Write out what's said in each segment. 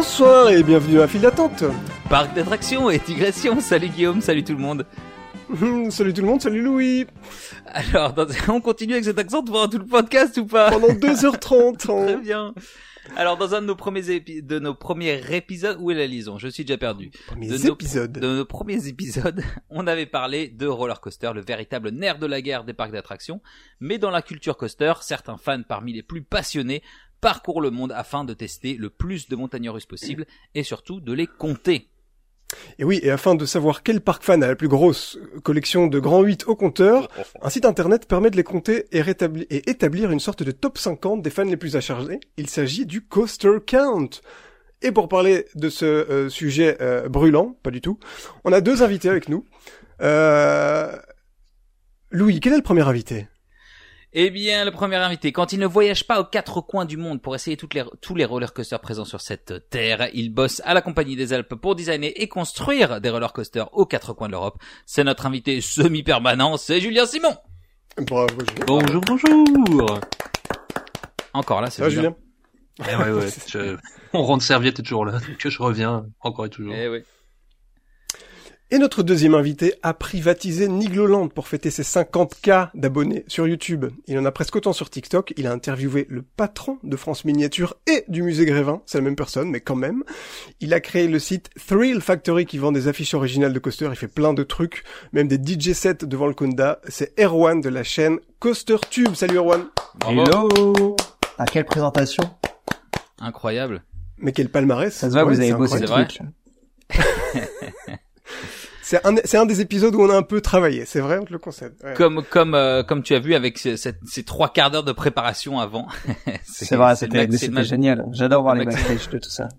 Bonsoir et bienvenue à la file d'attente. Parc d'attractions et digression. Salut Guillaume, salut tout le monde. salut tout le monde, salut Louis. Alors, dans- on continue avec cet accent pendant tout le podcast ou pas? Pendant 2h30. Très hein. bien. Alors, dans un de nos premiers épi- de nos premiers épisodes, où est la liaison? Je suis déjà perdu. Premiers De nos- épisodes. De nos premiers épisodes, on avait parlé de roller coaster, le véritable nerf de la guerre des parcs d'attractions. Mais dans la culture coaster, certains fans parmi les plus passionnés parcourent le monde afin de tester le plus de montagnes russes possible et surtout de les compter. Et oui, et afin de savoir quel parc fan a la plus grosse collection de grands 8 au compteur, un site internet permet de les compter et, établir une sorte de top 50 des fans les plus acharnés. Il s'agit du Coaster Count. Et pour parler de ce euh, sujet euh, brûlant, pas du tout, on a deux invités avec nous. Euh... Louis, quel est le premier invité? Eh bien, le premier invité, quand il ne voyage pas aux quatre coins du monde pour essayer toutes les, tous les roller coasters présents sur cette terre, il bosse à la Compagnie des Alpes pour designer et construire des roller coasters aux quatre coins de l'Europe. C'est notre invité semi-permanent, c'est Julien Simon. Bravo, Julien. Bonjour, bonjour. Encore là, c'est Ça va, Julien Eh ouais, ouais, je... On rentre serviette est toujours là, que je reviens encore et toujours. Eh oui. Et notre deuxième invité a privatisé Nigloland pour fêter ses 50K d'abonnés sur YouTube. Il en a presque autant sur TikTok. Il a interviewé le patron de France Miniature et du musée Grévin. C'est la même personne, mais quand même. Il a créé le site Thrill Factory qui vend des affiches originales de coaster. Il fait plein de trucs, même des DJ sets devant le Kunda. C'est Erwan de la chaîne Coaster Tube. Salut Erwan. Bravo. Hello À quelle présentation Incroyable. Mais quel palmarès. Ça se voit, Ouais, vous avez bossé vrai Twitch. C'est un, c'est un des épisodes où on a un peu travaillé. C'est vrai, on te le concède. Ouais. Comme, comme, euh, comme tu as vu avec ce- cette- ces trois quarts d'heure de préparation avant. C'est vrai, c'était génial. J'adore voir le les backstage de tout ça.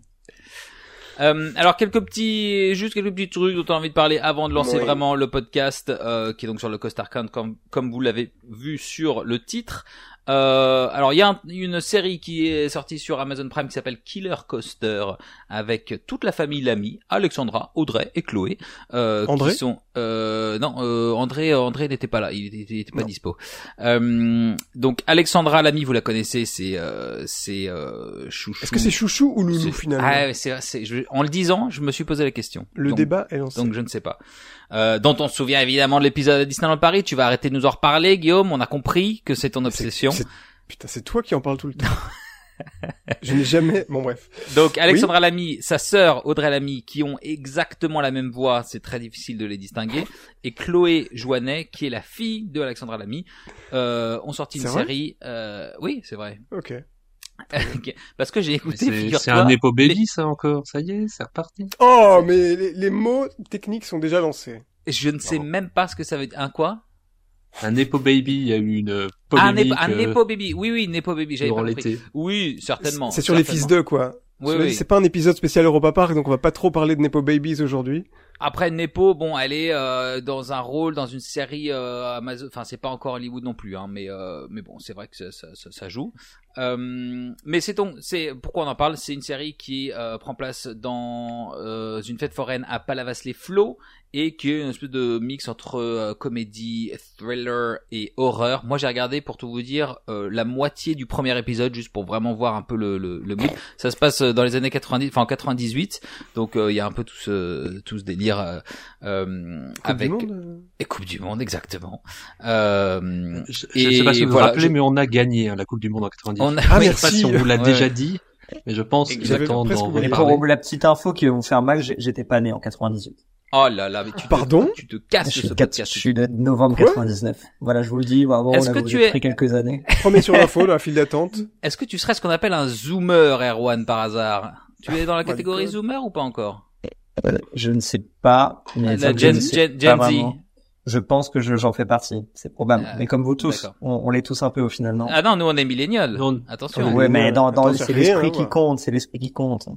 Euh, alors quelques petits, juste quelques petits trucs dont on a envie de parler avant de lancer Oui. vraiment le podcast, euh, qui est donc sur le Coaster Count comme comme vous l'avez vu sur le titre. Euh, alors il y a un- une série qui est sortie sur Amazon Prime qui s'appelle Killer Coaster avec toute la famille Lamy, Alexandra, Audrey et Chloé. Euh, André qui sont euh, non euh, André André n'était pas là, il était, il était pas Non. dispo. Euh, donc Alexandra Lamy, vous la connaissez, c'est euh, c'est euh, chouchou. Est-ce que c'est chouchou ou loulou finalement Ah, je- en le disant, je me suis posé la question. Le donc, débat est lancé. Donc je ne sais pas. Euh, dont on se souvient évidemment de l'épisode de Disneyland Paris. Tu vas arrêter de nous en reparler, Guillaume. On a compris que c'est ton obsession. C'est- Putain, c'est toi qui en parles tout le temps. je n'ai jamais. Bon bref. Donc Alexandra Lamy, sa sœur Audrey Lamy, qui ont exactement la même voix, c'est très difficile de les distinguer. Et Chloé Joannet, qui est la fille de Alexandra Lamy, euh, ont sorti une série. Euh, oui, c'est vrai. Ok. Parce que j'ai écouté. C'est un Nepo Baby, ça encore. Ça y est, c'est reparti. Oh, mais les, les mots techniques sont déjà lancés. Je ne sais Pardon. même pas ce que ça veut dire. Un quoi? Un Nepo Baby, il y a eu une Ah, un, polémique Nepo, un euh, Nepo Baby. Oui, oui, Nepo Baby. J'avais pas compris. l'été. Oui, certainement. C'est sur les fils d'eux, quoi. Oui, oui. C'est pas un épisode spécial Europa Park, donc on va pas trop parler de Nepo Babies aujourd'hui. Après Nepo, bon, elle est euh, dans un rôle dans une série euh, Amazon. Enfin, c'est pas encore Hollywood non plus, hein, mais euh, mais bon, c'est vrai que ça, ça, ça- joue. Euh, mais c'est donc, c'est pourquoi on en parle? C'est une série qui euh, prend place dans euh, une fête foraine à Palavas-les-Flots et qui est une espèce de mix entre comédie, thriller et horreur. Moi, j'ai regardé pour tout vous dire la moitié du premier épisode juste pour vraiment voir un peu le le, le. Ça se passe dans les années 90, enfin en 98. Donc il y a un peu tout ce tout ce délire euh, euh, Coupe avec du monde, euh. et Coupe du Monde exactement. Euh, Je, Et je sais pas si vous vous voilà, rappelez, je- mais on a gagné hein, la Coupe du Monde en 90. on a, Ah, oui, Je sais pas merci. si on vous l'a Ouais. déjà dit, mais je pense oublié. Et reparler. pour la petite info qui va vous faire mal, j'étais pas né en 98. Oh là là, mais tu te, Pardon tu te casses Je ce podcast. je suis de novembre Quoi 99. Voilà, je vous le dis. Vraiment, Est-ce là, que vous tu es- pris quelques années. Premier sur l'info, dans la file d'attente. Est-ce que tu serais ce qu'on appelle un zoomer, Erwan, par hasard? Tu es dans la Pas catégorie zoomer ou pas encore? Je ne sais pas. Mais La je Gen, Gen, pas Gen Z. vraiment. Je pense que je- j'en fais partie. C'est probable. Ah, mais comme vous tous, on, on l'est tous un peu au final, non? Ah non, nous on est millénials. Attention. Ouais, mais dans, dans c'est l'esprit hein, qui voilà. compte. C'est l'esprit qui compte.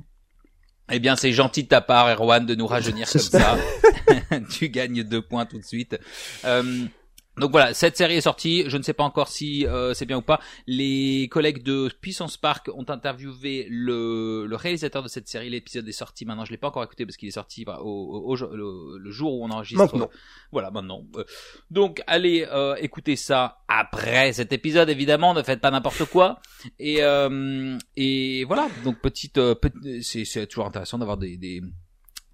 Eh bien, c'est gentil de ta part, Erwan, de nous rajeunir comme ça. tu gagnes deux points tout de suite. Euh, Donc voilà, cette série est sortie. Je ne sais pas encore si euh, c'est bien ou pas. Les collègues de Puissance Park ont interviewé le, le réalisateur de cette série. L'épisode est sorti maintenant. Je l'ai pas encore écouté parce qu'il est sorti bah, au, au- au- le, le jour où on enregistre. Maintenant. Voilà, maintenant. Euh, Donc allez euh, écouter ça après cet épisode. Évidemment, ne faites pas n'importe quoi. Et euh, et voilà. Donc petite, euh, petit- c'est c'est toujours intéressant d'avoir des, des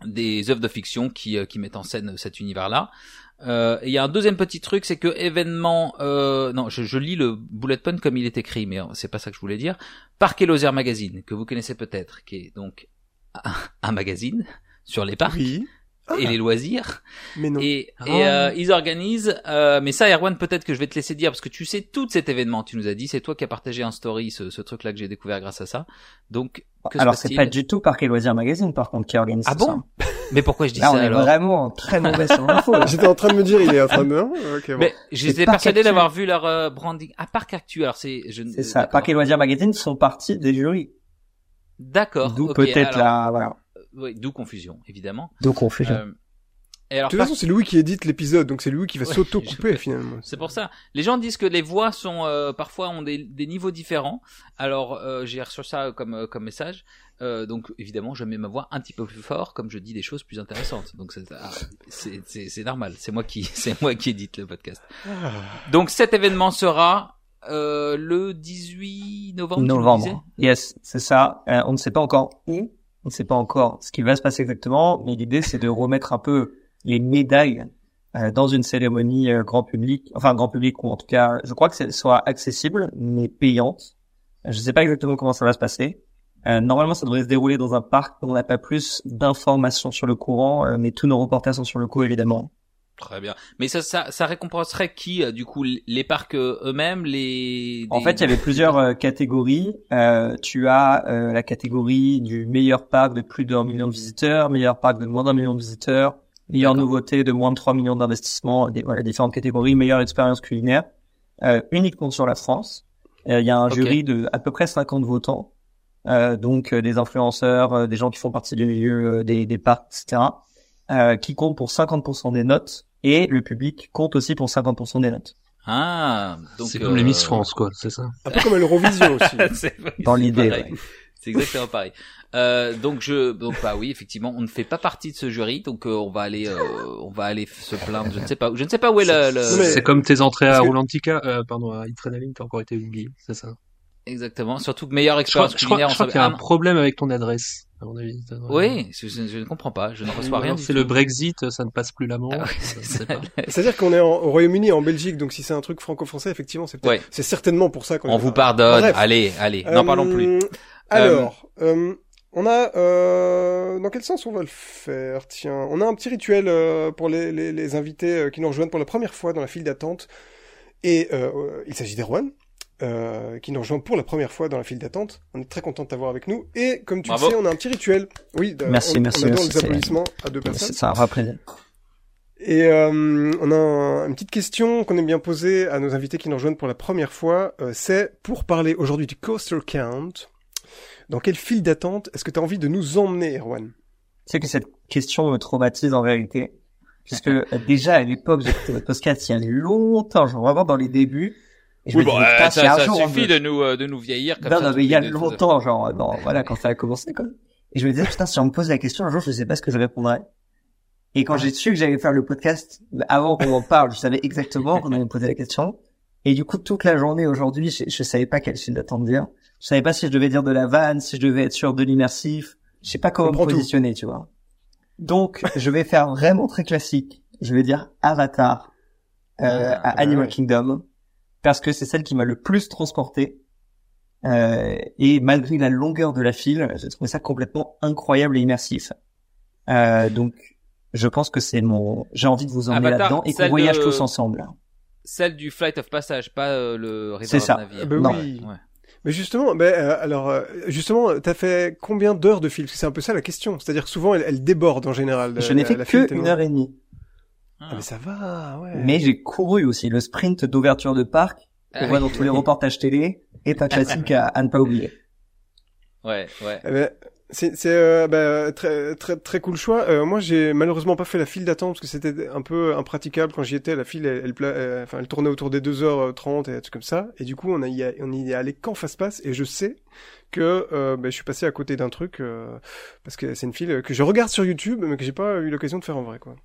des œuvres de fiction qui euh, qui mettent en scène cet univers-là. Euh, et il y a un deuxième petit truc, c'est que événement, euh, non, je, je lis le bullet point comme il est écrit, mais c'est pas ça que je voulais dire. Parc et Loisirs Magazine, que vous connaissez peut-être, qui est donc un, un magazine sur les parcs Oui. Et les loisirs. Mais non. Et, Ah. et, euh, ils organisent, euh, mais ça, Erwan, peut-être que je vais te laisser dire parce que tu sais tout cet événement. Tu nous as dit, c'est toi qui as partagé en story ce, ce truc-là que j'ai découvert grâce à ça. Donc, que Alors c'est pas du tout Parc et Loisirs Magazine par contre qui organise Ah tout bon ça. Mais pourquoi je dis Là on ça est alors vraiment très mauvais sur l'info. J'étais en train de me dire, il est en train de... hein Ok, bon. Mais j'étais persuadé d'avoir vu leur euh, branding à Parc Actu. Alors c'est, je ne- C'est ça. Parc et Loisirs Magazine sont partis des jurys. D'accord. D'où peut-être alors, la voilà. Oui, d'où confusion, évidemment. Donc on fait. Euh, et alors, De toute par- façon, c'est Louis qui édite l'épisode, donc c'est lui qui va Ouais, s'auto-couper je- finalement. c'est pour ça. Les gens disent que les voix sont euh, parfois ont des, des niveaux différents. Alors euh, j'ai reçu ça comme euh, comme message. Euh, donc évidemment, je mets ma voix un petit peu plus fort, comme je dis des choses plus intéressantes. Donc c'est ah, c'est c'est- c'est normal. C'est moi qui c'est moi qui édite le podcast. Ah. Donc cet événement sera euh, le 18 novembre. Novembre. Yes, c'est ça. Euh, on ne sait pas encore où, on ne sait pas encore ce qui va se passer exactement, mais l'idée c'est de remettre un peu les médailles euh, dans une cérémonie euh, grand public, enfin grand public ou en tout cas, je crois que ce soit accessible mais payante. Je ne sais pas exactement comment ça va se passer. Euh, normalement, ça devrait se dérouler dans un parc. On n'a pas plus d'informations sur le courant, euh, mais tous nos reporters sont sur le coup évidemment. Très bien. Mais ça, ça, ça récompenserait qui, euh, du coup, les parcs euh, eux-mêmes, les. En fait, il y avait plusieurs euh, catégories. Euh, tu as euh, la catégorie du meilleur parc de plus d'un million de visiteurs, meilleur parc de moins d'un million de visiteurs, meilleure nouveauté de moins de 3 millions d'investissements, des voilà, différentes catégories, meilleure expérience culinaire, euh, uniquement sur la France. Euh, Il y a un jury de à peu près 50 votants, euh, donc euh, des influenceurs, euh, des gens qui font partie du milieu euh, des, des parcs, etc., euh, qui comptent pour 50% des notes, et le public compte aussi pour 50% des notes. Ah, donc. C'est comme les Miss euh, France, quoi, c'est ça. Un peu comme à l'Eurovision aussi. Dans l'idée. C'est exactement pareil. Euh, donc je, donc bah oui, effectivement, on ne fait pas partie de ce jury, donc euh, on va aller, euh, on va aller se plaindre. Je ne sais pas, je ne sais pas où est le. mais- C'est comme tes entrées à Parce que- Roulantica, euh, pardon, à Adrenaline, t'as encore été oublié, c'est ça. Exactement. Surtout que meilleure expérience je crois, culinaire. je crois qu'il y a un problème avec ton adresse, à mon avis. Ça doit- Oui, je, ne comprends pas. Je ne reçois rien. C'est le Brexit, ça ne passe plus la. Ah. C'est-à-dire qu'on est en- au Royaume-Uni et en Belgique, donc si c'est un truc franco-français, effectivement, c'est Ouais. c'est certainement pour ça qu'on On est- vous pardonne. Bref. Allez, allez, n'en Euh, parlons plus. Alors, euh, on a euh, dans quel sens on va le faire? Tiens, on a un petit rituel euh, pour les, les, les invités euh, qui nous rejoignent pour la première fois dans la file d'attente. Et euh, euh, il s'agit d'Erwan, euh, qui nous rejoint pour la première fois dans la file d'attente. On est très content de t'avoir avec nous. Et comme tu Bravo. le sais, on a un petit rituel. Oui, Merci, on, merci, on adore merci, les c'est- applaudissements à deux personnes. C'est ça, vrai plaisir. Et euh, on a un- une petite question qu'on aime bien poser à nos invités qui nous rejoignent pour la première fois. euh, c'est pour parler aujourd'hui du Coaster Count. Dans quelle file d'attente est-ce que tu as envie de nous emmener, Erwan? Tu sais que cette question me traumatise en réalité. Puisque euh, déjà à l'époque, j'écoutais votre podcast il y a longtemps, genre vraiment dans les débuts. Et je Oui, me bon, disais, euh, putain, ça, jour suffit me- de nous, euh, de nous vieillir comme Non, ça. non, mais il y a longtemps, genre, non, voilà, quand ça a commencé, quoi. Et je me disais, putain, si on me pose la question, un jour, je sais pas ce que je répondrais. Et quand j'ai su que j'allais faire le podcast, avant qu'on en parle, je savais exactement qu'on allait me poser la question. Et du coup, toute la journée aujourd'hui, je, je savais pas quelle suite d'attendre dire. Je savais pas si je devais dire de la vanne, si je devais être sûr de l'immersif. Je sais pas comment me tout. positionner, tu vois. Donc, je vais faire vraiment très classique. Je vais dire Avatar, euh, Ah, à Animal ouais. Kingdom, parce que c'est celle qui m'a le plus transporté. Euh, et malgré la longueur de la file, j'ai trouvé ça complètement incroyable et immersif. Euh, donc, je pense que c'est mon. J'ai envie de vous emmener Avatar, là-dedans et qu'on voyage de- tous ensemble. Celle du Flight of Passage, pas euh, le River C'est ça. Navire. Non. oui. Ouais. Mais justement, ben euh, alors euh, justement, t'as fait combien d'heures de file? Parce que c'est un peu ça la question. C'est-à-dire que souvent, elle, elle déborde en général. Je n'ai fait la file que une heure et demie, Ah, mais ça va, ouais. mais j'ai couru aussi le sprint d'ouverture de parc qu'on Ah voit oui. dans tous les reportages télé est un classique à, à ne pas oublier. Ouais, ouais. Eh ben, C'est c'est, euh, bah, très très très cool choix. Euh, moi, j'ai malheureusement pas fait la file d'attente parce que c'était un peu impraticable quand j'y étais. La file, elle, elle, euh, enfin, elle tournait autour des 2h30 et des trucs comme ça. Et du coup, on a y a- on y est allé quand face passe. Et je sais que euh, bah, je suis passé à côté d'un truc euh, parce que c'est une file que je regarde sur YouTube, mais que j'ai pas eu l'occasion de faire en vrai, quoi.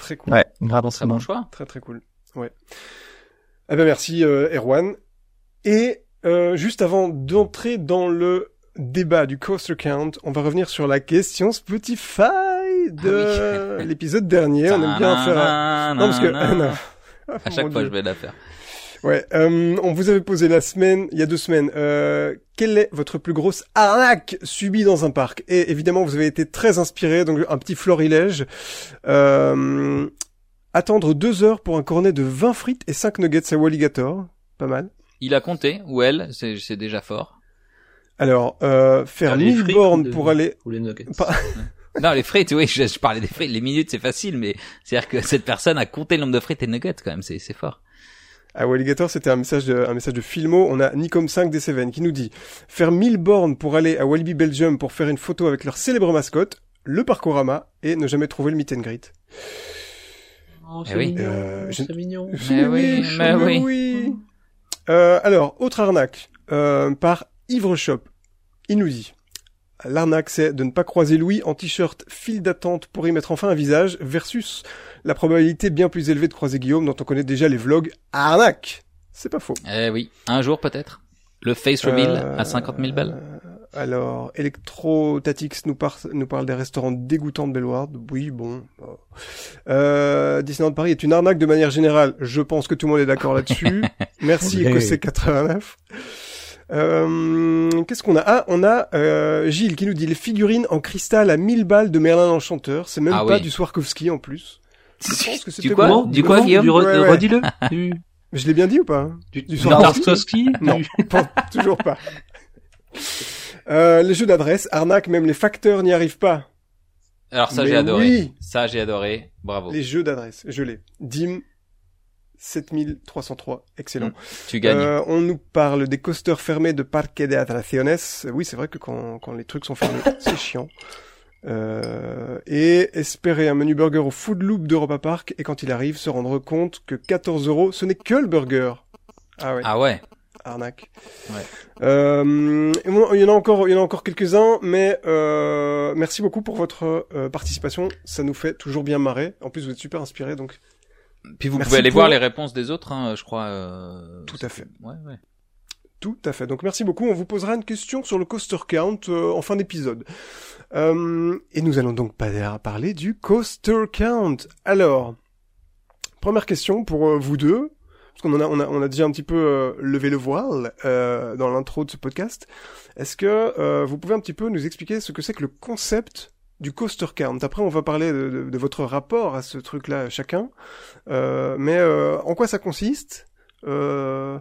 Très cool. Ouais, vraiment Très bon choix. Très très cool. Ouais. Eh ben merci euh, Erwan. Et euh, juste avant d'entrer dans le débat du coaster count, on va revenir sur la question Spotify de Ah l'épisode dernier. On aime bien faire. un- Non parce que À chaque fois, Dieu. je vais la faire. Ouais. euh, on vous avait posé la semaine, il y a deux semaines. Euh, quelle est votre plus grosse arnaque subie dans un parc? Et évidemment, vous avez été très inspiré, donc un petit florilège. Euh, attendre deux heures pour un cornet de 20 frites et 5 nuggets à Walligator. Pas mal. Il a compté, ou elle, c'est c'est déjà fort. Alors, euh, faire Ah, les 1000 frites bornes de- pour aller... Ou les nuggets. Pas- Non, les frites, oui, je, je parlais des frites. Les minutes, c'est facile, mais c'est-à-dire que cette personne a compté le nombre de frites et nuggets, quand même, c'est c'est fort. À Walligator, c'était un message de, un message de Filmo. On a Nicom5 des Cévennes qui nous dit faire 1000 bornes pour aller à Walibi Belgium pour faire une photo avec leur célèbre mascotte, le parcorama, et ne jamais trouver le meet and greet. Oh, Eh oui. Euh, je- c'est mignon. Mais oui, mais oui. oui. Euh, alors, autre arnaque, euh, par Ivre Shop. Il nous dit, l'arnaque c'est de ne pas croiser Louis en t-shirt file d'attente pour y mettre enfin un visage versus la probabilité bien plus élevée de croiser Guillaume dont on connaît déjà les vlogs arnaque. C'est pas faux. Eh oui, un jour peut-être. Le face reveal Euh, à 50 000 balles. Alors, Electro Tatix nous, par- nous parle des restaurants dégoûtants de Bellward. Oui, bon. Euh, Disneyland Paris est une arnaque de manière générale. Je pense que tout le monde est d'accord là-dessus. Merci, Oui. c'est 89. Euh, Qu'est-ce qu'on a? Ah, on a euh, Gilles qui nous dit les figurines en cristal à 1000 balles de Merlin l'Enchanteur. C'est même Ah pas oui. du Swarovski en plus. Je pense que c'était Du quoi. Du quoi, Comment Guillaume Du re- Ouais, ouais. Redis-le. Du, Je l'ai bien dit ou pas? du, Du Swarovski? Non, pas- toujours pas. Euh, les jeux d'adresse, arnaque, même les facteurs n'y arrivent pas. Alors ça, j'ai adoré. oui. Ça, j'ai adoré. Bravo. Les jeux d'adresse, je l'ai. Dim 7303, excellent. Tu gagnes. Euh, on nous parle des coasters fermés de Parque de Atracciones. Oui, c'est vrai que quand, quand les trucs sont fermés, c'est chiant. Euh, et espérer un menu burger au Food Loop d'Europa Park et quand il arrive, se rendre compte que 14 euros, ce n'est que le burger. Ah ouais, Ah ouais. arnaque. Ouais. Euh, il y en a encore, il y en a encore quelques-uns, mais euh, merci beaucoup pour votre euh, participation. Ça nous fait toujours bien marrer. En plus, vous êtes super inspirés, donc Puis vous Merci pouvez aller pour- voir les réponses des autres, hein, je crois. euh, Tout à fait. Ouais, ouais. Tout à fait. Donc merci beaucoup. On vous posera une question sur le coaster count euh, en fin d'épisode. Euh, et nous allons donc parler du coaster count. Alors, première question pour euh, vous deux, parce qu'on a, on a, on a déjà un petit peu euh, levé le voile euh, dans l'intro de ce podcast. Est-ce que euh, vous pouvez un petit peu nous expliquer ce que c'est que le concept du coaster count Après, on va parler de, de- de votre rapport à ce truc-là chacun. Euh, mais euh, en quoi ça consiste euh,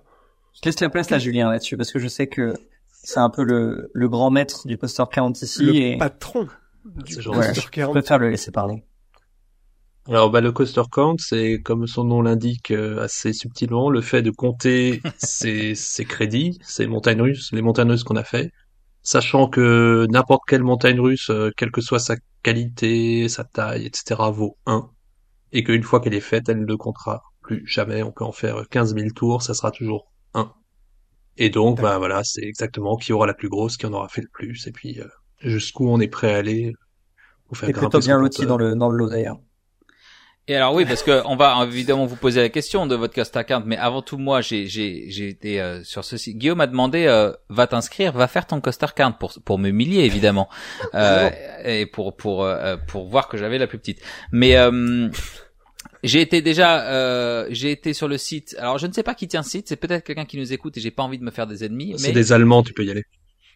Je laisse la place à Julien là-dessus parce que je sais que c'est un peu le, le grand maître du poster count ici le et patron du C'est gentil. coaster je count. préfère le laisser parler. Alors, bah, le coaster count, c'est, comme son nom l'indique euh, assez subtilement, le fait de compter ses, ses crédits, ses montagnes russes, les montagnes russes qu'on a fait, sachant que n'importe quelle montagne russe, euh, quelle que soit sa qualité, sa taille, etc., vaut 1, et qu'une fois qu'elle est faite, elle ne comptera plus jamais. On peut en faire 15 000 tours, ça sera toujours 1. Et donc, bah voilà, c'est exactement qui aura la plus grosse, qui en aura fait le plus, et puis euh, jusqu'où on est prêt à aller. Pour faire Et plutôt bien loti dans le dans le lot d'ailleurs. Et alors oui, parce que on va évidemment vous poser la question de votre coaster count, mais avant tout moi, j'ai j'ai j'ai été euh, sur ce site. Guillaume m'a demandé, euh, va t'inscrire, va faire ton coaster count pour pour m'humilier évidemment, euh, et pour pour euh, pour voir que j'avais la plus petite. Mais euh, j'ai été déjà, euh, j'ai été sur le site. Alors je ne sais pas qui tient ce site, c'est peut-être quelqu'un qui nous écoute et j'ai pas envie de me faire des ennemis. C'est mais des Allemands, tu peux y aller.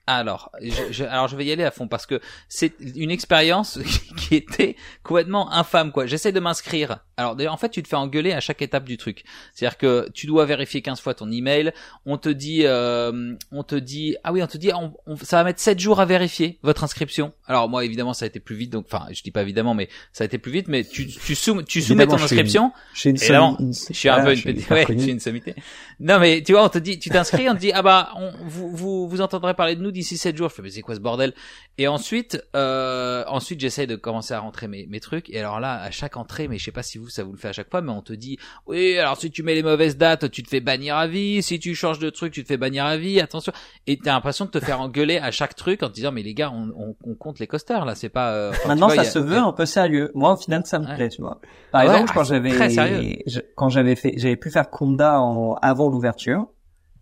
Alors, je, je- alors je vais y aller à fond parce que c'est une expérience qui était complètement infâme quoi. J'essaie de m'inscrire. Alors d'ailleurs en fait tu te fais engueuler à chaque étape du truc. C'est-à-dire que tu dois vérifier 15 fois ton email. On te dit, euh, on te dit, ah oui on te dit, on- on- ça va mettre 7 jours à vérifier votre inscription. Alors moi évidemment ça a été plus vite donc, enfin je dis pas évidemment mais ça a été plus vite mais tu tu, soum- tu soumets ton je suis- inscription. J'ai une, Je suis un peu une suis petite, ouais, je suis une sommité. Non, mais tu vois, on te dit, tu t'inscris, on te dit, ah bah, on, vous, vous, vous entendrez parler de nous d'ici 7 jours. Je fais, mais c'est quoi ce bordel? Et ensuite, euh, ensuite, j'essaye de commencer à rentrer mes, mes trucs. Et alors là, à chaque entrée, mais je sais pas si vous, ça vous le fait à chaque fois, mais on te dit, oui, alors si tu mets les mauvaises dates, tu te fais bannir à vie. Si tu changes de truc, tu te fais bannir à vie. Attention. Et t'as l'impression de te faire engueuler à chaque truc en te disant, mais les gars, on, on, on compte les coasters là, c'est pas. euh, enfin, Maintenant, vois, ça a- se veut un peu sérieux. Moi, au final, ça me Ouais. plaît, tu vois. Par Ouais, exemple, ah, quand c'est j'avais, quand j'avais fait, j'avais pu faire Conda en, avant l'ouverture.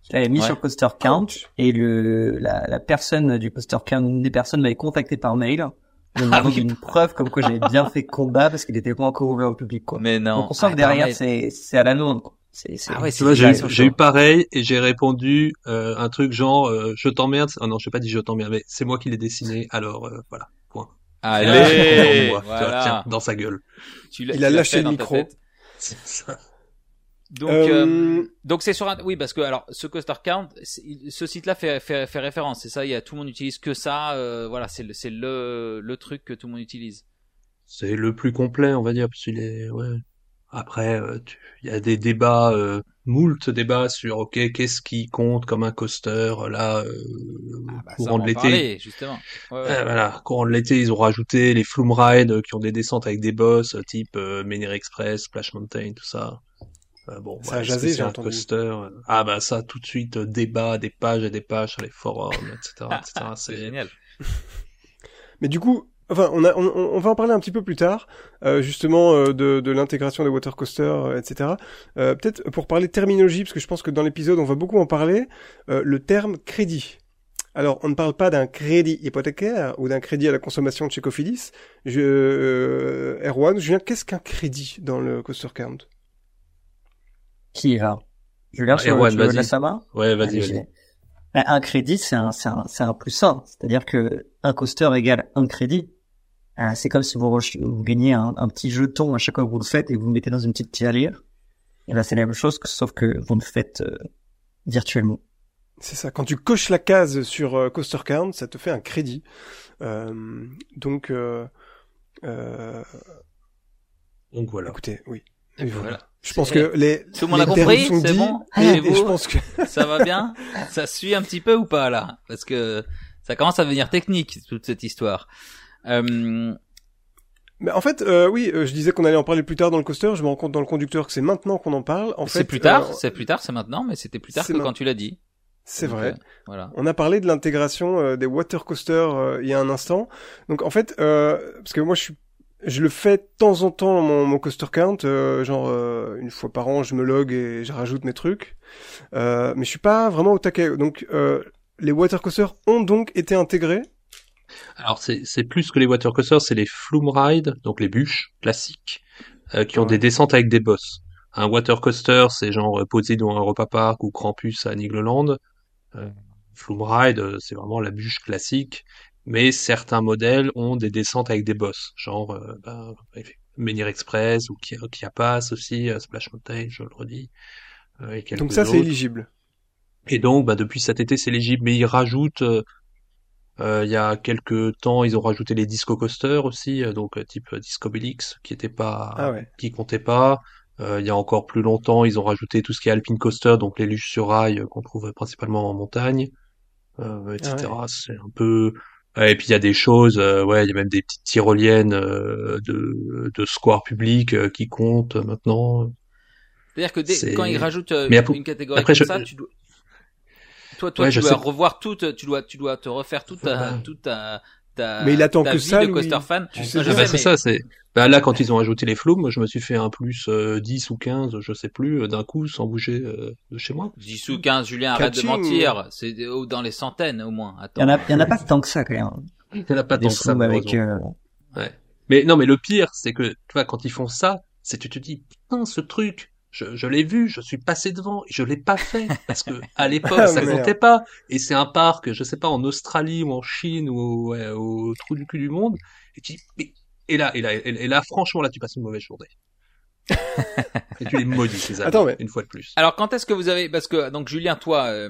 Je l'avais mis Ouais. sur Coaster Count et le, la, la personne du Coaster Count, une des personnes m'avait contacté par mail. Me demandant oui. une preuve comme quoi j'avais bien fait Conda parce qu'il était pas encore ouvert au public, quoi. Mais non. Donc on sent Ah, que derrière, pareil. c'est, c'est à la quoi. C'est, c'est, Ah ouais, Tu vois, j'ai eu, j'ai pareil et j'ai répondu euh, un truc genre euh, je t'emmerde. Oh non, je pas dit je t'emmerde, mais c'est moi qui l'ai dessiné. Alors euh, voilà. Point. Allez, Moi, voilà. tiens, dans sa gueule. Tu Il a lâché le micro. C'est ça. Donc, Euh, euh, donc c'est sur un, oui, parce que alors ce coaster count, ce site-là fait, fait, fait référence. C'est ça, il y a tout le monde utilise que ça. euh, voilà, c'est le, c'est le, le truc que tout le monde utilise. C'est le plus complet, on va dire, parce qu'il est, ouais. Après, euh, tu- il y a des débats, euh, moult débats sur, ok, qu'est-ce qui compte comme un coaster, là, euh, Ah, bah, courant de l'été. justement. Ouais, ouais. Euh, voilà, courant de l'été, ils ont rajouté les flume rides qui ont des descentes avec des boss, type euh, Menhir Express, Splash Mountain, tout ça. Euh, bon, Ça ouais, a jasé, j'ai c'est un entendu. coaster. euh, Ah bah ça, tout de suite, euh, débat, des pages et des pages sur les forums, etc., etc. c'est génial. Mais du coup, enfin, on, a, on, on va en parler un petit peu plus tard, euh, justement euh, de, de l'intégration des water coasters, euh, etc. Euh, Peut-être pour parler terminologie, parce que je pense que dans l'épisode on va beaucoup en parler, euh, le terme crédit. Alors, on ne parle pas d'un crédit hypothécaire ou d'un crédit à la consommation de chez Cofidis. Je, euh, Erwan, Julien, qu'est-ce qu'un crédit dans le coaster count? Qui là? Ah, Erwan, veux vas-y. laisser la main Ouais, vas-y, vais. Ben, un crédit, c'est un, c'est un, c'est un plus un. C'est-à-dire que un coaster égale un crédit. Euh, c'est comme si vous, vous gagnez un, un petit jeton à chaque fois que vous le faites et que vous le mettez dans une petite tirelire. Et ben, c'est la même chose, que- sauf que vous le faites euh, virtuellement. C'est ça. Quand tu coches la case sur euh, Coaster Count, ça te fait un crédit. Euh, donc, euh, euh, Donc voilà. écoutez, oui. Et voilà. Je pense que les, Tout le monde les a termes compris sont C'est bon et, Et et vous je pense que Ça va bien Ça suit un petit peu ou pas là? Parce que ça commence à devenir technique toute cette histoire. Euh, Mais en fait, euh, oui, euh, je disais qu'on allait en parler plus tard dans le coaster. Je me rends compte dans le conducteur que c'est maintenant qu'on en parle. En fait, c'est plus tard, euh, c'est plus tard, c'est maintenant, mais c'était plus tard que ma- quand tu l'as dit. c'est vrai. euh, voilà. On a parlé de l'intégration euh, des water coasters euh, il y a un instant. Donc en fait, euh, parce que moi je suis, je le fais de temps en temps mon, mon coaster count, euh, genre euh, une fois par an, je me log et je rajoute mes trucs. Euh, mais je suis pas vraiment au taquet. Donc les water coasters ont donc été intégrés. Alors c'est plus que les water coasters, c'est les flume rides, donc les bûches classiques, qui ont Ouais. des descentes avec des bosses. Un water coaster, c'est genre euh, Poseidon à Europa Park ou Krampus à Nigloland. Flume ride, c'est vraiment la bûche classique, mais certains modèles ont des descentes avec des bosses, genre euh, ben, Menhir Express ou Kia, Kia Pass aussi, euh, Splash Mountain, je le redis. euh, et Donc ça c'est éligible. Et donc, bah, depuis cet été, c'est légible, mais ils rajoutent, euh, euh, il y a quelques temps, ils ont rajouté les disco coasters aussi, euh, donc type Disco Bellix, qui était pas, Ah ouais. qui comptait pas. Euh, il y a encore plus longtemps, ils ont rajouté tout ce qui est Alpine Coaster, donc les luges sur rail qu'on trouve principalement en montagne, euh, etc. Ah C'est un peu. Et puis il y a des choses, euh, ouais, il y a même des petites tyroliennes euh, de, de square public euh, qui comptent euh, maintenant. C'est-à-dire que dès, quand ils rajoutent euh, Mais après- une catégorie après, comme je- ça, tu dois, toi, toi, Ouais, tu dois sais. revoir toute, tu dois, tu dois te refaire toute ta, Ouais. toute ta, ta, Mais il attend ta que vie ça, de coaster fan. Tu Moi, sais je. Ah bah, c'est mais- ça, c'est. Bah là, quand ils ont ajouté les flumes, je me suis fait un plus euh, 10 ou 15, je sais plus, euh, d'un coup, sans bouger euh, de chez moi. 10 ou 15, Julien, arrête de mentir. C'est des- oh, dans les centaines, au moins. Il y Attends. en a, il y en a pas tant que ça, quand même. Il y en a pas Des tant que ça, avec, euh, Mais non, mais le pire, c'est que, tu vois, quand ils font ça, c'est tu te dis, putain, ce truc, je, je l'ai vu, je suis passé devant, et je l'ai pas fait, parce que à l'époque, Ah, ça merde. comptait pas. Et c'est un parc, je sais pas, en Australie ou en Chine ou ouais, au trou du cul du monde. Et tu et là, et là, et et là, franchement, là, tu passes une mauvaise journée. et tu les maudis, ces amis, Attends, mais- une fois de plus. Alors, quand est-ce que vous avez, parce que, donc, Julien, toi, euh,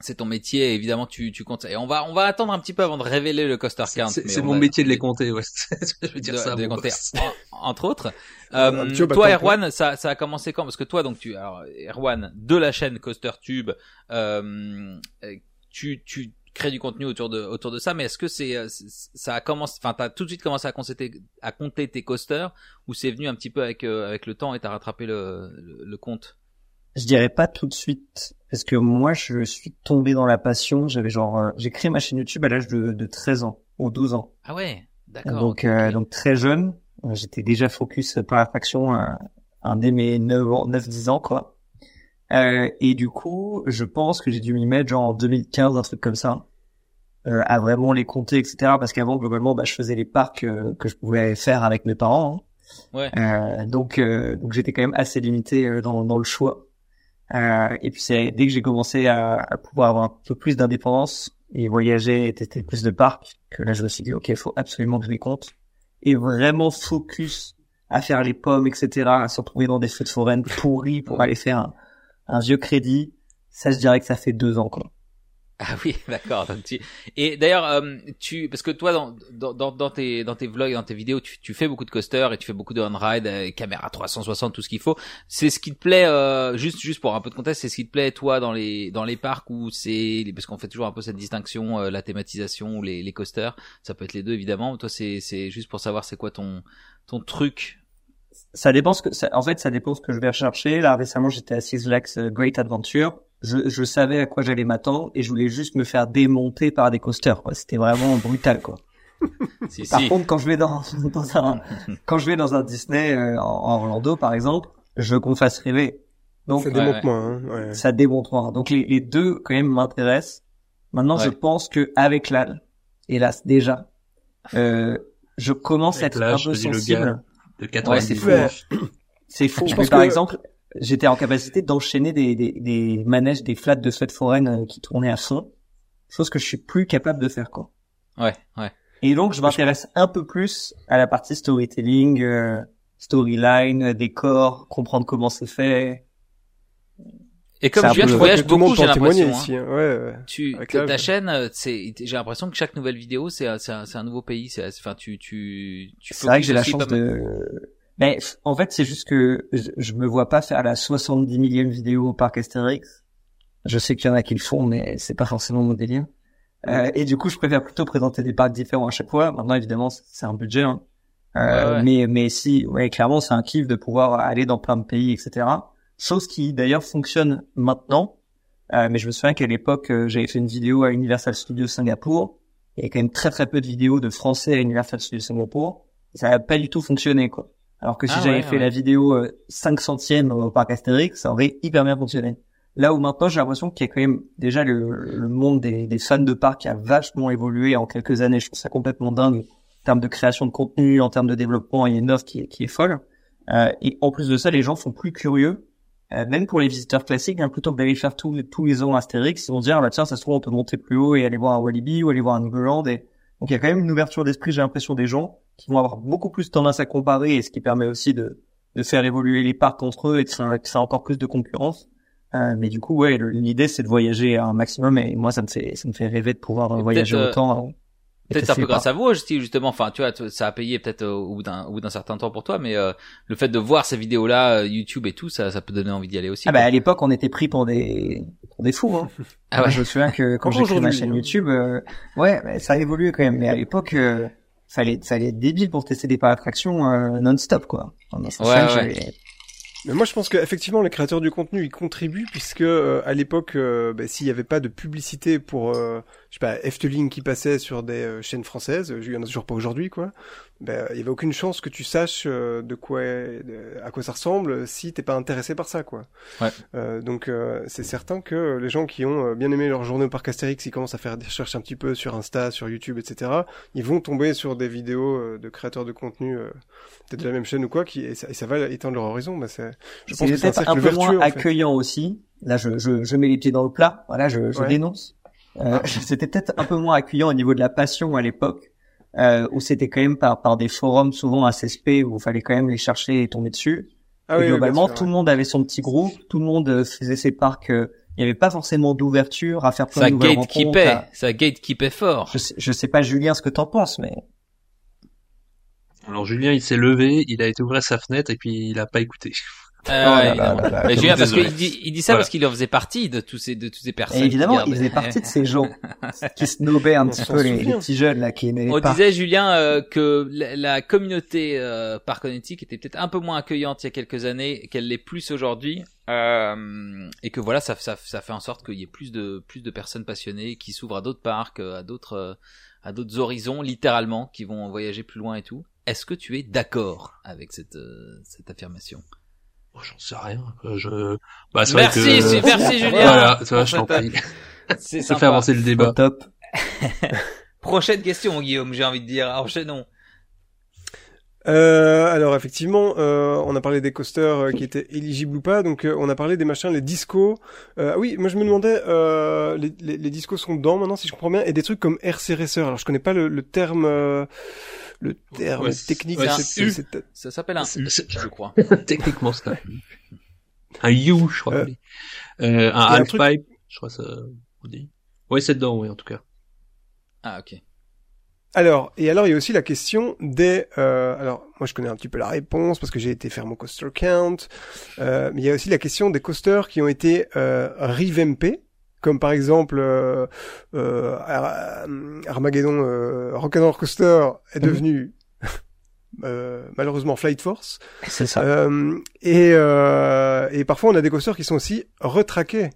c'est ton métier, évidemment, tu, tu comptes. Et on va, on va attendre un petit peu avant de révéler le coaster count. c'est- mon va- métier de les compter, ouais. je veux dire de- ça. de mon compter, entre autres. Euh, à toi. Erwan, ça, ça a commencé quand? Parce que toi, donc, tu, alors, Erwan, de la chaîne Coaster Tube, euh, euh, tu, tu crées du contenu autour de autour de ça. Mais est-ce que c'est euh, ça a commencé, enfin t'as tout de suite commencé à compter à compter tes coasters ou c'est venu un petit peu avec euh, avec le temps et t'as rattrapé le, le le compte? Je dirais pas tout de suite, parce que moi, je suis tombé dans la passion. J'avais genre, euh, j'ai créé ma chaîne YouTube à l'âge de, de 13 ans ou 12 ans. Ah ouais, d'accord. Donc, euh, donc très jeune. Euh, J'étais déjà focus par la faction euh, un dès mes 9 ans, 9, 10 ans, quoi. Euh, et du coup, je pense que j'ai dû m'y mettre genre en 2015, un truc comme ça, euh, à vraiment les compter, etc. Parce qu'avant, globalement, bah, je faisais les parcs euh, que je pouvais faire avec mes parents. hein. Ouais. Euh, donc, euh, donc j'étais quand même assez limité dans, dans le choix. Euh, et puis c'est dès que j'ai commencé à, à pouvoir avoir un peu plus d'indépendance et voyager et tester plus de parcs que là je me suis dit ok, il faut absolument que je les compte et vraiment focus à faire les pommes, etc., à se retrouver dans des de forêt pourris pour aller faire un, un vieux crédit. Ça, je dirais que ça fait deux ans, quoi. Ah oui, d'accord. Tu... Et d'ailleurs, euh, tu parce que toi dans, dans, dans, tes dans tes vlogs, dans tes vidéos, tu, tu fais beaucoup de coasters et tu fais beaucoup de on-ride, euh, caméra 360, tout ce qu'il faut. C'est ce qui te plaît, euh, juste juste pour un peu de contexte, c'est ce qui te plaît toi dans les dans les parcs où c'est parce qu'on fait toujours un peu cette distinction, euh, la thématisation ou les, les coasters. Ça peut être les deux évidemment. Toi, c'est c'est juste pour savoir c'est quoi ton ton truc. Ça dépend ce que, ça- en fait, ça dépend ce que je vais rechercher. Là, récemment, j'étais à Six Flags Great Adventure. Je, je savais à quoi j'allais m'attendre et je voulais juste me faire démonter par des coasters, quoi. C'était vraiment brutal, quoi. Si, Par si. contre, quand je vais dans, dans un, quand je vais dans un Disney euh, en, en Orlando, par exemple, je veux qu'on me fasse rêver. Donc, ça démonte ouais. moins. Hein, ouais. ça démonte moins. Donc, les, les deux, quand même, m'intéressent. Maintenant, je pense que avec l'âge, hélas, déjà, euh, je commence à être un peu sensible. gars. De Ouais, 90 c'est fou. Ouais. C'est faux. Je Mais pense par exemple, j'étais en capacité d'enchaîner des, des, des manèges, des flats de fête foraine euh, qui tournaient à fond. Chose que je suis plus capable de faire, quoi. Ouais, ouais. Et donc, je m'intéresse un peu plus à la partie storytelling, euh, storyline, euh, décor, comprendre comment c'est fait. Et comme tu Je crois voyages que tout le beaucoup, monde j'ai l'impression. hein. ici. hein. Ouais, ouais. Tu, Avec ta, chaîne, euh, c'est, j'ai l'impression que chaque nouvelle vidéo, c'est, un- c'est, un, c'est un nouveau pays. C'est, enfin, tu, tu, tu. C'est vrai que j'ai la chance de... Mais en fait, c'est juste que je, je me vois pas faire la 70 millième vidéo au parc Astérix. Je sais qu'il y en a qui le font, mais c'est pas forcément mon délire. Euh, et du coup, je préfère plutôt présenter des parcs différents à chaque fois. Maintenant, évidemment, c'est- un budget. Hein. Euh, Ouais. Mais mais si, ouais, clairement, c'est un kiff de pouvoir aller dans plein de pays, etc. Chose qui d'ailleurs fonctionne maintenant. Euh, mais je me souviens qu'à l'époque, euh, j'avais fait une vidéo à Universal Studios Singapour. Il y a quand même très très peu de vidéos de français à Universal Studios Singapour. Ça n'a pas du tout fonctionné, quoi. Alors que si Ah j'avais ouais, fait ouais. la vidéo euh, 5 centièmes au parc Astérix, ça aurait hyper bien fonctionné. Là où maintenant, j'ai l'impression qu'il y a quand même déjà le, le monde des, des fans de parc qui a vachement évolué en quelques années. Je trouve ça complètement dingue en termes de création de contenu, en termes de développement. Il y a une offre qui est, qui est folle. Euh, et en plus de ça, les gens sont plus curieux. Euh, même pour les visiteurs classiques, hein, plutôt que d'aller faire tous, les ans Astérix, ils vont dire, ah bah tiens, ça se trouve, on peut monter plus haut et aller voir un Walibi ou aller voir un Newground. Et... Donc il y a quand même une ouverture d'esprit, j'ai l'impression, des gens qui vont avoir beaucoup plus tendance à comparer et ce qui permet aussi de, de faire évoluer les parcs entre eux et que ça a encore plus de concurrence. Euh, mais du coup, ouais, l'idée c'est de voyager un maximum et moi ça me fait ça me fait rêver de pouvoir Et voyager euh, autant. Peut-être un peu grâce à vous aussi, justement. Enfin, tu vois, ça a payé peut-être au bout d'un au bout d'un certain temps pour toi, mais euh, le fait de voir ces vidéos-là, euh, YouTube et tout, ça, ça peut donner envie d'y aller aussi. Ah bah à l'époque on était pris pour des pour des fous. Hein. Ah ouais. Je me souviens que quand j'ai créé ma chaîne hein. YouTube, euh, ouais, bah, ça a évolué quand même. Mais à l'époque, euh, fallait fallait être débile pour tester des parcs d'attractions euh, non-stop quoi. Ouais, ouais. Mais moi, je pense qu'effectivement, les créateurs du contenu, ils contribuent puisque euh, à l'époque, euh, bah, s'il n'y avait pas de publicité pour, euh, sais pas, Efteling qui passait sur des euh, chaînes françaises, il y en a toujours pas aujourd'hui, quoi. Ben, il y avait aucune chance que tu saches euh, de quoi, de- à quoi ça ressemble si t'es pas intéressé par ça, quoi. Ouais. Euh, donc, euh, c'est certain que les gens qui ont euh, bien aimé leur journée au parc Astérix, ils commencent à faire des recherches un petit peu sur Insta, sur YouTube, etc. Ils vont tomber sur des vidéos euh, de créateurs de contenu, euh, peut-être de la même chaîne ou quoi, qui et ça, et ça va étendre leur horizon. Ben, c'est, je pense C'est que c'est un peut-être un, cercle peu vertueux. moins en fait. accueillant aussi. Là, je, je, je mets les pieds dans le plat. Voilà, je, je Ouais. dénonce. Euh, C'était peut-être un peu moins accueillant au niveau de la passion à l'époque, euh, où c'était quand même par, par des forums souvent assez spé, où il fallait quand même les chercher et tomber dessus. Ah et oui, globalement, sûr, tout le monde avait son petit groupe, tout le monde euh, faisait ses parcs. euh, Il n'y avait pas forcément d'ouverture à faire plein Ça de nouvelles rencontres. à- ça gatekeepait fort. Je sais, je sais pas, Julien, ce que t'en penses, mais Alors Julien, il s'est levé, il a été ouvrir sa fenêtre et puis il a pas écouté. Euh, Julien, parce qu'il dit, il dit ça Voilà. parce qu'il en faisait partie de tous ces, de toutes ces personnes. Et évidemment, il faisait partie de ces gens qui snobaient un On petit peu les, petits jeunes là qui aimaient On pas. disait Julien euh, que la, la communauté euh, par était peut-être un peu moins accueillante il y a quelques années qu'elle l'est plus aujourd'hui euh, et que voilà ça, ça, ça fait en sorte qu'il y ait plus de plus de personnes passionnées qui s'ouvrent à d'autres parcs, euh, à d'autres à d'autres horizons littéralement qui vont voyager plus loin et tout. Est-ce que tu es d'accord avec cette cette affirmation? Oh, J'en sais rien. Euh, Je... Bah, vrai Merci, que... merci Julien. Voilà, ça va, je En t'en fait, prie. C'est Ça fait avancer le Au débat. top. Prochaine question Guillaume, j'ai envie de dire enchaînons. Euh, alors effectivement, euh, on a parlé des coasters euh, qui étaient éligibles ou pas, donc euh, on a parlé des machins, les discos. Oui, moi je me demandais, euh, les, les, les discos sont dedans maintenant, si je comprends bien, et des trucs comme RC Racer. Alors je connais pas le, le terme, euh, le terme Ouais, technique. ouais, c'est- c'est- Ça s'appelle un U, je crois. Techniquement, c'est un un U, je crois. Euh. Euh, un halfpipe, je crois que ça on dit. Ouais, c'est dedans, oui, en tout cas. Ah ok. Alors, et alors il y a aussi la question des... Euh, alors, moi je connais un petit peu la réponse parce que j'ai été faire mon coaster count, euh, mais il y a aussi la question des coasters qui ont été euh, revampés, comme par exemple euh, euh, Ar- Armageddon euh, Rock'n'Roller Coaster est devenu euh, malheureusement Flight Force, C'est ça. euh, et, euh, et parfois on a des coasters qui sont aussi retraqués,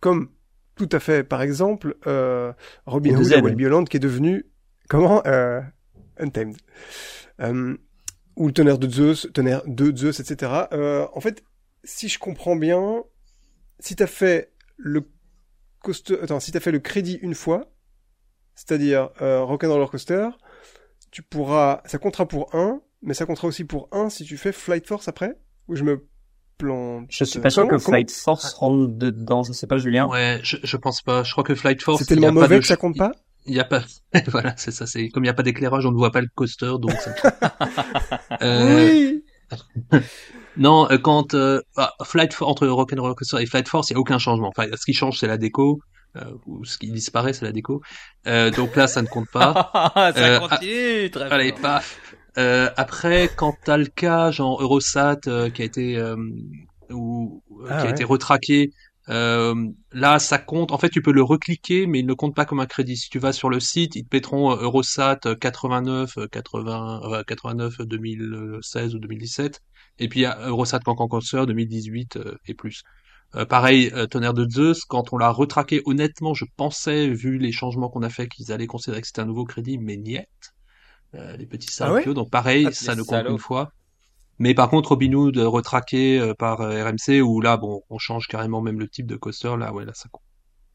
comme tout à fait par exemple euh, Robin Hood Walibi Holland qui est devenu comment euh, Untamed euh, ou le tonnerre de Zeus, tonnerre de Zeus, etc. Euh, en fait, si je comprends bien, si t'as fait le coaster, attends, si t'as fait le crédit une fois, c'est-à-dire euh, Rock'n'Roller Coaster, tu pourras, ça comptera pour un, mais ça comptera aussi pour un si tu fais Flight Force après, ou je me plante. Je suis pas sûr que Flight Force rentre dedans. Je sais pas, Julien. Ouais, je, je pense pas. Je crois que Flight Force. C'est tellement mauvais de que ça compte pas Il y a pas. voilà, c'est ça. C'est comme il y a pas d'éclairage, on ne voit pas le coaster, donc. Ça... Euh, Oui Non, euh, quand euh, ah, Flight entre Rock'n'Roller Coaster et Flight Force, il y a aucun changement. Enfin, ce qui change, c'est la déco. Euh, ou ce qui disparaît, c'est la déco. Euh, donc là, ça ne compte pas. ça Euh, continue très Allez, fort. paf. Euh, après, quand t'as le cas, genre Eurosat, euh, qui a été euh, ou Ah qui a ouais. été retraqué, euh, là, ça compte. En fait, tu peux le recliquer, mais il ne compte pas comme un crédit. Si tu vas sur le site, ils te mettront euh, Eurosat euh, 89, euh, 80, euh, 89, 2016 ou 2017, et puis il y a Eurosat Cancan Coaster 2018 euh, et plus. Euh, pareil, Tonnerre de Zeus, quand on l'a retraqué, honnêtement, je pensais, vu les changements qu'on a fait, qu'ils allaient considérer que c'était un nouveau crédit, mais niet. Euh, les petits Ah ouais? salauds. donc pareil, Ah, ça ne compte qu'une fois. Mais par contre, Robin Hood euh, retraqué euh, par euh, RMC, où là, bon, on change carrément même le type de coaster, là, ouais, là, ça compte.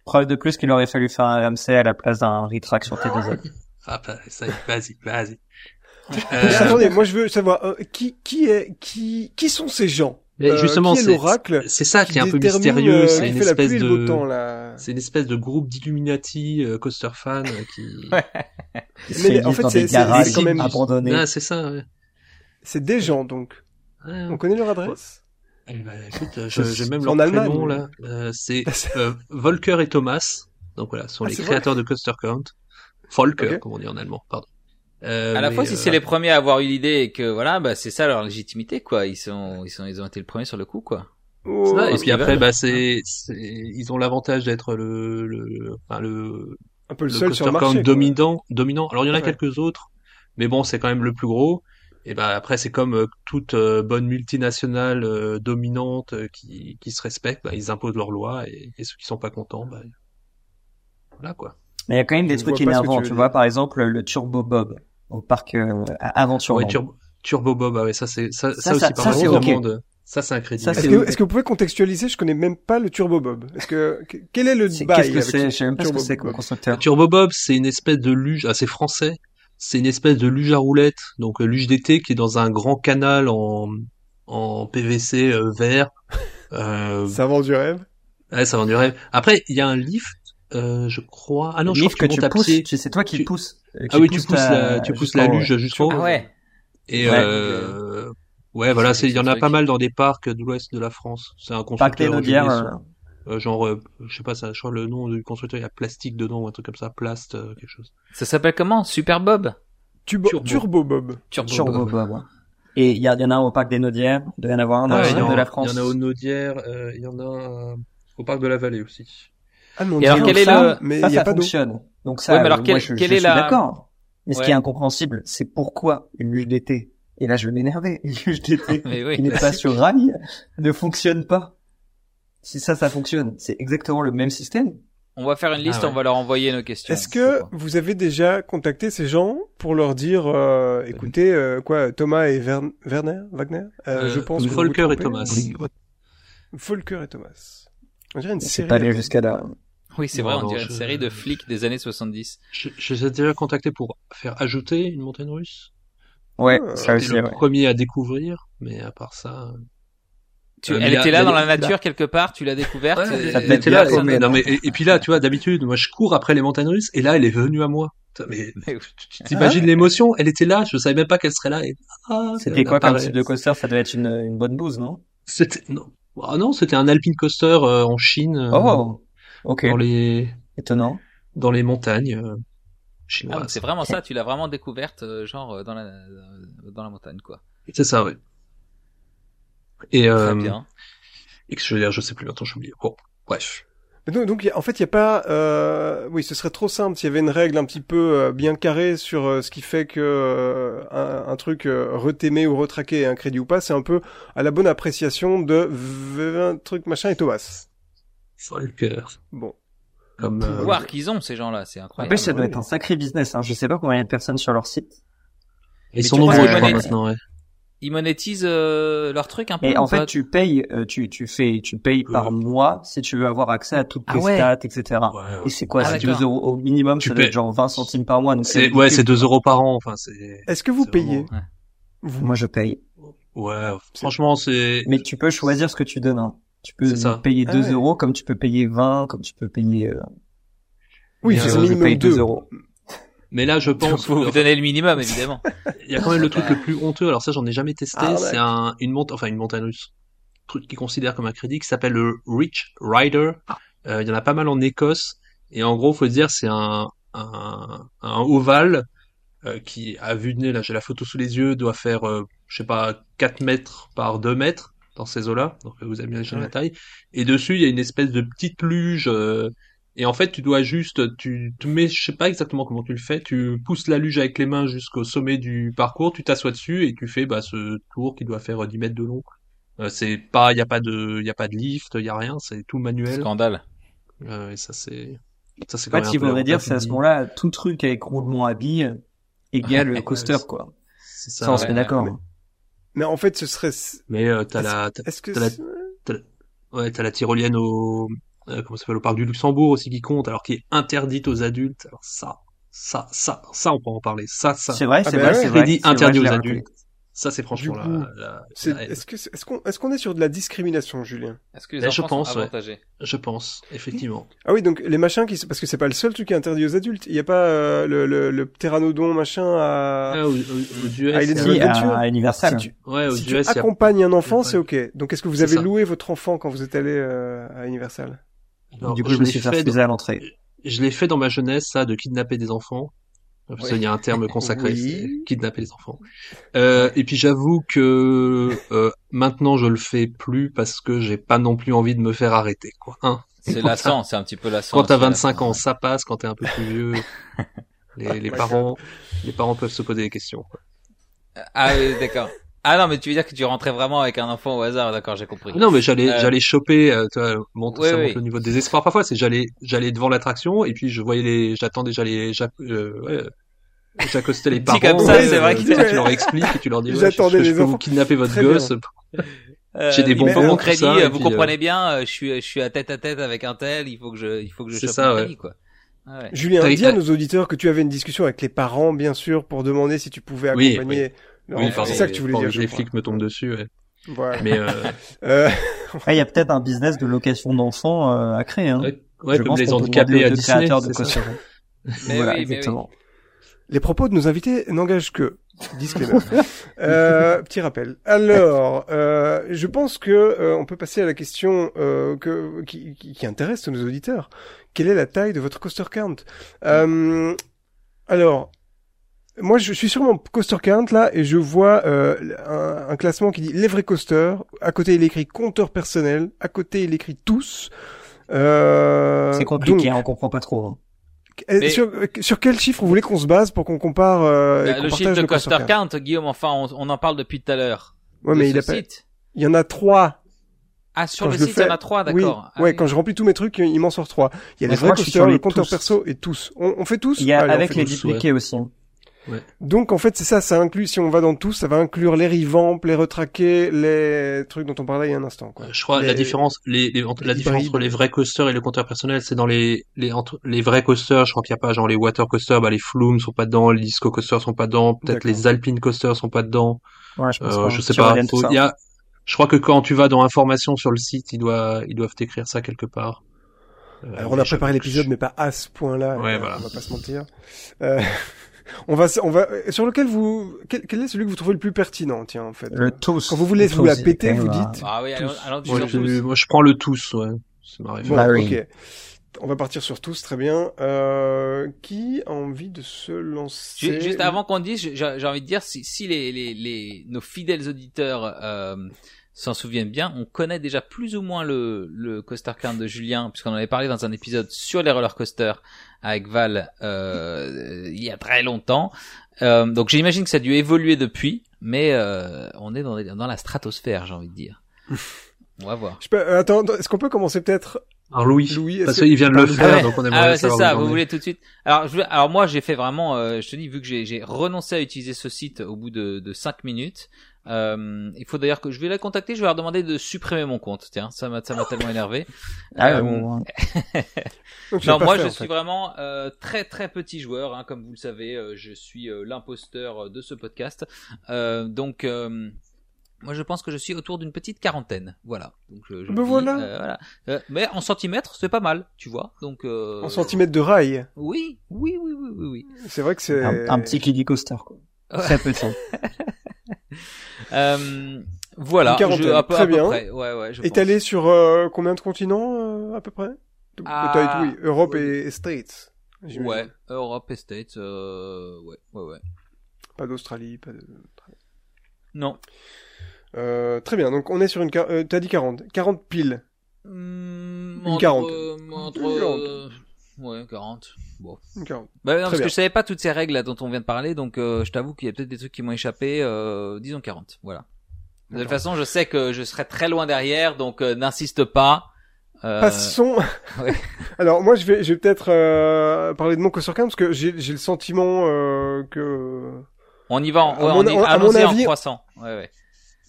Preuve de plus qu'il aurait fallu faire un RMC à la place d'un retract sur T2Z. Ah, bah, ça y est, vas-y, vas-y. Mais Euh, Attendez, moi je veux savoir euh, qui qui est qui qui sont ces gens? Mais Euh, justement, qui c'est l'oracle c'est ça qui est un peu mystérieux, euh, c'est qui une espèce de, temps là. c'est une espèce de groupe d'Illuminati euh, coaster fan euh, qui. Ils Mais se en fait, dans c'est- quand même- abandonnés. Ah, c'est ça. Ouais. C'est des gens donc. Ouais, On connaît leur adresse Eh ben, écoute, euh, j'ai même leur prénom là. Euh, c'est euh, Volker et Thomas. Donc voilà, ce sont Ah, les créateurs de Coaster Count. Volker, comme on dit en allemand, pardon. Euh, à la fois si euh, c'est les premiers à avoir eu l'idée et que voilà bah c'est ça leur légitimité quoi ils sont ils sont ils ont été le premier sur le coup quoi Oh, c'est ça, et parce puis après, bah, c'est, c'est, ils ont l'avantage d'être le, le, enfin, le, Un peu le le seul sur coaster le marché. dominant, dominant. Alors il y en a Ouais. quelques autres, mais bon, c'est quand même le plus gros. Et bah après, c'est comme euh, toute euh, bonne multinationale euh, dominante euh, qui, qui se respecte, bah, ils imposent leurs lois et, et ceux qui sont pas contents, bah, voilà quoi. Mais il y a quand même des Je trucs énervants. tu Tu, vois, par exemple, le Turbo Bob au parc euh, à Aventureland. Ouais, Turbo, Turbo Bob, ah ouais, ça c'est, ça, ça, Ça, aussi ça- par ça, contre, c'est on ok. demande- ça c'est un crédit. Ça, ouais. Est-ce que, ok. est-ce que vous pouvez contextualiser Je connais même pas le Turbo Bob. Est-ce que que- quel est le bail Qu'est-ce que c'est? ce Je sais même pas ce que Turbo c'est comme. Turbo Bob, c'est une espèce de luge, ah, c'est français, c'est une espèce de luge à roulette, donc euh, luge d'été qui est dans un grand canal en, en PVC euh, vert. Euh, Ça vend du rêve? ouais, ça vend du rêve. Après, il y a un lift, euh, je crois. Ah non, je Lift crois que que tu pousses. C'est toi qui Tu- pousses. euh, Ah oui, tu pousse pousses la, tu pousses la luge jusqu'en ah haut. ouais Et Ouais. euh, ouais, voilà, c'est, il y en a pas mal dans des parcs de l'ouest de la France. C'est un Parc constructeur. Dis, euh, genre, euh, je sais pas, ça, je crois le nom du constructeur, il y a plastique dedans ou un truc comme ça, plast, euh, quelque chose. ça s'appelle comment? Super Bob? Turbo, Turbo. Turbo Bob. Turbo, Turbo Bob. Bob. ouais. Et il y, en a un au parc des Naudières, il doit y en avoir un dans Ah, le de la France. Il y en a au Naudière, euh, il y en a euh, au parc de la Vallée aussi. Ah, mais on Et alors, quel est ça, le- Mais ça, il y a ça pas fonctionne. Donc ça, Ouais, mais alors quel- moi, je, je est suis la- d'accord. Mais ce qui est incompréhensible, c'est pourquoi une luge d'été, et là je vais m'énerver, une luge d'été oui. qui n'est pas sur rail ne fonctionne pas. Si ça, ça fonctionne, c'est exactement le même système. On va faire une liste, Ah ouais. on va leur envoyer nos questions. Est-ce que vous avez déjà contacté ces gens pour leur dire, euh, écoutez, euh, quoi, Thomas et Werner, Wagner, euh, Euh, je pense Volker vous et. Thomas. Volker et Thomas. On dirait une C'est série. pas allé jusqu'à là. Oui, c'est vrai, on dirait je- une série de flics des années 70. Je, je les ai déjà contactés pour faire ajouter une montagne russe. Ouais, Ah, ça aussi, le ouais. premier à découvrir, mais à part ça. Tu, Euh, elle était là dans la nature quelque part, tu l'as découverte. Ouais, elle être était là. mais non, mais, et, et puis là, tu vois, d'habitude, moi, je cours après les montagnes russes, et là, elle est venue à moi. Mais Mais- tu t'imagines l'émotion? Elle était là, je savais même pas qu'elle serait là. Et... Ah, C'était elle quoi comme type de coaster? Ça devait être une, une bonne bouse, non? C'était non, ah non, c'était un alpine coaster euh, en Chine, euh, Oh, ok, dans les étonnant. dans les montagnes euh, Ah, c'est vraiment ça, tu l'as vraiment découverte, euh, genre euh, dans la euh, dans la montagne, quoi. C'est ça, ouais. Et euh, Très bien. et que je veux dire, je sais plus. Attends, j'ai oublié. Bon, bref. Donc, en fait, il n'y a pas... Euh... Oui, ce serait trop simple s'il y avait une règle un petit peu euh, bien carrée sur euh, ce qui fait que euh, un, un truc euh, retémé ou retraqué est un crédit ou pas. C'est un peu à la bonne appréciation de v- un truc machin et Thomas. Volker. Bon. Comme euh, Pouvoir qu'ils ont ces gens-là, c'est incroyable. Après, ça doit être un sacré business. Hein. Je sais pas combien il y a de personnes sur leur site. ils sont nombreux, maintenant. Ouais. Ils monétisent euh, leur truc un peu. Et en fait, tu payes, euh, tu, tu fais, tu payes par Euh. mois si tu veux avoir accès à toutes Ah tes ouais. stats, etc. Ouais, ouais. Et c'est quoi Ah, C'est d'accord. 2 euros au minimum, Tu ça doit être genre 20 centimes par mois. Donc C'est ouais, c'est 2 euros par an. Enfin, c'est. Est-ce que vous payez vraiment- vous Moi, je paye. Ouais, franchement, c'est. Mais tu peux choisir ce que tu donnes. hein. Tu peux ça. payer Ah 2 ouais. euros comme tu peux payer 20, comme tu peux payer... Euh... Oui, c'est minimum paye 2 deux. euros. Mais là, je pense. Vous que- donner le minimum, évidemment. Il y a quand même le truc le plus honteux. Alors ça, j'en ai jamais testé. Ah, c'est un une montagne, enfin une montagne russe, truc qu'ils considèrent comme un crédit, qui s'appelle le Rich Rider. Euh, il y en a pas mal en Écosse. Et en gros, faut dire, c'est un un, un ovale euh, qui, à vue de nez, là, j'ai la photo sous les yeux, doit faire, euh, je sais pas, 4 mètres par 2 mètres dans ces eaux-là. Donc euh, vous imaginez Ouais. la taille. Et dessus, il y a une espèce de petite luge. Euh, et en fait, tu dois juste, tu te mets, je sais pas exactement comment tu le fais, tu pousses la luge avec les mains jusqu'au sommet du parcours, tu t'assois dessus et tu fais bah, ce tour qui doit faire 10 mètres de long. Euh, c'est pas, il y a pas de, il y a pas de lift, il y a rien, c'est tout manuel. Scandale. Euh, et ça c'est, ça c'est En fait, ce qu'il faudrait dire, c'est à ce moment-là, tout truc avec roulement à billes égale le Ouais, coaster, quoi. C'est Ça, ça. on ouais. se met d'accord. mais- Mais en fait, ce serait... Mais euh, t'as la, t'as- Est-ce que... t'as la- c'est- ouais, t'as la tyrolienne au, euh, comment ça s'appelle, au parc du Luxembourg aussi qui compte, alors qui est interdite aux adultes. Alors ça, ça, ça, ça, on peut en parler. Ça, ça. C'est vrai, Ah c'est bah vrai, ouais. c'est vrai. Vrai, interdit je aux adultes. Ça, c'est franchement coup, la-. Est-ce que c'est- est-ce qu'on est-ce qu'on est sur de la discrimination, Julien? Est-ce que les Ben, je enfants pense, sont ouais. avantagés? Je pense, effectivement. Ah oui, donc les machins qui... Parce que c'est pas le seul truc qui est interdit aux adultes. Il y a pas euh, le, le, le pteranodon machin à... Ah, aux, aux, US, il est Nouvelle Si, Adventure. à Universal. Si tu, ouais, aux si tu US, il y a- accompagnes un enfant, c'est ok. Donc est-ce que vous avez loué votre enfant quand vous êtes allé euh, à Universal? Alors, du coup, je me suis fait refuser à l'entrée. Je l'ai fait dans ma jeunesse, ça, de kidnapper des enfants. Parce Oui. qu'il y a un terme consacré, Oui. kidnapper les enfants. Euh, et puis j'avoue que euh, maintenant je le fais plus parce que j'ai pas non plus envie de me faire arrêter, quoi. Hein C'est lassant, c'est un petit peu lassant. Quand t'as aussi, à la 25 fin. ans, ça passe. Quand t'es un peu plus vieux, les, parents, les parents peuvent se poser des questions. quoi. Ah oui, d'accord. Ah non, mais tu veux dire que tu rentrais vraiment avec un enfant au hasard, d'accord, j'ai compris. Non, mais j'allais, Euh, j'allais choper, euh, tu vois, monte, oui, ça oui. monte au niveau de désespoir parfois. C'est j'allais, j'allais devant l'attraction et puis je voyais les, j'attendais, j'allais, j'a- euh, ouais, j'accostais les parents. comme ça, euh, c'est vrai tu que- tu leur expliques et tu leur dis, ouais, je, peux vous kidnapper votre Très gosse. Euh, J'ai des faut mon crédit, ça, vous puis, comprenez bien, euh, je suis, je suis à tête à tête avec un tel, il faut que je, il faut que je chope ça, crédit, quoi. Ah ouais. Julien, T'as- dis à nos auditeurs que tu avais une discussion avec les parents, bien sûr, pour demander si tu pouvais accompagner. Oui, enfant. pardon, c'est ça que tu voulais dire. que les crois. flics me tombent dessus. ouais. Voilà. Mais euh, Euh, Ah, il y a peut-être un business de location d'enfants euh, à créer. Hein. ouais, ouais, Je comme pense les qu'on peut handicapés à deux Disney, créateurs de ça. coaster. Mais voilà, oui, mais exactement. les propos de nos invités n'engagent que. Disclaimer. euh, petit rappel. Alors, euh, je pense que euh, on peut passer à la question euh, que, qui, qui, qui intéresse nos auditeurs. Quelle est la taille de votre coaster count? Euh, Alors, moi, je suis sur mon coaster count là et je vois euh, un, un classement qui dit les vrais coasters. À côté, il écrit compteur personnel. À côté, il écrit tous. Euh, C'est compliqué, donc, hein, on comprend pas trop. hein. euh, Mais- sur, euh, sur quel chiffre vous voulez qu'on se base pour qu'on compare euh, et Bah, qu'on le chiffre de le coaster count count, Guillaume, enfin, on, on en parle depuis tout à l'heure. Ouais, De mais il, ce a pas... site. il y en a trois. Ah, sur Quand le site, il y en a trois, Oui, d'accord. Ah ouais, oui. quand je remplis tous mes trucs, il m'en sort trois. Il y a les vrais coasters, les le compteur tous. perso et tous. On, on fait tous Il y a Allez, avec les dupliqués aussi. hein. Donc en fait c'est ça, ça inclut, si on va dans tous, ça va inclure les revamps, les retraqués, les trucs dont on parlait il y a un instant. Quoi. Euh, Je crois Les- la différence, les, les- entre- la les différence hybrides. entre les vrais coasters et le compteur personnel, c'est dans les les entre les vrais coasters. Je crois qu'il y a pas genre les water coasters, bah les Flume sont pas dedans, les disco coasters sont pas dedans, peut-être les alpine coasters sont pas dedans. Ouais, je pense Euh, je sais pas. tout Faut- y a, je crois que quand tu vas dans information sur le site, ils doivent ils doivent t'écrire ça quelque part. Euh, Alors on a préparé l'épisode, mais pas à ce point-là. Ouais, euh, voilà. On va pas se mentir. Euh, on va, on va sur lequel vous, quel, quel est celui que vous trouvez le plus pertinent, tiens en fait? Le tous. Quand vous voulez Le vous la péter, vous même, dites? Ah oui, allons, tous. allons Moi, je, moi, je prends le tous, ouais. C'est ma Bon, référence. Bah. On va partir sur tous, très bien. Euh, qui a envie de se lancer? Ju- Juste avant qu'on dise, j'ai envie de dire, si, si les, les, les, nos fidèles auditeurs euh, s'en souviennent bien, on connaît déjà plus ou moins le, le coaster de Julien, puisqu'on en avait parlé dans un épisode sur les roller coasters avec Val euh, il y a très longtemps. Euh, donc j'imagine que ça a dû évoluer depuis, mais euh, on est dans, dans la stratosphère, j'ai envie de dire. On va voir. Je peux- euh, attends, est-ce qu'on peut commencer peut-être Alors Louis, Louis parce qu'il vient de le Ah, faire, ouais. donc on aimerait Ah ouais, c'est ça, vous voulez tout de suite. Alors, je, veux- alors moi, j'ai fait vraiment, euh, je te dis, vu que j'ai j'ai renoncé à utiliser ce site au bout de, de 5 minutes, euh, il faut d'ailleurs que je vais la contacter, je vais leur demander de supprimer mon compte. Tiens, ça m'a ça m'a tellement énervé. Ah, Euh, bon, non, moi fait, je suis fait. vraiment euh, très très petit joueur, hein, comme vous le savez, euh, je suis euh, l'imposteur de ce podcast. Euh, donc euh, moi je pense que je suis autour d'une petite quarantaine, voilà. Donc je, je Ben dis, voilà. euh, voilà. Euh, mais en centimètres, c'est pas mal, tu vois. Donc euh, En centimètres de rail. Oui, oui, oui, oui, oui, oui. C'est vrai que c'est un, un petit kiddie coaster, quoi. Ouais. Très petit. Euh, voilà, je, à peu, très à peu bien. près. Ouais, ouais, je pense. étalé sur euh, combien de continents euh, à peu près? Ah, oui, Europe et, et States. j'imagine. Ouais, Europe et States, euh, ouais, ouais, ouais. Pas d'Australie, pas de. Non. Euh, très bien, donc on est sur une. Euh, T'as dit 40. 40 piles. Hmm, Une entre, quarantaine. euh, entre, euh, ouais, 40. Bon. Une 40. Bah, non, parce bien. que je savais pas toutes ces règles là dont on vient de parler, donc euh, je t'avoue qu'il y a peut-être des trucs qui m'ont échappé. Euh, disons 40, voilà. De toute façon, je sais que je serai très loin derrière, donc euh, n'insiste pas. Euh, Passons. ouais. Alors moi je vais, je vais peut-être euh, parler de mon coaster count parce que j'ai, j'ai le sentiment euh, que On y va, en, À ouais, mon- on y- à mon allons-y en avis- croissant. Ouais, ouais.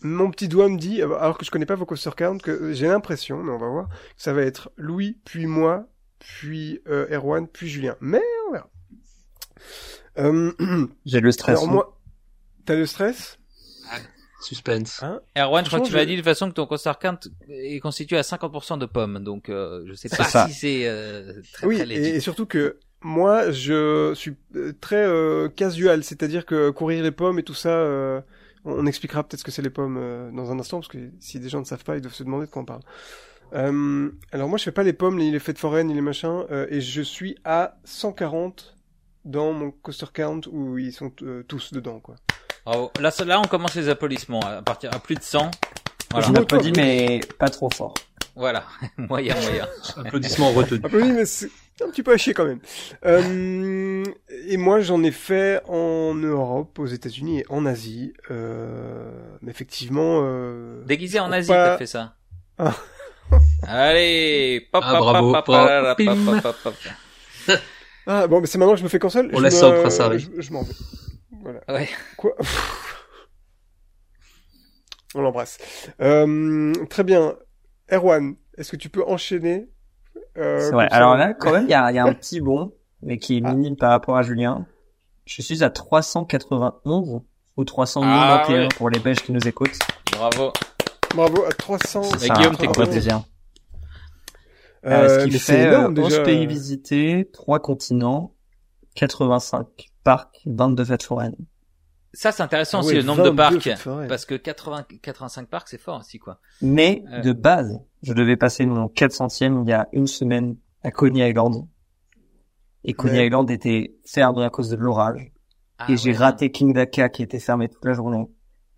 mon petit doigt me dit, alors que je connais pas vos coaster count, que j'ai l'impression, mais on va voir, que ça va être Louis, puis moi, puis euh, Erwan, puis Julien. Mais on verra. Euh, J'ai le stress. alors moi, t'as le stress? Suspense. Erwan, je crois que tu m'as dit de toute façon que ton count est constitué à 50% de pommes, donc euh, je sais pas ça. si c'est euh, très Oui, très et, surtout que moi, je suis euh, très euh, casual, c'est-à-dire que courir les pommes et tout ça, euh, on, on expliquera peut-être ce que c'est les pommes euh, dans un instant, parce que si des gens ne savent pas, ils doivent se demander de quoi on parle. Euh, alors moi, je fais pas les pommes, ni les fêtes foraines, ni les machins, euh, et je suis à 140 dans mon coaster count où ils sont euh, tous dedans, quoi. Bravo. Là, là, on commence les applaudissements à partir à plus de 100. Voilà. Je m'applaudis, mais pas trop fort. Voilà. moyen, moyen. Applaudissements retenus. Oui, mais c'est un petit peu à chier quand même. Euh, et moi, j'en ai fait en Europe, aux États-Unis et en Asie. Euh, mais effectivement, euh, Déguisé en Asie, pas- t'as fait ça. Ah. Allez, pop, Ah, pop, bravo. pop, pop, pop, Pim. pop, pop, pop. Ah bon, mais c'est maintenant que je me fais cancel. On je laisse ça au prince Harry. Je, je m'en vais. Voilà. Ouais. Quoi? On l'embrasse. Euh, très bien. Erwan, est-ce que tu peux enchaîner euh, C'est vrai. Alors là, quand même, il y a, il y a un petit bond, mais qui est Ah. minime par rapport à Julien. Je suis à 391 ou 391 Ah ouais. pour les Belges qui nous écoutent. Bravo. Bravo à 300. Mais Ça, Guillaume, t'es content. plaisir. Euh, Euh, ce qui c'est fait euh, énorme 11 déjà. pays visités, 3 continents, 85 parcs, 22 fêtes foraines. Ça, c'est intéressant Ah aussi, le nombre de 22 parcs. Parce que 80, 85 parcs, c'est fort aussi, quoi. Mais Euh. de base, je devais passer mon 400e il y a une semaine à Coney Island. Et Coney Ouais. Island était fermé à cause de l'orage. Ah et j'ai raté King Daka qui était fermé toute la journée.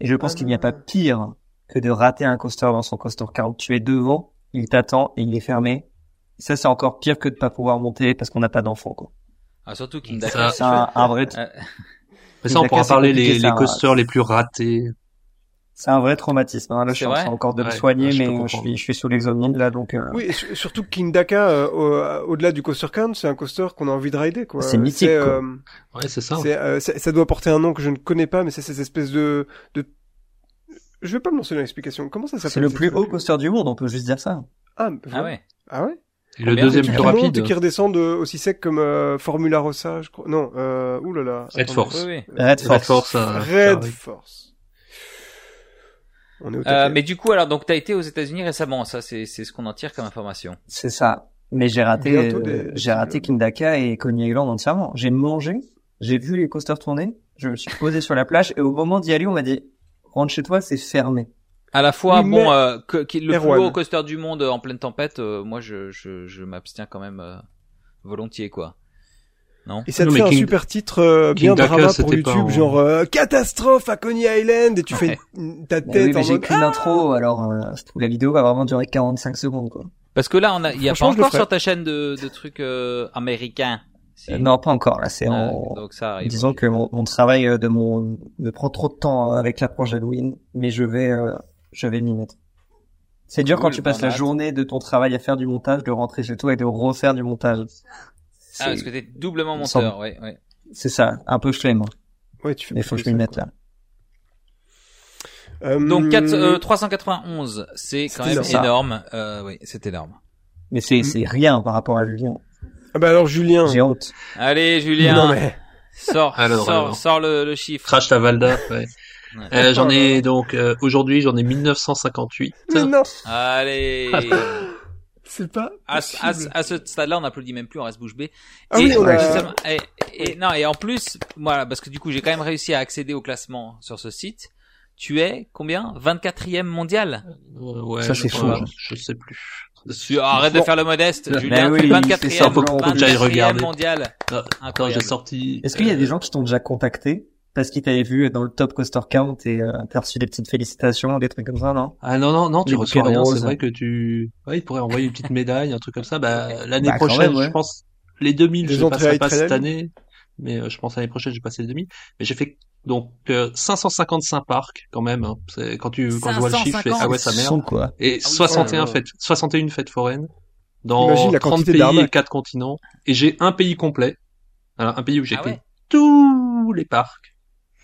Et je pense Ah qu'il n'y a pas pire que de rater un coaster dans son coaster count. Tu es devant, il t'attend et il est fermé. Ça, c'est encore pire que de pas pouvoir monter parce qu'on n'a pas d'enfant, quoi. Ah, surtout King Ça- Daka. C'est un, un vrai, Euh, Mais ça, on pourra parler les, les coasters les plus ratés. c'est un vrai traumatisme. Hein. Là, je suis en vrai train encore de me Ouais, soigner, ouais, je peux mais euh, je suis, je suis sous l'exomine, là, donc, euh, Oui, surtout que King Daka, euh, au- au-delà du coaster count, c'est un coaster qu'on a envie de rider, quoi. C'est mythique, quoi. euh, Ouais, c'est ça. c'est, euh, c'est- ça doit porter un nom que je ne connais pas, mais c'est ces espèces de, de... Je vais pas me lancer dans l'explication. Comment ça s'appelle c'est le plus haut coaster du monde, on peut juste dire ça. Ah, Ah ouais. Ah ouais Et le deuxième plus rapide, qui redescendent euh, aussi sec comme euh, Formula Rossa, je crois. Non, euh, oulala. Red. Force. Oui, oui. Red Red Force. Force, euh, Red Force. On est au Euh, mais du coup, alors, donc, t'as été aux États-Unis récemment. Ça, c'est, c'est ce qu'on en tire comme information. C'est ça. Mais j'ai raté, euh, des- j'ai raté King Daka et Coney Island entièrement. J'ai mangé, j'ai vu les coasters tourner, je me suis posé sur la plage et au moment d'y aller, on m'a dit, rentre chez toi, c'est fermé. À la fois, Oui, bon, euh, que, qui- le Erwan. plus haut coaster du monde euh, en pleine tempête, euh, moi, je, je, je m'abstiens quand même euh, volontiers, quoi. Non Et ça te Non, fait un King- super titre euh, King bien Daka, drama pour YouTube, en- genre euh, catastrophe à Coney Island, et tu fais Ouais. ta Mais tête oui, mais en j'ai mode qu'une intro, alors euh, la vidéo va vraiment durer 45 secondes, quoi. Parce que là, on a, il y a pas encore sur ta chaîne de, de trucs euh, américains. Si. Euh, non, pas encore. Là, c'est Euh, en. donc ça arrive. Disons que mon, mon travail euh, de mon me prend trop de temps euh, avec l'approche d'Halloween, mais je vais, euh, je vais m'y mettre. C'est dur Cool, quand tu passes la hâte. journée de ton travail à faire du montage, de rentrer chez toi et de refaire du montage. Ah, parce que t'es doublement Sans- monteur, ouais, ouais. c'est ça, un peu flemme. hein. Ouais, tu fais Mais faut que je m'y mette là. Euh, Donc 4, euh, 391, c'est quand C'est même ça. énorme. Euh, oui, c'est énorme. Mais c'est, Mm. c'est rien par rapport à Julien. Ah bah alors Julien. J'ai honte. Allez, Julien, Non mais. sors, Alors, sors, alors. sors le, le chiffre. Crash ta Valda, ouais. Ouais. Euh, j'en ai donc euh, aujourd'hui j'en ai 1958. Mais non, Allez. c'est pas. À, à, à ce stade-là, on n'applaudit même plus, on reste bouche bée. Ah et, oui, on a- justement- et, et- non, et en plus, voilà, parce que du coup, j'ai quand même réussi à accéder au classement sur ce site. Tu es combien? 24e mondial? Euh, ouais, Ça, c'est fou. Je, je sais plus. Arrête de faire le modeste, Ben Julien. oui, tu es il 24e, fait ça, faut qu'on- faut que j'aille 24e regarder. mondial. Ah, Quand j'ai sorti. Est-ce qu'il y a euh, des gens qui t'ont déjà contacté parce qu'ils t'avaient vu dans le top coaster count et euh, t'as reçu des petites félicitations, des trucs comme ça, non? Ah non non non, tu Les reçois rien. C'est vrai que tu. Ouais, ils pourraient envoyer une petite médaille, un truc comme ça. Bah l'année Bah, prochaine, même, ouais. je pense. Les 2000, Des je ne entrées passerai à pas cette année, mais euh, je pense l'année prochaine, je vais passer les 2000. Mais j'ai fait donc euh, 555 parcs quand même. Hein. C'est quand tu quand je vois le chiffre, je fais, ah ouais ça merde. Son, quoi. Et Ah oui, 61 oh là là. fêtes, 61 fêtes foraines dans Imagine la 30 quantité pays et d'arnaques. 4 continents. Et j'ai un pays complet. Alors, un pays où j'ai Ah fait ouais tous les parcs.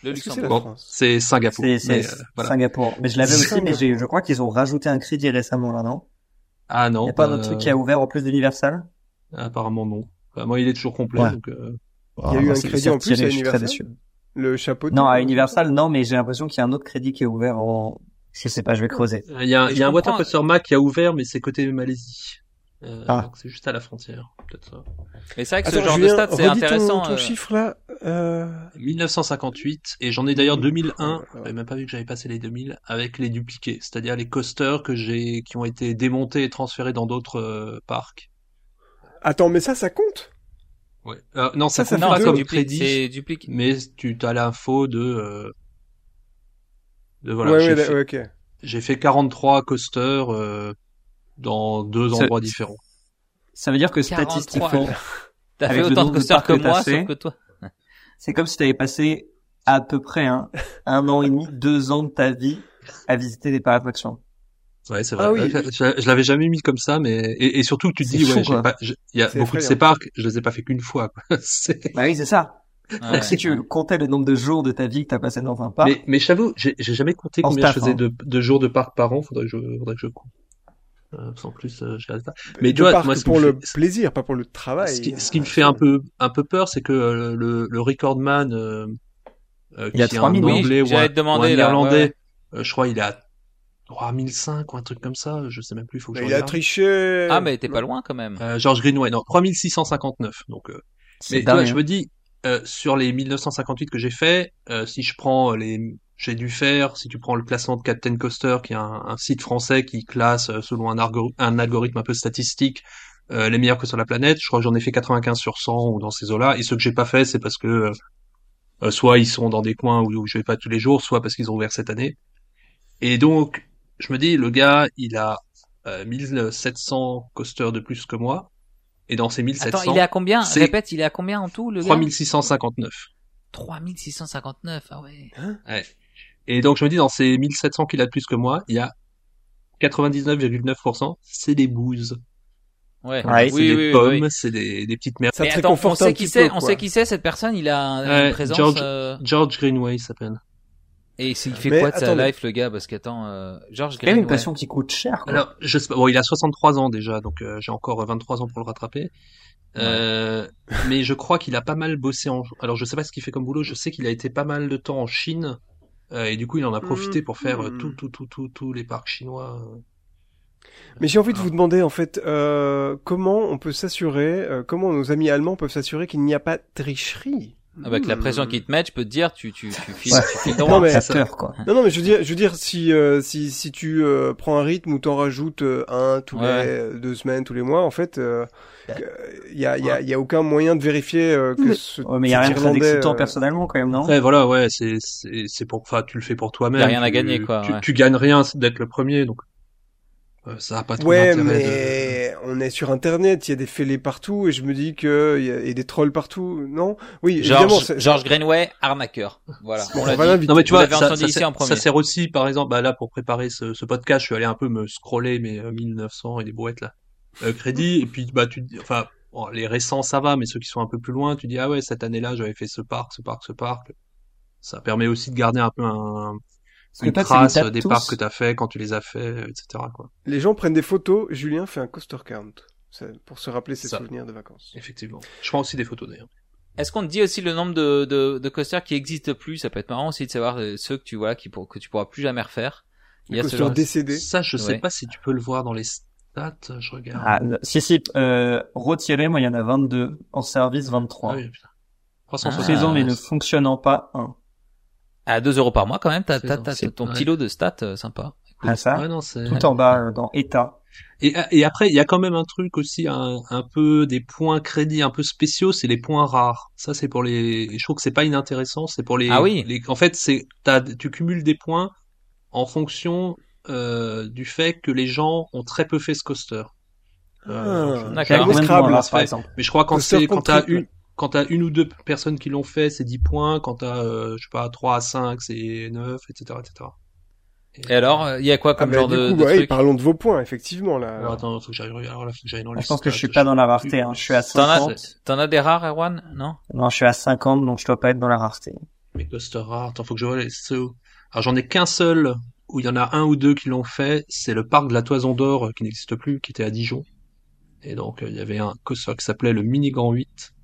Le c'est Bon, Singapour. C'est, euh, voilà. Singapour. Mais je l'avais aussi, mais je crois qu'ils ont rajouté un crédit récemment, là, non? Ah non. Il y a pas un euh, autre truc qui a ouvert en plus d'Universal? Apparemment non. Enfin, moi, il est toujours complet. Ouais. Donc, euh, Il y a eu Ah, un crédit en plus à je suis très Universal déçu. Le chapeau. Non, à Universal, non, mais j'ai l'impression qu'il y a un autre crédit qui est ouvert en, je sais pas, je vais creuser. Il y a, Et il y a un Coaster Mac qui a ouvert, mais c'est côté Malaisie. Euh, Ah. donc C'est juste à la frontière, peut-être ça. Mais c'est vrai que Attends, ce genre Julien, de stade, c'est redis ton- intéressant. Ton, euh, chiffre là. Euh... 1958 et j'en ai d'ailleurs 2001. Ouais, ouais. J'avais même pas vu que j'avais passé les 2000 avec les dupliqués, c'est-à-dire les coasters que j'ai qui ont été démontés et transférés dans d'autres euh, parcs. Attends, mais ça, ça compte? Ouais. Euh, non, ça, Ça, ça compte fait pas comme dupli- crédit, mais tu as l'info de euh, de voilà. Ouais, j'ai ouais, fait, ouais, ok. j'ai fait 43 coasters euh, dans deux endroits différents. Ça veut dire que 43. statistiquement, T'as fait autant de coasters que moi, fait. sauf que toi. c'est comme si t'avais passé à peu près hein, un an et demi, deux ans de ta vie à visiter des parcs. Ouais, c'est vrai. Ah oui. Ouais, Je, je- je l'avais jamais mis comme ça, mais et, et surtout tu te dis fou, ouais, il y a beaucoup de effrayant. ces parcs, je les ai pas fait qu'une fois. Quoi. Bah oui, c'est ça. Ah Donc si tu comptais le nombre de jours de ta vie que t'as passé dans un parc, Mais, mais j'avoue, j'ai j'ai jamais compté En combien je faisais hein. de, de jours de parc par an. Faudrait que je, faudrait que je compte. Euh, sans plus, euh, je pas. Mais tu vois, moi, ce qui pour me le fait- plaisir, pas pour le travail. Ce qui, ce qui me fait un peu, un peu peur, c'est que euh, le, le recordman, euh, euh, Il y a qui est 3000, un oui, anglais ou un, ou un là, irlandais, euh, je crois il est à 3005 ou un truc comme ça. Je sais même plus. Faut que je il a triché. Ah, mais t'es pas loin quand même. Euh, George Greenway, non, 3659. Donc, euh, mais je me dis, euh, sur les 1958 que j'ai fait, euh, si je prends les, j'ai dû faire, si tu prends le classement de Captain Coaster, qui est un, un site français qui classe euh, selon un, argo- un algorithme un peu statistique euh, les meilleurs que sur la planète, je crois que j'en ai fait 95 sur 100 ou dans ces eaux-là. Et ceux que j'ai pas fait, c'est parce que soit ils sont dans des coins où, où je vais pas tous les jours, soit parce qu'ils ont ouvert cette année. Et donc, je me dis, le gars, il a euh, 1700 coasters de plus que moi. Et dans ces 1700, Attends, il est à combien? c'est- Répète, il est à combien en tout, le gars? 3659. 3659, ah ouais. Et donc, je me dis, dans ces 1700 qu'il a de plus que moi, il y a 99,9%, c'est des bouses. Ouais, Ouais, c'est oui, des oui, pommes, oui. c'est des, des petites merdes. Ça Mais te attends, on sait qui c'est, on sait qui c'est cette personne, il a un- Ouais, une présence George- euh, George Greenway il s'appelle. Et c'est- il fait Mais quoi de sa life le gars parce qu'attends euh, George même une passion qui coûte cher. Quoi. Alors, je sais pas, bon, il a 63 ans déjà, donc euh, j'ai encore 23 ans pour le rattraper. Euh, mais je crois qu'il a pas mal bossé en. Alors, je sais pas ce qu'il fait comme boulot. Je sais qu'il a été pas mal de temps en Chine euh, et du coup, il en a profité pour faire euh, Mhm. tout, tout, tout, tout, tous les parcs chinois. Mais j'ai envie de vous demander en fait euh, comment on peut s'assurer, euh, comment nos amis allemands peuvent s'assurer qu'il n'y a pas de tricherie? Avec la pression qu'ils te mettent, je peux te dire, tu, tu, tu files, Ouais. tu files Non, droit. mais- Acteur, quoi. Non, non, mais je veux dire, je veux dire, si euh, si si tu euh, prends un rythme où t'en rajoutes euh, un tous Ouais. les euh, deux semaines, tous les mois, en fait, euh, il y a il y a il y a aucun moyen de vérifier euh, que Mais- ce Ouais, mais il y a rien de excitant euh, personnellement quand même, non? Après, voilà, ouais, c'est, c'est, c'est pour, enfin, tu le fais pour toi-même. Y a rien à tu- gagner, quoi, Tu, ouais. tu gagnes rien d'être le premier, donc ça a pas trop Ouais, d'intérêt. mais on est sur Internet, il y a des fêlés partout, et je me dis que il y a et des trolls partout, non? Oui. George, George Greenway, arnaqueur. Voilà, on l'a dit. Non mais tu Vous vois, ça, ça ici sert- en ça sert aussi, par exemple, bah là pour préparer ce, ce podcast, je suis allé un peu me scroller mes euh, 1900 et des brouettes là, euh, crédits, et puis bah tu, enfin bon, les récents ça va, mais ceux qui sont un peu plus loin, tu dis ah ouais cette année-là j'avais fait ce parc, ce parc, ce parc. Ça permet aussi de garder un peu un, Parce que une toi, trace des tous. parcs que t'as fait quand tu les as fait, euh, etc. Quoi. Les gens prennent des photos. Julien fait un coaster count pour se rappeler ses Ça. souvenirs de vacances. Effectivement. Je prends aussi des photos d'ailleurs. Est-ce qu'on te dit aussi le nombre de, de, de coasters qui existent plus? Ça peut être marrant aussi de savoir euh, ceux que tu vois qui pour, que tu pourras plus jamais refaire. Il y a ce coasters décédés. Ça, je sais Ouais. pas si tu peux le voir dans les stats. Je regarde. Ah, si, si, euh, retiré, moi, il y en a 22. En service, 23. Ah oui, putain. Ah. 360. Saison, mais ne fonctionnant pas un. À 2 euros par mois quand même, t'as, ton ouais. petit lot de stats euh, sympa. Ah, ça. Ouais, non, c'est... Tout en bas, euh, dans état. Et, et après, il y a quand même un truc aussi, un, un peu des points crédits un peu spéciaux, c'est les points rares. Ça, c'est pour les. Je trouve que c'est pas inintéressant, c'est pour les. Ah oui. les- En fait, c'est t'as, tu cumules des points en fonction euh, du fait que les gens ont très peu fait ce coaster. Euh, Ah, D'accord. Combien de Scrabble, là, par exemple? Mais je crois quand Coaster c'est quand t'as une quand t'as une ou deux personnes qui l'ont fait, c'est 10 points. Quand t'as euh, je sais pas 3 à 5, c'est 9, etc., etc. Et alors, euh, il y a quoi Ah, comme bah, genre du de, coup, de ouais, truc parlons de vos points, effectivement, là. Alors, alors. attends, faut que j'aille regarder. Alors là, faut que j'aille dans les Je pense que je suis pas dans la rareté, hein. Je suis à T'en as, 50. t'en as des rares, Erwan? Non? Non, je suis à 50, donc je dois pas être dans la rareté. Mais coaster rare, attends, faut que je vois les ceux. Alors j'en ai qu'un seul où il y en a un ou deux qui l'ont fait, c'est le parc de la Toison d'Or euh, qui n'existe plus, qui était à Dijon. Et donc euh, il y avait un coaster qui s'appelait le Mini Grand 8.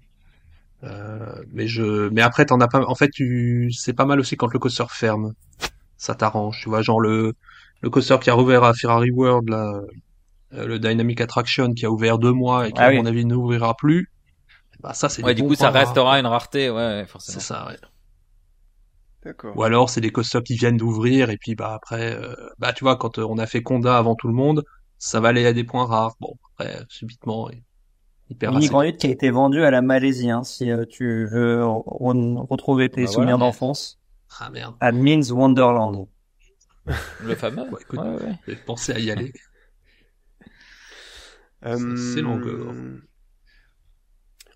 Euh, mais je, mais après t'en as pas. En fait, tu, c'est pas mal aussi quand le coaster ferme. Ça t'arrange, tu vois, genre le le coaster qui a rouvert à Ferrari World, là, euh, le Dynamic Attraction qui a ouvert deux mois et qui Ah à oui. mon avis n'ouvrira plus. Bah ça c'est Ouais, du coup, ça rares. restera une rareté, ouais, forcément. C'est ça, ouais. D'accord. Ou alors c'est des coasters qui viennent d'ouvrir et puis bah après euh, bah tu vois quand on a fait Conda avant tout le monde, ça va aller à des points rares. Bon après subitement assez. Grand 8 qui a été vendu à la Malaisie, hein, si euh, tu veux re- retrouver tes Bah souvenirs voilà. d'enfance. Ah merde, À Means Wonderland. Le fameux. Ouais, écoute. Ouais, ouais. j'ai pensé à y aller. Euh, c'est longueur.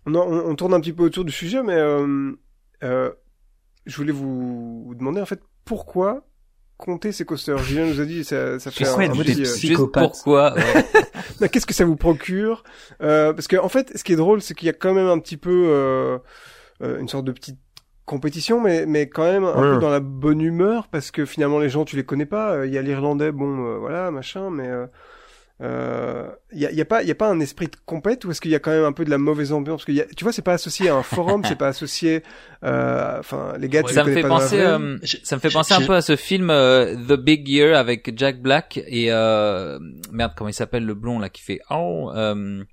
On, en- on, on tourne un petit peu autour du sujet, mais euh, euh, je voulais vous, vous demander en fait pourquoi compter ces coasters? Julien nous a dit ça, ça fait un, un petit, des euh, Juste pourquoi ouais. Qu'est-ce que ça vous procure? Euh, Parce que en fait, ce qui est drôle, c'est qu'il y a quand même un petit peu euh, euh, une sorte de petite compétition, mais mais quand même un Ouais. peu dans la bonne humeur, parce que finalement les gens tu les connais pas. Euh, Il y a l'Irlandais, bon, euh, voilà, machin, mais euh, euh, il y a, il y a pas il y a pas un esprit de compète ou est-ce qu'il y a quand même un peu de la mauvaise ambiance? Parce que il y a, tu vois, c'est pas associé à un forum, c'est pas associé. euh, Enfin, les gars, tu Ouais, les ça me fait pas penser, euh, ça me fait penser un peu à ce film euh, The Big Year avec Jack Black et euh, merde comment il s'appelle le blond là qui fait oh euh,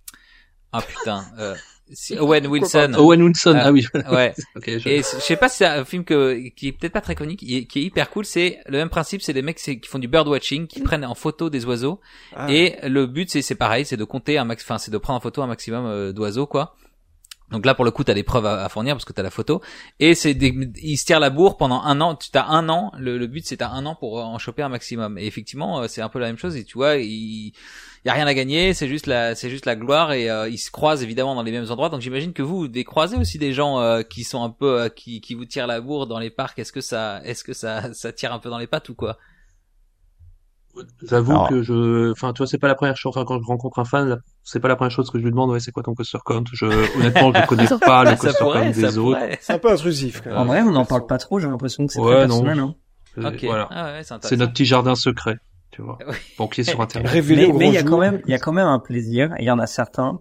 ah putain euh, si- Owen Wilson Owen Wilson, Ah, ah oui. ouais ok, je- et je sais pas si c'est un film que qui est peut-être pas très connu qui est, qui est hyper cool c'est le même principe c'est des mecs qui font du birdwatching qui prennent en photo des oiseaux Ah. et le but c'est c'est pareil c'est de compter un max enfin c'est de prendre en photo un maximum euh, d'oiseaux quoi Donc là, pour le coup, t'as des preuves à, à fournir parce que t'as la photo. Et c'est des, ils se tirent la bourre pendant un an. Tu as un an. Le, le but, c'est t'as un an pour en choper un maximum. Et effectivement, euh, c'est un peu la même chose. Et tu vois, il y a rien à gagner. C'est juste la, c'est juste la gloire. Et euh, ils se croisent évidemment dans les mêmes endroits. Donc j'imagine que vous, vous des croisez aussi des gens euh, qui sont un peu, euh, qui, qui vous tirent la bourre dans les parcs. Est-ce que ça, est-ce que ça, ça tire un peu dans les pattes ou quoi? J'avoue Alors- que je, enfin, tu vois, c'est pas la première chose, enfin, quand je rencontre un fan, c'est pas la première chose que je lui demande, ouais, c'est quoi ton coaster count? Je, honnêtement, je connais pas le coaster pourrait, count des autres. C'est un peu intrusif, quand même. En vrai, on n'en parle pas trop. J'ai l'impression que c'est Ouais, très non. personnel. Hein. Ok. Voilà. Ah ouais, c'est intéressant. C'est notre petit jardin secret, tu vois. Banquier sur Internet. Révélé Mais il y a quand même, il y a quand même un plaisir. Il y en a certains.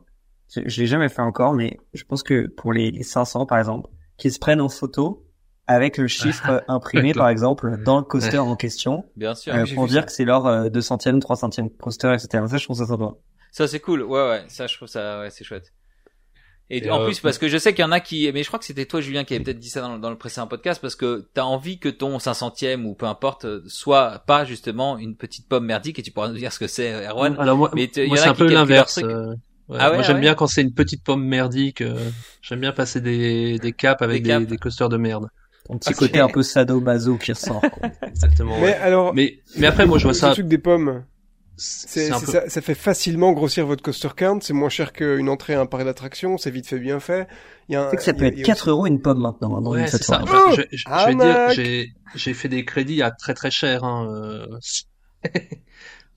Je, je l'ai jamais fait encore, mais je pense que pour les, les 500 par exemple, qui se prennent en photo avec le chiffre imprimé par exemple dans le coaster en question, Bien sûr. euh, pour dire ça. que c'est leur euh, 200e, 300e coaster, etc. Ça, je trouve ça sympa. Ça c'est cool, ouais ouais, ça je trouve ça ouais c'est chouette. Et, Et en euh, plus parce que je sais qu'il y en a qui, mais je crois que c'était toi Julien qui avait peut-être dit ça dans, le- dans le précédent podcast parce que t'as envie que ton 500e ou peu importe euh, soit pas justement une petite pomme merdique et tu pourras nous dire ce que c'est Erwan. Alors moi, Mais moi c'est un peu l'inverse. euh, ouais. Ah ouais, moi ah j'aime ouais. bien quand c'est une petite pomme merdique. euh, j'aime bien passer des, des caps avec Des des, coasters de merde. Un petit côté un peu sado-maso qui ressort. quoi. Exactement. Mais alors, Mais, mais après, moi je vois ça. truc des pommes, C'est c'est, un c'est peu. ça, ça fait facilement grossir votre coaster count. C'est moins cher qu'une entrée à un parc d'attractions. C'est vite fait, bien fait. Il y a un, que ça peut a- être il y a 4 euros une pomme maintenant. hein, dans Ouais, une c'est ça. Enfin, je, je- je vais dire, j'ai, j'ai fait des crédits à très très cher. Hein. euh.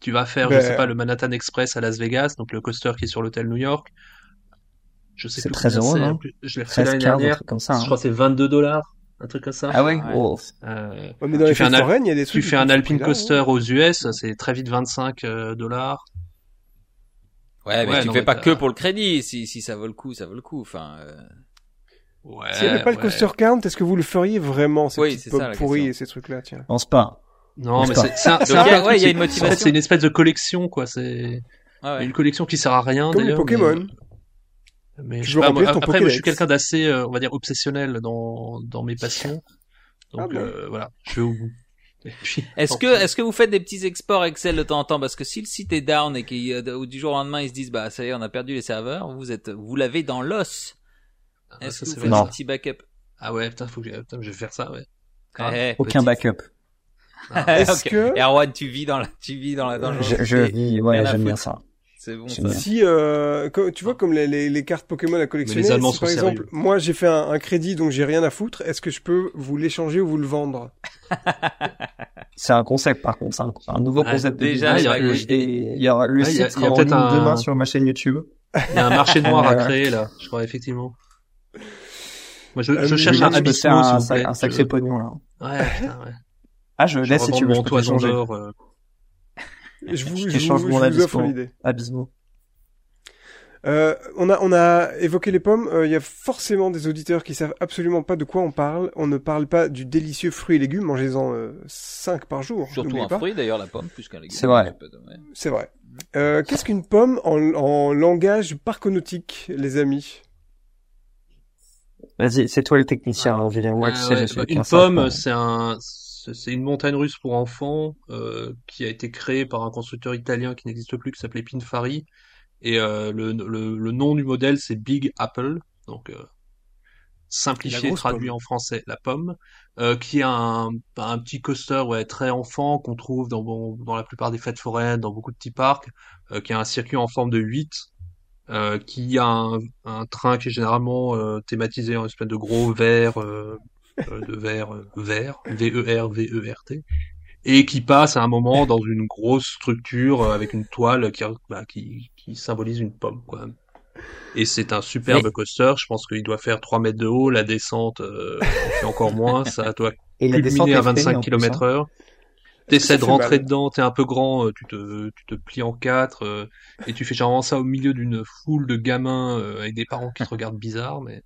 tu vas faire, je Ben- sais pas, le Manhattan Express à Las Vegas, donc le coaster qui est sur l'hôtel New York. Je sais C'est plus 13 combien euros, c'est, non. Je l'ai refait 13, l'année 15, un dernière. comme ça. Je hein. crois que c'est 22 dollars, un truc comme ça. Ah ouais, Ouais. Oh. Euh, Ouais, mais dans Tu les fais un foraines, il y a des trucs. tu qui fais un coûtent ce Alpine Coaster aux US, c'est très vite 25 euh, dollars. Ouais, mais Ouais, tu non, fais mais pas que pour le crédit. Si si ça vaut le coup, ça vaut le coup. Enfin. euh, Ouais, S'il n'y avait pas le coaster count, est-ce que vous le feriez vraiment, ces Oui, petites c'est pommes ça, la pourries et ces trucs-là, tiens? Pense pas. Non, mais c'est, un, ouais, il y a truc, une c'est- motivation. Une espèce de collection, quoi. C'est ouais. une collection qui sert à rien, Comme les mais- Pokémon. Mais je pas, moi, ton après, moi, je suis quelqu'un d'assez, euh, on va dire, obsessionnel dans, dans mes passions. Donc, Ah bon euh, voilà, je vais au bout. Est-ce que est-ce que vous faites des petits exports Excel de temps en temps? Parce que si le site est down et qu'il ou du jour au lendemain ils se disent bah ça y est on a perdu les serveurs, vous êtes vous l'avez dans l'os. Ah, Est-ce ça, que vous c'est faites un petit backup? Ah ouais, putain, faut que, putain, je vais faire ça, ouais. Ah, Eh, Aucun petit- backup. Est-ce Ok. que- Erwan, tu vis dans la tu vis dans la dangerosité. Je, je vis, ouais, j'aime bien ça. C'est bon ça. Si, euh, tu vois, comme les, les, les cartes Pokémon à collectionner, les Allemands si sont par exemple, sérieux. moi j'ai fait un, un crédit donc j'ai rien à foutre, est-ce que je peux vous l'échanger ou vous le vendre? C'est un concept, par contre, c'est un, un nouveau Ouais, concept. déjà, il y a- Et- et il y aura, le site il y a sera en peut-être ligne un- demain sur ma chaîne YouTube. Il y a un marché noir à Ouais. créer, là, je crois, effectivement. Moi, je, Euh, je cherche oui, un s'il un, un sacré pognon, là. Ouais, putain, ouais. Ah, je Je laisse si tu veux, je peux d'or, euh, Je vous, Je je t'échange vous, mon je vous offre l'idée. Abysmo. Euh, on a on a évoqué les pommes. Euh, Il y a forcément des auditeurs qui savent absolument pas de quoi on parle. On ne parle pas du délicieux fruit et légumes. Mangez-en euh, 5 par jour. Surtout un pas. fruit d'ailleurs la pomme plus qu'un légume. C'est vrai. C'est vrai. Euh, Qu'est-ce qu'une pomme en, en langage parconautique, les amis? Vas-y, c'est toi le technicien, hein, Julien. Moi, Euh, tu sais, ouais, je suis bah, une pomme, c'est un, c'est une montagne russe pour enfants euh, qui a été créée par un constructeur italien qui n'existe plus, qui s'appelait Pinfari. Et euh, le, le, le nom du modèle, c'est Big Apple, donc euh, simplifié, traduit pomme. en français, la pomme, euh, qui est un, un petit coaster ouais, très enfant qu'on trouve dans, bon, dans la plupart des fêtes foraines, dans beaucoup de petits parcs, euh, qui a un circuit en forme de 8, euh, qui a un, un train qui est généralement euh, thématisé en espèce de gros verre, de verre euh, vert, V-E-R, V-E-R-T, et qui passe à un moment dans une grosse structure euh, avec une toile qui, bah, qui, qui symbolise une pomme, quoi. Et c'est un superbe Mais- coaster, je pense qu'il doit faire 3 mètres de haut, la descente euh, fait encore moins, ça doit Et culminer à freinée, 25 en plus, hein. km heure. T'essaies de rentrer mal dedans, t'es un peu grand, euh, tu te, tu te plies en quatre, euh, et tu fais généralement ça au milieu d'une foule de gamins euh, avec des parents qui te regardent bizarre, mais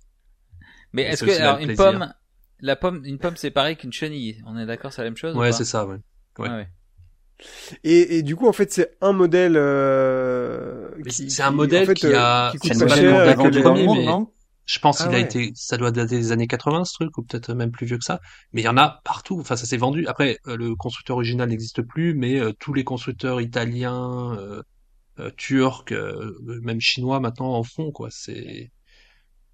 Mais est-ce que alors une plaisir. pomme la pomme une pomme c'est pareil qu'une chenille. On est d'accord c'est la même chose ou ouais, c'est ça, ouais. ouais. Ouais, ouais. et, et du coup, en fait, c'est un modèle. Euh, qui- c'est un qui, modèle en fait, qui euh, a- qui C'est coûte pas cher. le premier, mais- non Je pense Ah qu'il a été, ça doit dater des années 80 ce truc, ou peut-être même plus vieux que ça. Mais il y en a partout. Enfin, ça s'est vendu. Après, euh, le constructeur original n'existe plus, mais euh, tous les constructeurs italiens, euh, euh, turcs, euh, même chinois maintenant en font quoi. C'est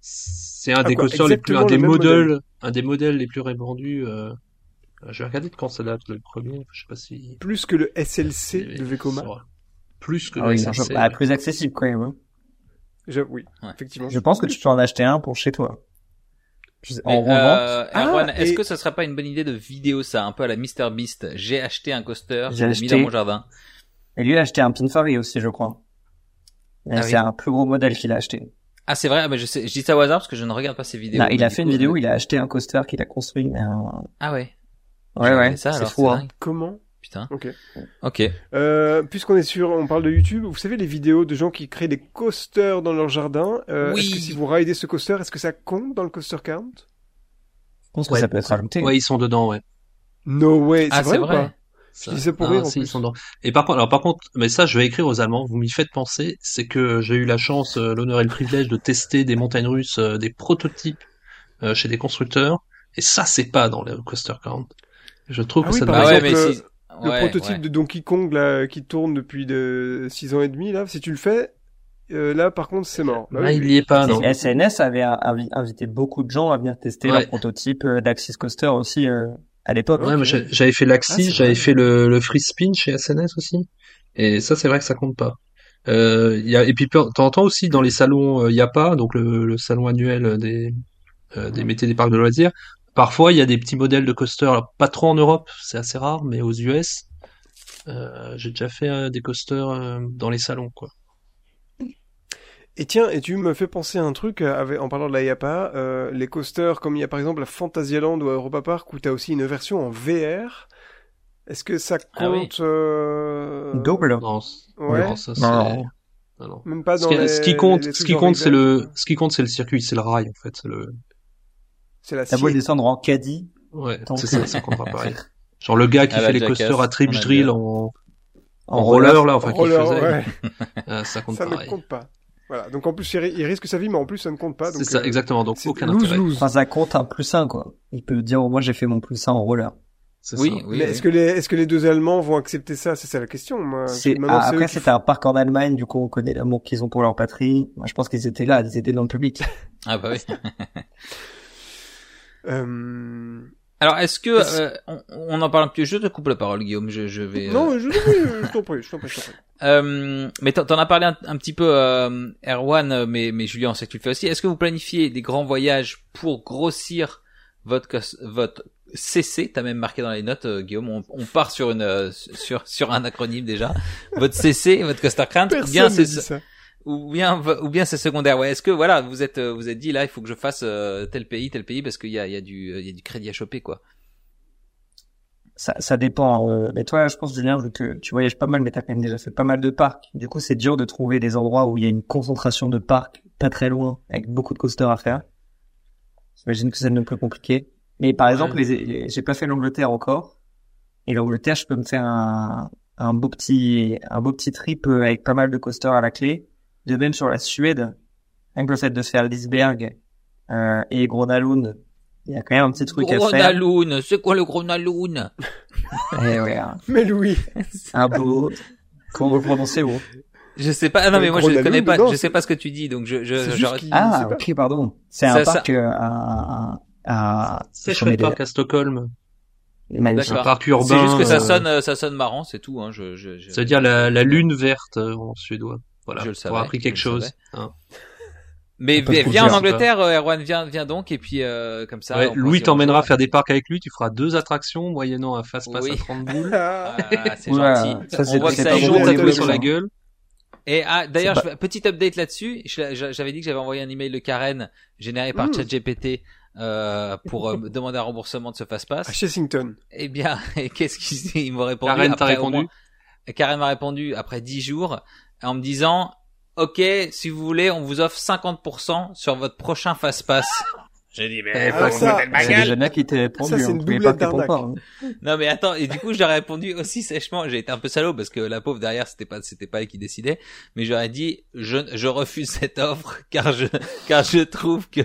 C'est un Ah, des quoi, coasters les plus, un des modèles, modèle. un des modèles les plus répandus. Euh... Je vais regarder de quand ça date le premier. Je sais pas si. Plus que le SLC de Vekoma. Plus que Ah le oui, SLC, bah, ouais. plus accessible quand même. hein. Je- oui, Ouais. effectivement. Je pense que tu peux en acheter un pour chez toi. En revente. euh, Ah, Erwan, est-ce et- que ça serait pas une bonne idée de vidéo ça, un peu à la Mr Beast? J'ai acheté un coaster, J'ai l'ai mis acheté. dans mon jardin. Et lui a acheté un Pinfari aussi, je crois. Ah c'est oui. un plus gros modèle qu'il a acheté. Ah c'est vrai, ah, mais je, sais, je dis ça au hasard parce que je ne regarde pas ces vidéos. Non, il a fait coup, une vidéo, il a acheté un coaster qu'il a construit. mais un- Ah ouais. Ouais, ouais, c'est alors, fou. Hein. Comment? Putain. Ok. Ok. Euh, puisqu'on est sur, on parle de YouTube, vous savez les vidéos de gens qui créent des coasters dans leur jardin. Euh, Oui. Est-ce que si vous ridez ce coaster, est-ce que ça compte dans le coaster count? Je pense que ça peut être rajouté. Ouais, ils sont dedans, ouais. No way, c'est Ah vrai, c'est ou vrai. Je pour Ah, rire, en si, ils plus. sont dedans. Et par contre, alors par contre, mais ça, je vais écrire aux Allemands. Vous m'y faites penser. C'est que j'ai eu la chance, euh, l'honneur et le privilège de tester des montagnes russes, euh, des prototypes euh, chez des constructeurs. Et ça, c'est pas dans le coaster count. Je trouve Ah que oui, ça par Ah ouais, exemple, mais le- si... Le ouais, prototype ouais. de Donkey Kong là, qui tourne depuis de 6 ans et demi là, si tu le fais, euh, là par contre c'est mort. Oui. il y est pas, non. SNS avait invi- invité beaucoup de gens à venir tester Ouais. leur prototype euh, d'Axis Coaster aussi euh, à l'époque. Ouais, j'avais fait l'Axis, Ah, j'avais fait le, le free spin chez SNS aussi. Et ça, c'est vrai que ça compte pas. Euh, y a, et puis, temps aussi, dans les salons euh, YAPA, donc le, le salon annuel des, euh, des métiers des parcs de loisirs, parfois, il y a des petits modèles de coasters, pas trop en Europe, c'est assez rare, mais aux US, euh, j'ai déjà fait euh, des coasters euh, dans les salons, quoi. Et tiens, et tu me fais penser à un truc euh, avec, en parlant de la IAPA, euh, les coasters comme il y a par exemple la Fantasyland ou à Europa Park où tu as aussi une version en VR. Est-ce que ça Ah oui. compte euh... Double. Non, Ouais. non, ça, c'est... Non. non, non. Même pas Ce dans qui, les, ce qui compte, les ce qui compte, c'est le, ce qui compte, c'est le circuit, c'est le rail, en fait, c'est le, c'est la T'as beau descendre en caddie. ouais, c'est ça, ça comptera pareil. Genre le gars qui À fait les Jackass, coasters à a Drill en, en roller, là, enfin, Roller, faisait, ouais, euh, ça compte ça ne compte pas. Voilà. Donc en plus il, ri- il risque sa vie, mais en plus ça ne compte pas. C'est ça, euh, exactement, donc aucun lose intérêt. lose. Enfin, ça compte un plus un, quoi. Il peut dire, oh, moi, j'ai fait mon plus un en roller. Oui, ça. oui. mais oui. est-ce que les est-ce que les deux Allemands vont accepter ça? C'est ça la question. Moi. Ah, après, qui c'était un parc en Allemagne, du coup, on connaît l'amour qu'ils ont pour leur patrie. Moi, je pense qu'ils étaient là, ils étaient dans le public. Ah bah oui. Euh... Alors est-ce que euh, on, on en parle un petit peu Je te coupe la parole, Guillaume. Je, je vais. euh, Non, je, je t'en prie, je t'en prie, je t'en prie. Euh, mais t'en as parlé un, un petit peu, euh, Erwan, euh, mais, mais Julien, on sait que tu le fais aussi. Est-ce que vous planifiez des grands voyages pour grossir votre votre CC T'as même marqué dans les notes, euh, Guillaume. On, on part sur une euh, sur sur un acronyme déjà. Votre CC, votre coaster count, ou Personne bien c'est ça. Ou bien ou bien c'est secondaire. Ouais. Est-ce que voilà, vous êtes euh, vous êtes dit là, il faut que je fasse euh, tel pays, tel pays parce qu'il y a il y a du il y a du crédit à choper quoi. Ça, ça dépend. euh, mais toi, je pense, Julien, vu que tu voyages pas mal, mais t'as quand même déjà fait pas mal de parcs. Du coup, c'est dur de trouver des endroits où il y a une concentration de parcs pas très loin, avec beaucoup de coasters à faire. J'imagine que c'est un peu compliqué. Mais par Ouais. exemple, les, les- j'ai pas fait l'Angleterre encore. Et l'Angleterre, je peux me faire un, un beau petit, un beau petit trip euh, avec pas mal de coasters à la clé. De même sur la Suède, avec le fait de faire Lisberg euh, et Gronalund, il y a quand même un petit truc à faire. Gronaloon, c'est quoi le Gronaloon Eh ouais, un, Mais Louis, un beau. Comment vous le prononcez vous? Je sais pas. Ah non, Le mais moi je connais pas. je c'est- sais pas ce que tu dis, donc je je c'est qu'il Ah, ok, pardon. C'est Ça- un ça- parc euh, à, à, C'est chouette parc à Stockholm. magnifique. Un D'accord. parc urbain. C'est juste que ça euh, sonne, euh, ça sonne marrant, c'est tout. Hein. Je, je, je, Ça veut dire la, la lune verte euh, en suédois. Voilà. Je le Pour savais, avoir appris quelque chose. hein. Mais Pas viens, en Angleterre, euh, Erwan, viens, viens donc, et puis euh, comme ça. Ouais, on Louis t'emmènera faire des parcs avec lui. Tu feras deux attractions moyennant un fast-pass Oui. à 30 boules. Ah, c'est gentil. ça, c'est- on voit que ça pas joue. pour taper sur la gueule. Et ah, d'ailleurs, fais- petit update là-dessus. J'avais dit que j'avais envoyé un email de Karen généré par Mm. ChatGPT euh, pour euh, demander un remboursement de ce fast-pass. à Chessington. Eh bien, qu'est-ce qu'il il m'a répondu Karen t'a répondu moins- Karen m'a répondu après 10 jours en me disant OK, si vous voulez, on vous offre 50% sur votre prochain fast-pass. J'ai dit, mais Eh, ah, ça, ma C'est gueule. déjà bien qui t'ait répondu. Ça, c'est hein. une doublette pas hein. Non mais attends, et du coup j'aurais répondu aussi sèchement, j'ai été un peu salaud parce que la pauvre derrière c'était pas c'était pas elle qui décidait, mais j'aurais dit je je refuse cette offre car je car je trouve que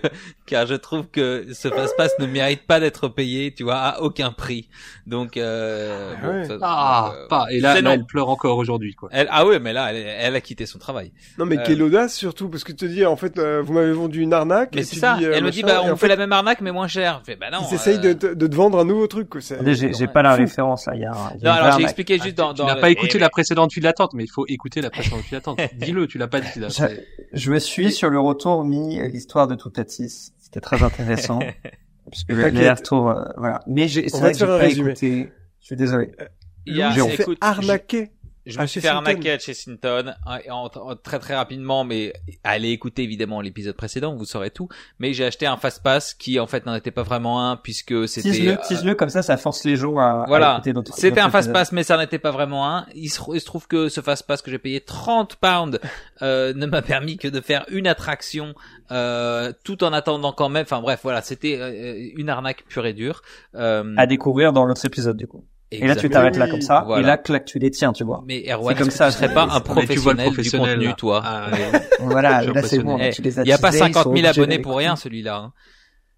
car je trouve que ce fast-pass ne mérite pas d'être payé, tu vois, à aucun prix. Donc euh, Ah ouais. ça- Ah, euh, pas. Et là, elle pleure encore aujourd'hui, quoi. elle, ah ouais, mais là elle, elle a quitté son travail. Non mais Euh, quelle audace surtout parce que tu te dis en fait euh, vous m'avez vendu une arnaque. Mais et c'est ça. dis, euh, elle me dit bah et on fait la même arnaque mais moins cher. Je fais bah non. Ils essayent de, euh, te- de te vendre un nouveau truc. Quoi. C'est- Attendez, j'ai j'ai pas la référence là. Il y a, un- il y a Non alors j'ai expliqué juste dans tu dans n'as pas écouté eh, la précédente file d'attente, mais il faut écouter la précédente file d'attente. Dis-le, tu l'as pas dit là. Je- me suis sur le retour mis euh, l'histoire de Toutatis. C'était très intéressant. parce que les retours, euh, voilà. Mais j'ai, c'est On vrai va que te j'ai faire un pas résumé. écouté. Je suis désolé. il y a- Louis, on écoute, fait arnaquer. Je Ah, me suis fait arnaquer chez Sinton hein, en, en- très très rapidement, mais allez écouter évidemment l'épisode précédent, vous saurez tout. Mais j'ai acheté un fast pass qui en fait n'en était pas vraiment un puisque c'était Tease-le, euh, tease-le, comme ça, ça force les gens à, à Voilà. c'était un fast pass, mais ça n'était pas vraiment un. Il se, il se trouve que ce fast pass que j'ai payé 30 pounds euh, ne m'a permis que de faire une attraction euh, tout en attendant quand même. Enfin bref, voilà, c'était euh, une arnaque pure et dure. Euh, À découvrir dans l'autre épisode, du coup. Et là, tu exactement. t'arrêtes là comme ça, voilà. et là, clac, tu les tiens, tu vois. Mais Erwan, C'est comme ça, tu serais pas un Mais tu vois le professionnel, professionnel, du contenu, là. toi Ah, ouais. Voilà, là, c'est bon, impressionné. Tu les as Il y a pas teasés, ils 50 sont 000 obligés abonnés pour rien, celui-là. hein.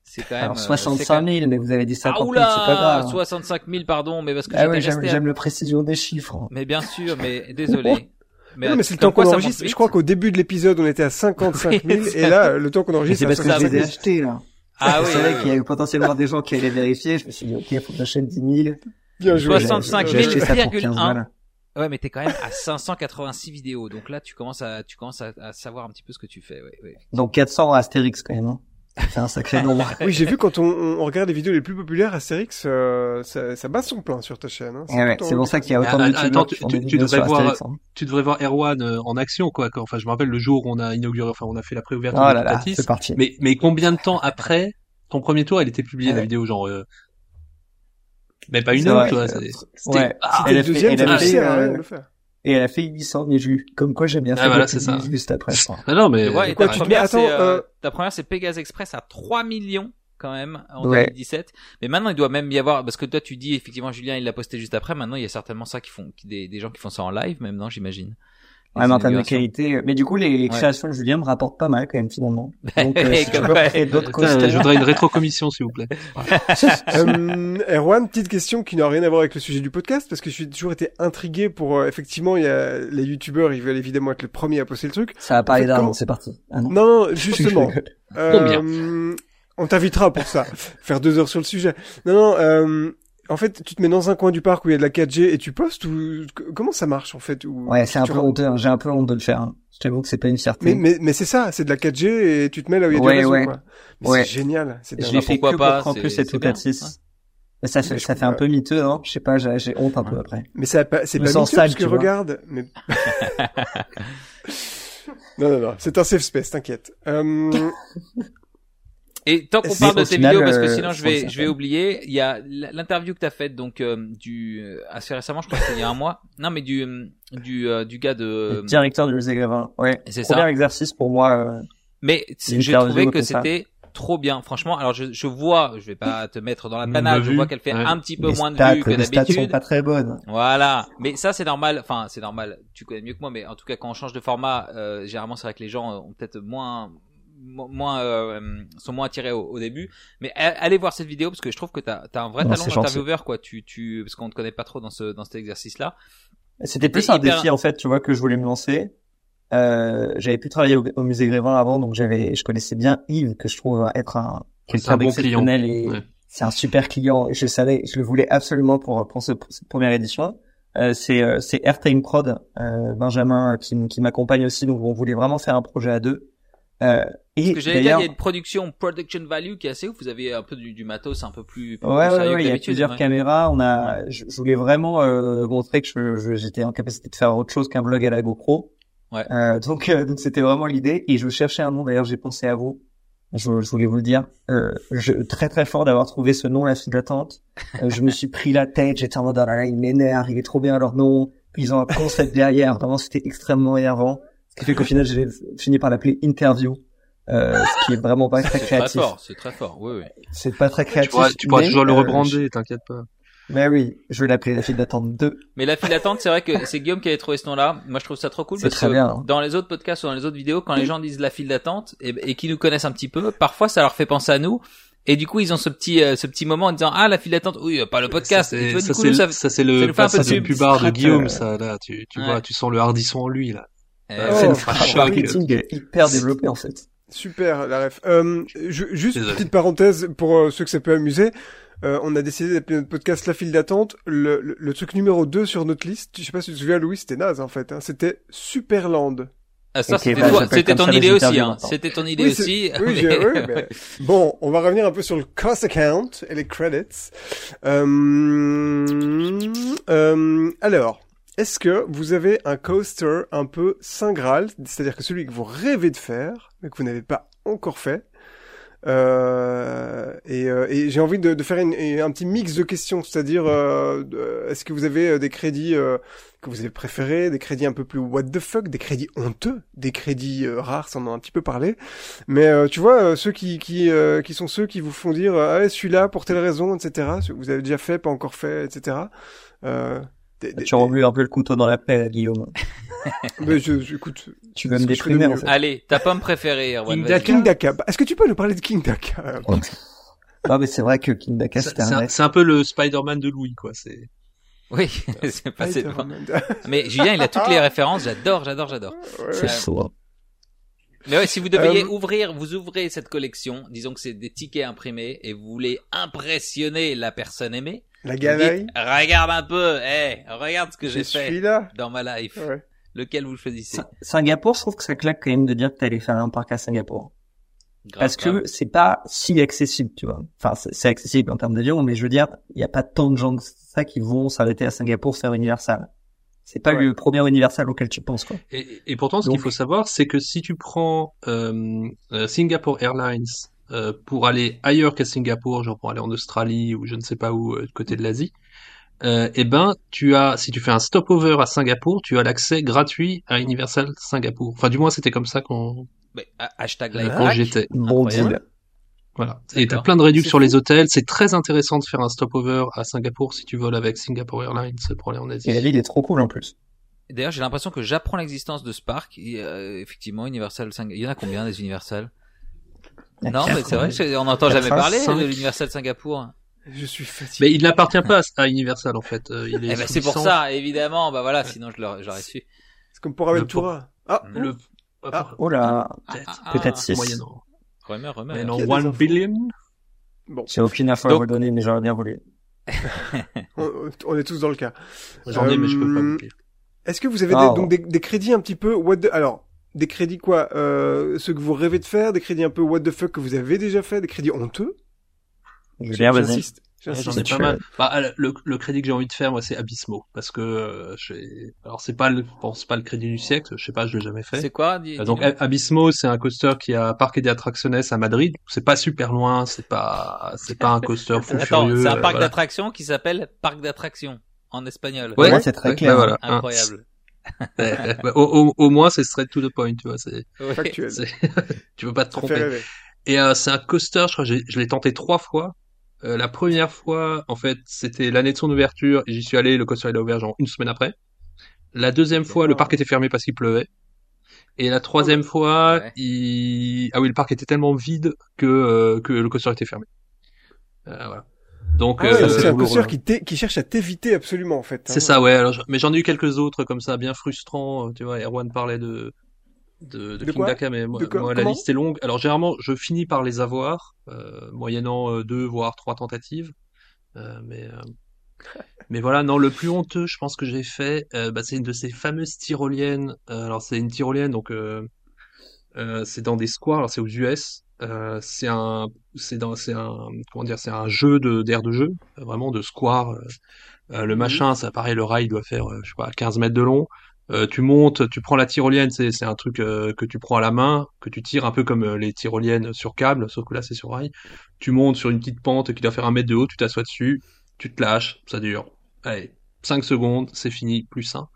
C'est quand même. Alors, euh, c'est 65 quand même- 000, mais vous avez dit 50 Ah 000, c'est pas grave. 65 000, pardon, mais parce que Ah ouais, j'aime, la précision des chiffres. Mais bien sûr, mais désolé. non, mais c'est le temps qu'on enregistre. Je crois qu'au début de l'épisode, on était à 55 000 Oui, et là, le temps qu'on Mais enregistre, c'est c'est parce que je les ai 65 achetés, là. Ah oui. C'est vrai qu'il y a eu potentiellement des gens qui allaient vérifier. Je me suis dit, ok, il faut que j'achète 10 000. Bien joué. 65 J'ai acheté ça pour 000,1. 15 balles. Ouais, mais t'es quand même à 586 vidéos, donc là tu commences à, tu commences à, à savoir un petit peu ce que tu fais. Ouais, ouais. Donc 400 Astérix, quand même, hein. C'est un sacré nombre. Oui, j'ai vu quand on, on regarde les vidéos les plus populaires, Astérix, euh, ça, ça bat son plein sur ta chaîne. Hein. Eh ouais, c'est haut. pour ça qu'il y a autant Ah, de attends, youtubeurs tu- devrais voir- Astérix, hein. Tu devrais voir Erwan euh, en action, quoi. quand- Enfin, je me rappelle le jour où on a inauguré, enfin, on a fait la préouverture Oh de parti. Mais, mais combien de temps après ton premier tour, elle était publiée, Ah la ouais. vidéo, genre, euh... mais pas une heure, vois. euh, Ouais. ah, Elle le a fait- deuxième, elle a fait, à euh, faire. Et elle a fait 800 000 vues. Comme quoi, j'aime bien Ah, faire voilà, c'est ça. juste après. ah non, mais, et quoi, ta tu te première, attends, euh, euh, ta première, c'est Pegasus Express à 3 millions quand même en Ouais. 2017. Mais maintenant, il doit même y avoir, parce que toi, tu dis effectivement, Julien, il l'a posté juste après. Maintenant, il y a certainement ça qui font, qui- des, des gens qui font ça en live, même non, j'imagine. Ouais, Les mais en termes de qualité. Mais du coup, les Ouais. créations de Julien me rapportent pas mal, quand même, finalement. Donc, euh, si tu ouais. d'autres Putain, je voudrais une rétrocommission, s'il vous plaît. Euh, Erwan, petite question qui n'a rien à voir avec le sujet du podcast, parce que je suis toujours été intrigué pour, euh, effectivement, il y a les youtubeurs, ils veulent évidemment être les premiers à poster le truc. Ça va parler comment- c'est parti. Ah non. Non, non, justement. Combien Euh, On t'invitera pour ça. Faire deux heures sur le sujet. Non, non, euh, en fait, tu te mets dans un coin du parc où il y a de la 4G et tu postes ou comment ça marche en fait ou Ouais, c'est un peu rends- honteux. hein. J'ai un peu honte de le faire. hein. Je t'avoue que c'est pas une fierté. Mais, mais, mais c'est ça, c'est de la 4G et tu te mets là où il y a Ouais, du réseau, ouais. quoi. Mais Ouais. c'est génial. C'est je l'ai fait que pas, pour Campus c'est- et c'est ouais. Mais ça fait, ça fait un peu miteux, non Je sais pas, j'ai j'ai honte un peu après. Mais ça a pas- c'est pas miteux parce que regarde. Mais... non, non, non, c'est un safe space, t'inquiète. Euh, Et tant qu'on parle de tes final, vidéos, parce que euh, sinon je je vais, je vais oublier, il y a l'interview que t'as faite donc euh, du euh, assez récemment, je crois que c'est il y a un mois. Non, mais du euh, du euh, du gars de. Le directeur du musée Grévin. Ouais. C'est Premier ça. exercice pour moi. euh, Mais j'ai trouvé que c'était trop bien, franchement. Alors je, je vois, je vais pas te mettre dans la On panade, l'a je vois qu'elle fait ouais. un petit peu les moins de vues que les stats sont d'habitude. pas très bonnes. Voilà, mais ça c'est normal. Enfin, c'est normal. Tu connais mieux que moi, mais en tout cas, quand on change de format, euh, généralement c'est vrai que les gens euh, ont peut-être moins, mo- moins, euh, sont moins attirés au, au début. Mais allez voir cette vidéo parce que je trouve que t'as as un vrai Non, talent d'intervieweur, quoi. Tu, tu, parce qu'on te connaît pas trop dans ce, dans cet exercice-là. C'était plus un hyper- défi en fait, tu vois, que je voulais me lancer. Euh, j'avais pu travailler au, au musée Grévin avant, donc j'avais, je connaissais bien Yves, que je trouve être un quelqu'un un bon client. et Ouais. c'est un super client. Et je savais, je le voulais absolument pour pour, ce, pour cette première édition. Euh, c'est euh, c'est Airtime Prod, euh, Benjamin, euh, qui, qui m'accompagne aussi, donc on voulait vraiment faire un projet à deux. Euh, et Parce que j'allais dire, il y a une production production value qui est assez ouf. Vous avez un peu du, du matos un peu plus, plus Ouais, ouais, ouais, il y a plusieurs ouais. caméras. On a, je, je voulais vraiment euh, montrer que je- je- j'étais en capacité de faire autre chose qu'un vlog à la GoPro. Ouais. Euh, donc, euh, donc c'était vraiment l'idée. Et je cherchais un nom. D'ailleurs, j'ai pensé à vous. Je, je voulais vous le dire. Euh, je, très très fort d'avoir trouvé ce nom, la file d'attente. Euh, je me suis pris la tête. J'étais en mode, oh là là, il m'énerve. Il est trop bien leur nom. Ils ont un concept derrière. Vraiment, c'était extrêmement énervant. Ce qui fait qu'au final, j'ai fini par l'appeler interview. euh, ce qui est vraiment pas très C'est très créatif. fort, c'est très fort. Oui, oui. C'est pas très Tu créatif. pourras, tu pourras mais, toujours le euh, rebrander, t'inquiète pas. je- Mais oui, je vais l'appeler la file d'attente 2. Mais la file d'attente, c'est vrai que c'est Guillaume qui avait trouvé ce nom-là. Moi, je trouve ça trop cool C'est parce très que bien. hein. dans les autres podcasts ou dans les autres vidéos, quand les gens disent la file d'attente et, et qui nous connaissent un petit peu, parfois ça leur fait penser à nous. Et du coup, ils ont ce petit, euh, ce petit moment en disant ah la file d'attente, oui, pas le podcast. Ça, tu c'est du ça, nous, ça- le, ça, c'est ça le pub. pubard de Guillaume, ça, là. Tu, tu Ouais. vois, tu sens le hardisson en lui, là. C'est Oh, phrase marketing hyper développée en fait. Super, la ref. Euh, je- juste une Désolé. petite parenthèse pour euh, ceux que ça peut amuser. Euh, on a décidé d'appeler notre podcast La file d'attente. Le, le, le truc numéro 2 sur notre liste, je sais pas si tu te souviens, Louis, c'était naze en fait. Hein. C'était Superland. Ah, ça, c'était bah, c'était ton idée aussi, hein. C'était ton idée Oui, aussi. c'est- oui, j'ai- oui, mais- Bon, on va revenir un peu sur le cost account et les credits. Euh, euh, alors, est-ce que vous avez un coaster un peu saint graal, c'est-à-dire que celui que vous rêvez de faire, mais que vous n'avez pas encore fait euh, et, euh, et j'ai envie de, de faire une- un petit mix de questions, c'est-à-dire euh, est-ce que vous avez euh, des crédits euh, que vous avez préférés, des crédits un peu plus what the fuck, des crédits honteux, des crédits euh, rares, ça en a un petit peu parlé, mais tu vois, ceux qui qui qui sont ceux qui vous font dire ah celui-là pour telle raison, etc. Ce que Vous avez déjà fait, pas encore fait, etc. Euh, Tu remue un peu le couteau dans la plaie, Guillaume. mais je, je- écoute, Tu veux me déprimer en fait. Allez, ta pomme préférée, Erwan. King. Daka. King Daka. Est-ce que tu peux nous parler de King Daka Ah mais c'est vrai que King Daka C'est un c'est un peu le Spider-Man de Louis, quoi. C'est, Oui, c'est passé. Spider-Man. Mais Julien, il a toutes les références. J'adore, j'adore, j'adore. Ouais, C'est ouais. chaud. hein. Mais ouais, si vous deviez Euh, ouvrir, vous ouvrez cette collection, disons que c'est des tickets imprimés et vous voulez impressionner la personne aimée, La galerie? dites, regarde un peu, eh, regarde ce que j'ai fait là. dans ma life. Ouais. Lequel vous choisissez? Sin- Singapour, je trouve que ça claque quand même de dire que t'allais faire un parc à Singapour. Grave, Parce que c'est pas si accessible, tu vois. Enfin, c'est accessible en termes d'avion, mais je veux dire, il y a pas tant de gens que ça qui vont s'arrêter à Singapour faire Universal. C'est pas Ouais. le premier Universal auquel tu penses, quoi. Et, et pourtant, ce qu'il faut savoir, c'est que si tu prends euh, euh, Singapore Airlines euh, pour aller ailleurs qu'à Singapour, genre pour aller en Australie ou je ne sais pas où, euh, du côté de l'Asie, euh, eh ben, tu as, si tu fais un stopover à Singapour, tu as l'accès gratuit à Universal Singapour. Enfin, du moins, c'était comme ça quand, Mais, ha- hashtag Ah, life quand j'étais. Bon deal. Voilà. Et t'as plein de réductions sur fou. les hôtels. C'est très intéressant de faire un stopover à Singapour si tu voles avec Singapore Airlines pour aller en Asie. Et la ville est trop cool en plus. D'ailleurs, j'ai l'impression que j'apprends l'existence de ce parc. Et, euh, effectivement, Universal 5. Il y en a combien des Universal? Non, mais c'est vrai, je- on n'entend jamais parler de l'Universal Singapour. Je suis fatigué. Mais il n'appartient pas à à Universal en fait. Euh, Il est Eh ben, c'est pour ça, évidemment. Bah voilà, sinon je l'aurais j'aurais su. C'est comme pour Le Aventura. Ah, Le... Ah. Oh là, Peut-être. Ah, peut-être six. Moyennant. Remets, remets. Moyennant Qui a des 1 infos billion. bon, j'ai aucune info à Donc- vous donner, mais j'aurais bien voulu. on, on est tous dans le cas. J'en ai, mais je peux pas Euh, vous dire. Est-ce que vous avez Ah. des, donc des, des crédits un petit peu? What the... alors des crédits quoi euh, ceux que vous rêvez de faire, des crédits un peu what the fuck que vous avez déjà fait, des crédits honteux vas-y. J'insiste. Ouais, J'insiste. J'en ai pas mal. Bah, le, le crédit que j'ai envie de faire, moi, c'est Abysmo. Parce que, euh, alors c'est pas le, c'est pas le crédit du siècle, je sais pas, je l'ai jamais fait. C'est quoi dis- Euh, donc. Abysmo, c'est un coaster qui a Parque des Attracciones à Madrid. C'est pas super loin, c'est pas, c'est pas un coaster fou Attends, furieux. c'est un euh, parc voilà. d'attractions qui s'appelle parc d'attractions en espagnol. Ouais, Ouais, c'est très ouais, clair. bah voilà. Incroyable. Au, au, au moins, c'est straight to the point, tu vois. C'est. Factuel. tu veux pas te tromper. Et euh, c'est un coaster, je crois, je l'ai tenté trois fois. Euh, la première fois, en fait, c'était l'année de son ouverture, et j'y suis allé, le coaster il a ouvert genre une semaine après. La deuxième fois, le parc était fermé parce qu'il pleuvait. Et la troisième fois, Ouais. il... ah oui, le parc était tellement vide que, euh, que le coaster était fermé. Euh, voilà. Donc, Ah ouais, euh, c'est un hein. qui, qui cherche à t'éviter absolument en fait. c'est hein. ça, ouais. Alors, mais j'en ai eu quelques autres comme ça, bien frustrants. Tu vois, Erwan parlait de de, de, De King Daka, mais moi, la liste est longue. Alors généralement, je finis par les avoir, euh, moyennant euh, deux voire trois tentatives. Euh, mais euh, mais voilà, non, le plus honteux, je pense que j'ai fait, euh, bah, c'est une de ces fameuses tyroliennes. Euh, alors c'est une tyrolienne, donc euh, euh, c'est dans des squares. Alors c'est aux US. Euh, c'est un, c'est dans, c'est un, comment dire, c'est un jeu de d'air de jeu, vraiment de square. euh, euh, le Mhm. machin, ça paraît, le rail doit faire, euh, je sais pas, 15 mètres de long. Euh, tu montes, tu prends la tyrolienne, c'est c'est un truc euh, que tu prends à la main, que tu tires un peu comme les tyroliennes sur câble, sauf que là c'est sur rail. Tu montes sur une petite pente qui doit faire un mètre de haut, tu t'assois dessus, tu te lâches, ça dure, allez, 5 secondes, c'est fini, plus un.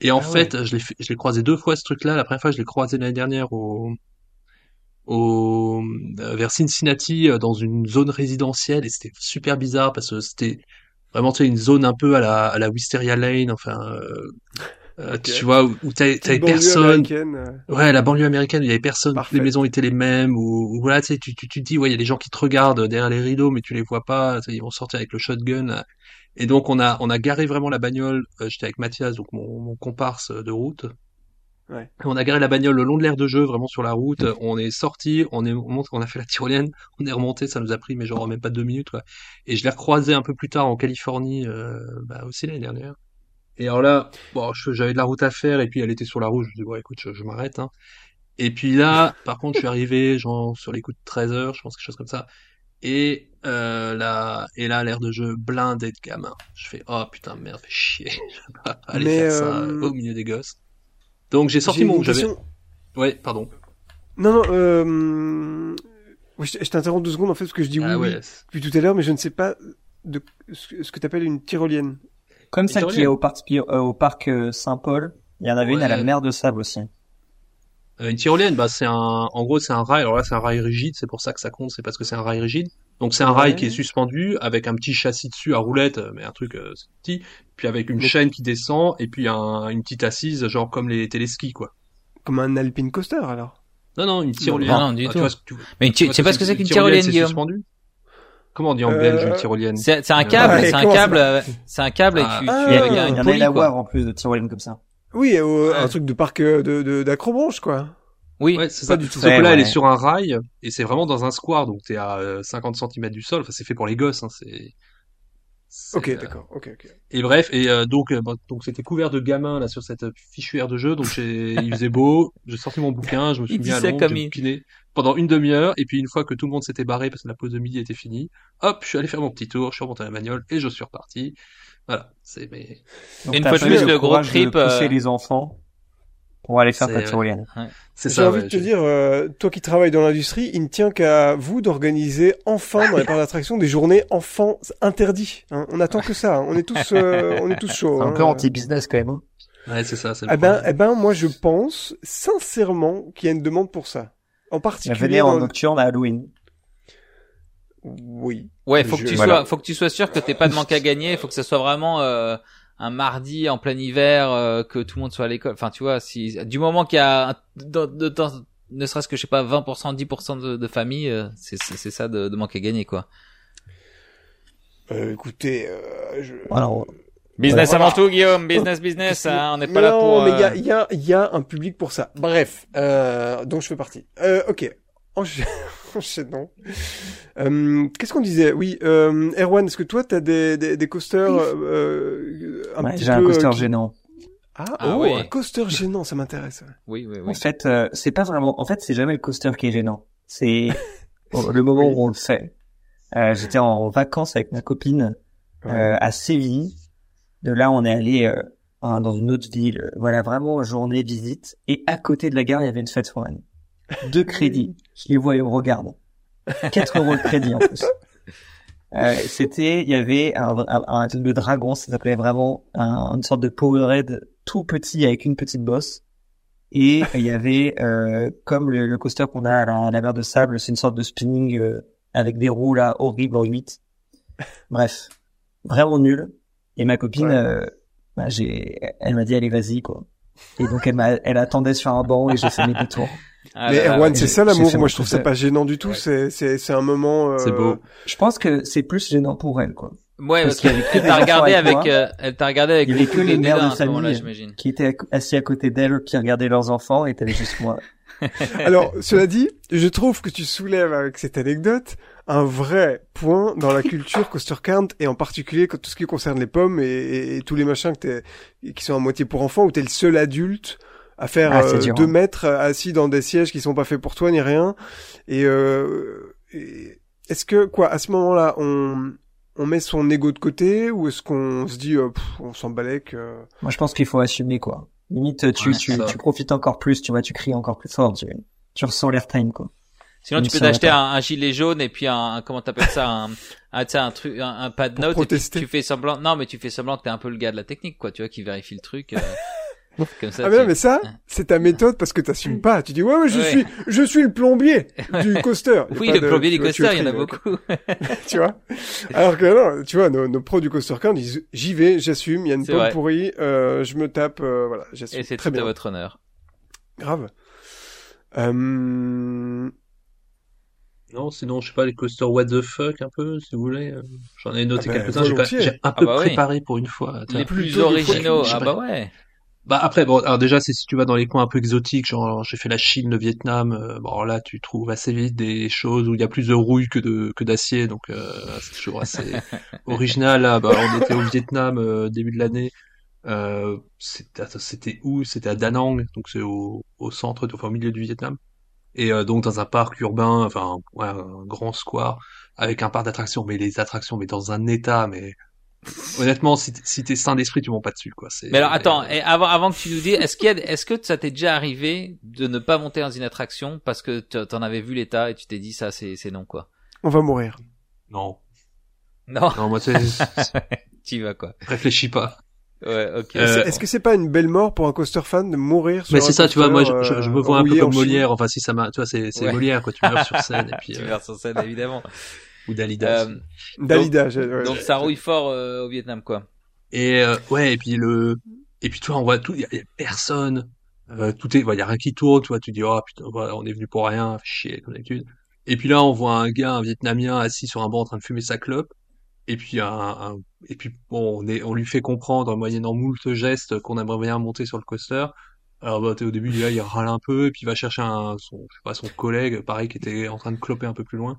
Et en Ah fait, je l'ai fait- je l'ai croisé deux fois ce truc-là. La première fois, je l'ai croisé l'année dernière au au euh, vers Cincinnati euh, dans une zone résidentielle et c'était super bizarre parce que c'était vraiment tu sais, une zone un peu à la à la Wisteria Lane enfin euh, tu vois où, où t'avais personne américaine, ouais la banlieue américaine il y avait personne Parfait. les maisons étaient les mêmes ou, voilà tu sais tu, tu tu te dis ouais il y a des gens qui te regardent derrière les rideaux mais tu les vois pas ils vont sortir avec le shotgun et donc on a on a garé vraiment la bagnole j'étais avec Mathias donc mon, mon comparse de route Ouais. on a garé la bagnole le long de l'aire de jeu, vraiment sur la route. On est sorti, on est on, monte- on a fait la tyrolienne, on est remonté, ça nous a pris mais genre même pas deux minutes quoi. Et je l'ai recroisé un peu plus tard en Californie, euh, bah, aussi l'année dernière. Et alors là, bon, j'avais de la route à faire et puis elle était sur la route. Je me dis bon écoute, je, je m'arrête. Hein. Et puis là, par contre, je suis arrivé genre sur les coups de 13 heures, je pense quelque chose comme ça. Et euh, là, et là, l'air de jeu blindé de gamins. Je fais oh putain merde, fait chier. Je vais pas aller Mais, faire ça euh, au milieu des gosses. Donc j'ai sorti mon, j'avais, question. ouais, pardon. Non, non, euh... je je t'interromps deux secondes en fait parce que je dis oui, Ah oui ouais. depuis tout à l'heure, mais je ne sais pas de ce que, t'appelles une tyrolienne. Comme celle qui est au parc, euh, au parc euh, Saint-Paul. Il y en avait une à la mer de Sable aussi. Euh, une tyrolienne, bah c'est un, en gros c'est un rail. Alors là c'est un rail rigide, c'est pour ça que ça compte, c'est parce que c'est un rail rigide. Donc c'est un rail Ouais. qui est suspendu avec un petit châssis dessus à roulette, euh, mais un truc euh, c'est petit, puis avec une Donc- chaîne qui descend et puis un, une petite assise, genre comme les téléskis quoi. Comme un alpine coaster alors? Non non, une tyrolienne. Non, non, du Ah, tout. tu vois ce que tu- Mais tu vois sais pas que ce que c'est qu'une une tyrolienne, c'est Guillaume? suspendu? Comment on dit en Euh, belge une tyrolienne? C'est c'est un Euh, câble, ouais, c'est un câble, euh, c'est un câble et Ah. tu, tu Ah, Il y, a- avec il y un en a une à voir en plus de tyrolienne comme ça. Oui, euh, un truc de parc euh, de de- d'acrobranche quoi. Oui. Ouais, c'est pas ça. du tout. Sauf que Ouais, là, elle est sur un rail et c'est vraiment dans un square, donc t'es à euh, 50 cm du sol. Enfin, c'est fait pour les gosses. Hein, c'est. Ok, euh, d'accord, ok, ok. Et bref, et euh, donc euh, bon, donc c'était couvert de gamins là sur cette euh, fichue aire de jeu. Donc j'ai, il faisait beau. J'ai sorti mon bouquin, je me suis Il mis dit à ça l'ombre, comme j'ai pendant une demi-heure. Et puis une fois que tout le monde s'était barré parce que la pause de midi était finie, hop, je suis allé faire mon petit tour, je suis remonté à la bagnole et je suis reparti. Voilà, c'est mais Donc, Une fois de plus, le gros trip, de pousser euh, les enfants pour aller faire ouais. tyrolienne. c'est J'ai envie ouais, de te je- dire, euh, toi qui travailles dans l'industrie, il ne tient qu'à vous d'organiser enfin dans les parcs d'attractions des journées enfants interdits. hein. On attend que ça. hein. On est tous, euh, on est tous chauds. C'est un hein. peu anti-business quand même. hein. Ouais, c'est ça. C'est le Eh ben, eh ben, moi je pense sincèrement qu'il y a une demande pour ça. En particulier. venir en nocturne à Halloween. Oui. Ouais, faut que tu Voilà. sois, faut que tu sois sûr que t'aies pas de manque à gagner. Faut que ça soit vraiment euh, un mardi en plein hiver, euh, que tout le monde soit à l'école. Enfin, tu vois, si du moment qu'il y a un, de, de temps, ne serait-ce que je sais pas 20%, 10% de, de famille, euh, c'est c'est c'est ça de, de manque à gagner quoi. Euh, écoutez, euh, je... Alors, Business Voilà. avant tout, Guillaume. Business, business. hein, on n'est pas là non, pour. mais il y euh, a, il y a, il y a un public pour ça. Bref, euh, donc je fais partie. Euh, ok. Enchaînons. Euh, Qu'est-ce qu'on disait? Oui, euh, Erwan, est-ce que toi, t'as des, des, des coasters euh, un ouais, j'ai un coaster euh, qui- gênant. Ah, Ah oh, oui. un coaster gênant, ça m'intéresse. Oui, oui, oui. En fait, euh, c'est pas vraiment. En fait, c'est jamais le coaster qui est gênant. C'est le moment où on le fait. Euh, J'étais en vacances avec ma copine euh, à Séville. De là, on est allé dans une autre ville. Voilà, vraiment journée visite. Et à côté de la gare, il y avait une fête foraine. Deux crédits. Je les vois et on regarde. 4 euros le crédit en plus. Euh, c'était, il y avait un, un, un- le dragon, ça s'appelait vraiment un- une sorte de Powerade tout petit avec une petite bosse. Et il y avait, euh, comme le, le coaster qu'on a à la, à la mer de sable, c'est une sorte de spinning euh, avec des roues là horribles en 8. Bref, vraiment nul. Et ma copine, Ouais. euh, bah, j'ai, elle m'a dit allez vas-y quoi. Et donc elle m'a, elle attendait sur un banc et j'ai fait mes détours. Ah mais là là, Erwan, c'est ça l'amour. Moi, je trouve ça pas gênant du tout. Ouais. C'est, c'est, c'est un moment. Euh... C'est beau. Je pense que c'est plus gênant pour elle quoi. Ouais, parce qu'elle que t'a regardé enfants avec euh, elle t'a regardé avec Il y avait que les mères de dédain à ce moment-là, famille. j'imagine. Qui étaient assis à côté d'elle, qui regardaient leurs enfants et t'avais juste moi. Alors, cela dit, je trouve que tu soulèves avec cette anecdote un vrai point dans la culture coaster count et en particulier quand tout ce qui concerne les pommes et, et- et tous les machins que t'es, qui sont à moitié pour enfants où t'es le seul adulte à faire Ah, euh, dur, deux hein. mètres assis dans des sièges qui sont pas faits pour toi ni rien. Et, euh, et est-ce que quoi à ce moment-là on on met son ego de côté ou est-ce qu'on se dit euh, pff, on s'en balèque euh, Moi, je pense qu'il faut assumer, quoi. Limite, tu, Ouais, tu, tu profites encore plus, tu vois, tu cries encore plus fort, tu, tu ressens l'airtime, quoi. Sinon, tu peux t'acheter pas. un, un gilet jaune et puis un, un- comment t'appelles ça, un, un, tu sais, un truc, un, un pad Pour note. et puis tu fais semblant, non, mais tu fais semblant que t'es un peu le gars de la technique, quoi, tu vois, qui vérifie le truc. euh. Comme ça, Ah mais non, tu- mais ça, c'est ta méthode parce que t'assumes pas. Tu dis ouais, ouais, je Ouais. suis, je suis le plombier du coaster. Y a Oui, le de- plombier du coaster, il y en a beaucoup. tu vois? Alors que non, tu vois, nos, nos pros du coaster camp disent j'y vais, j'assume. Il y a une pomme vrai. pourrie, euh, je me tape, euh, voilà, j'assume. Et c'est très tout à bien, votre honneur. grave. Euh... Non, sinon, je sais pas, les coasters what the fuck un peu, si vous voulez. euh, J'en ai noté Ah bah, quelques-uns. J'ai un Ah peu bah oui. préparé pour une fois. Les plus originaux. Ah bah ouais. Bah après bon alors déjà c'est si tu vas dans les coins un peu exotiques genre j'ai fait la Chine le Vietnam euh, bon là tu trouves assez vite des choses où il y a plus de rouille que de que d'acier donc euh, c'est toujours assez original là. Bah on était au Vietnam euh, début de l'année. Euh, c'était où? C'était à Da Nang donc c'est au au centre enfin au milieu du Vietnam. Et euh, donc dans un parc urbain enfin ouais, un grand square avec un parc d'attractions mais les attractions mais dans un état mais honnêtement si t'es- si sain d'esprit tu montes pas dessus quoi c'est Mais alors attends, euh, et avant avant que tu nous dises, est-ce qu'il y a, est-ce que ça t'est déjà arrivé de ne pas monter dans une attraction parce que t'en avais vu l'état et tu t'es dit ça c'est c'est non quoi? On va mourir. non Non, Non, moi, tu y vas quoi. réfléchis pas. Ouais, ok. Euh, Est-ce que c'est pas une belle mort pour un coaster fan de mourir sur Mais c'est ça, tu vois, moi, je, je euh, me vois un peu comme Molière. Enfin, si ça m'a, tu vois, c'est, Ouais. Molière, quoi. Tu meurs sur scène, et puis, tu euh, verras sur scène évidemment. Ou Dalida. Euh, Dalida. j'ai- ouais. donc ça rouille fort euh, au Vietnam quoi. Et, euh, ouais, et puis le, et puis, tu vois, on voit tout, il y, a- y a personne, euh, tout est, il y a rien qui tourne, tu vois, tu dis, oh, putain, voilà, on est venu pour rien, chier, comme d'habitude. Et puis là, on voit un gars, un Vietnamien, assis sur un banc en train de fumer sa clope. Et puis, un, un- et puis, bon, on est, on lui fait comprendre, moyennant moult gestes, qu'on aimerait bien monter sur le coaster. Alors, bah, au début, là, il râle un peu, et puis il va chercher un, son, je sais pas, son collègue, pareil, qui était en train de cloper un peu plus loin.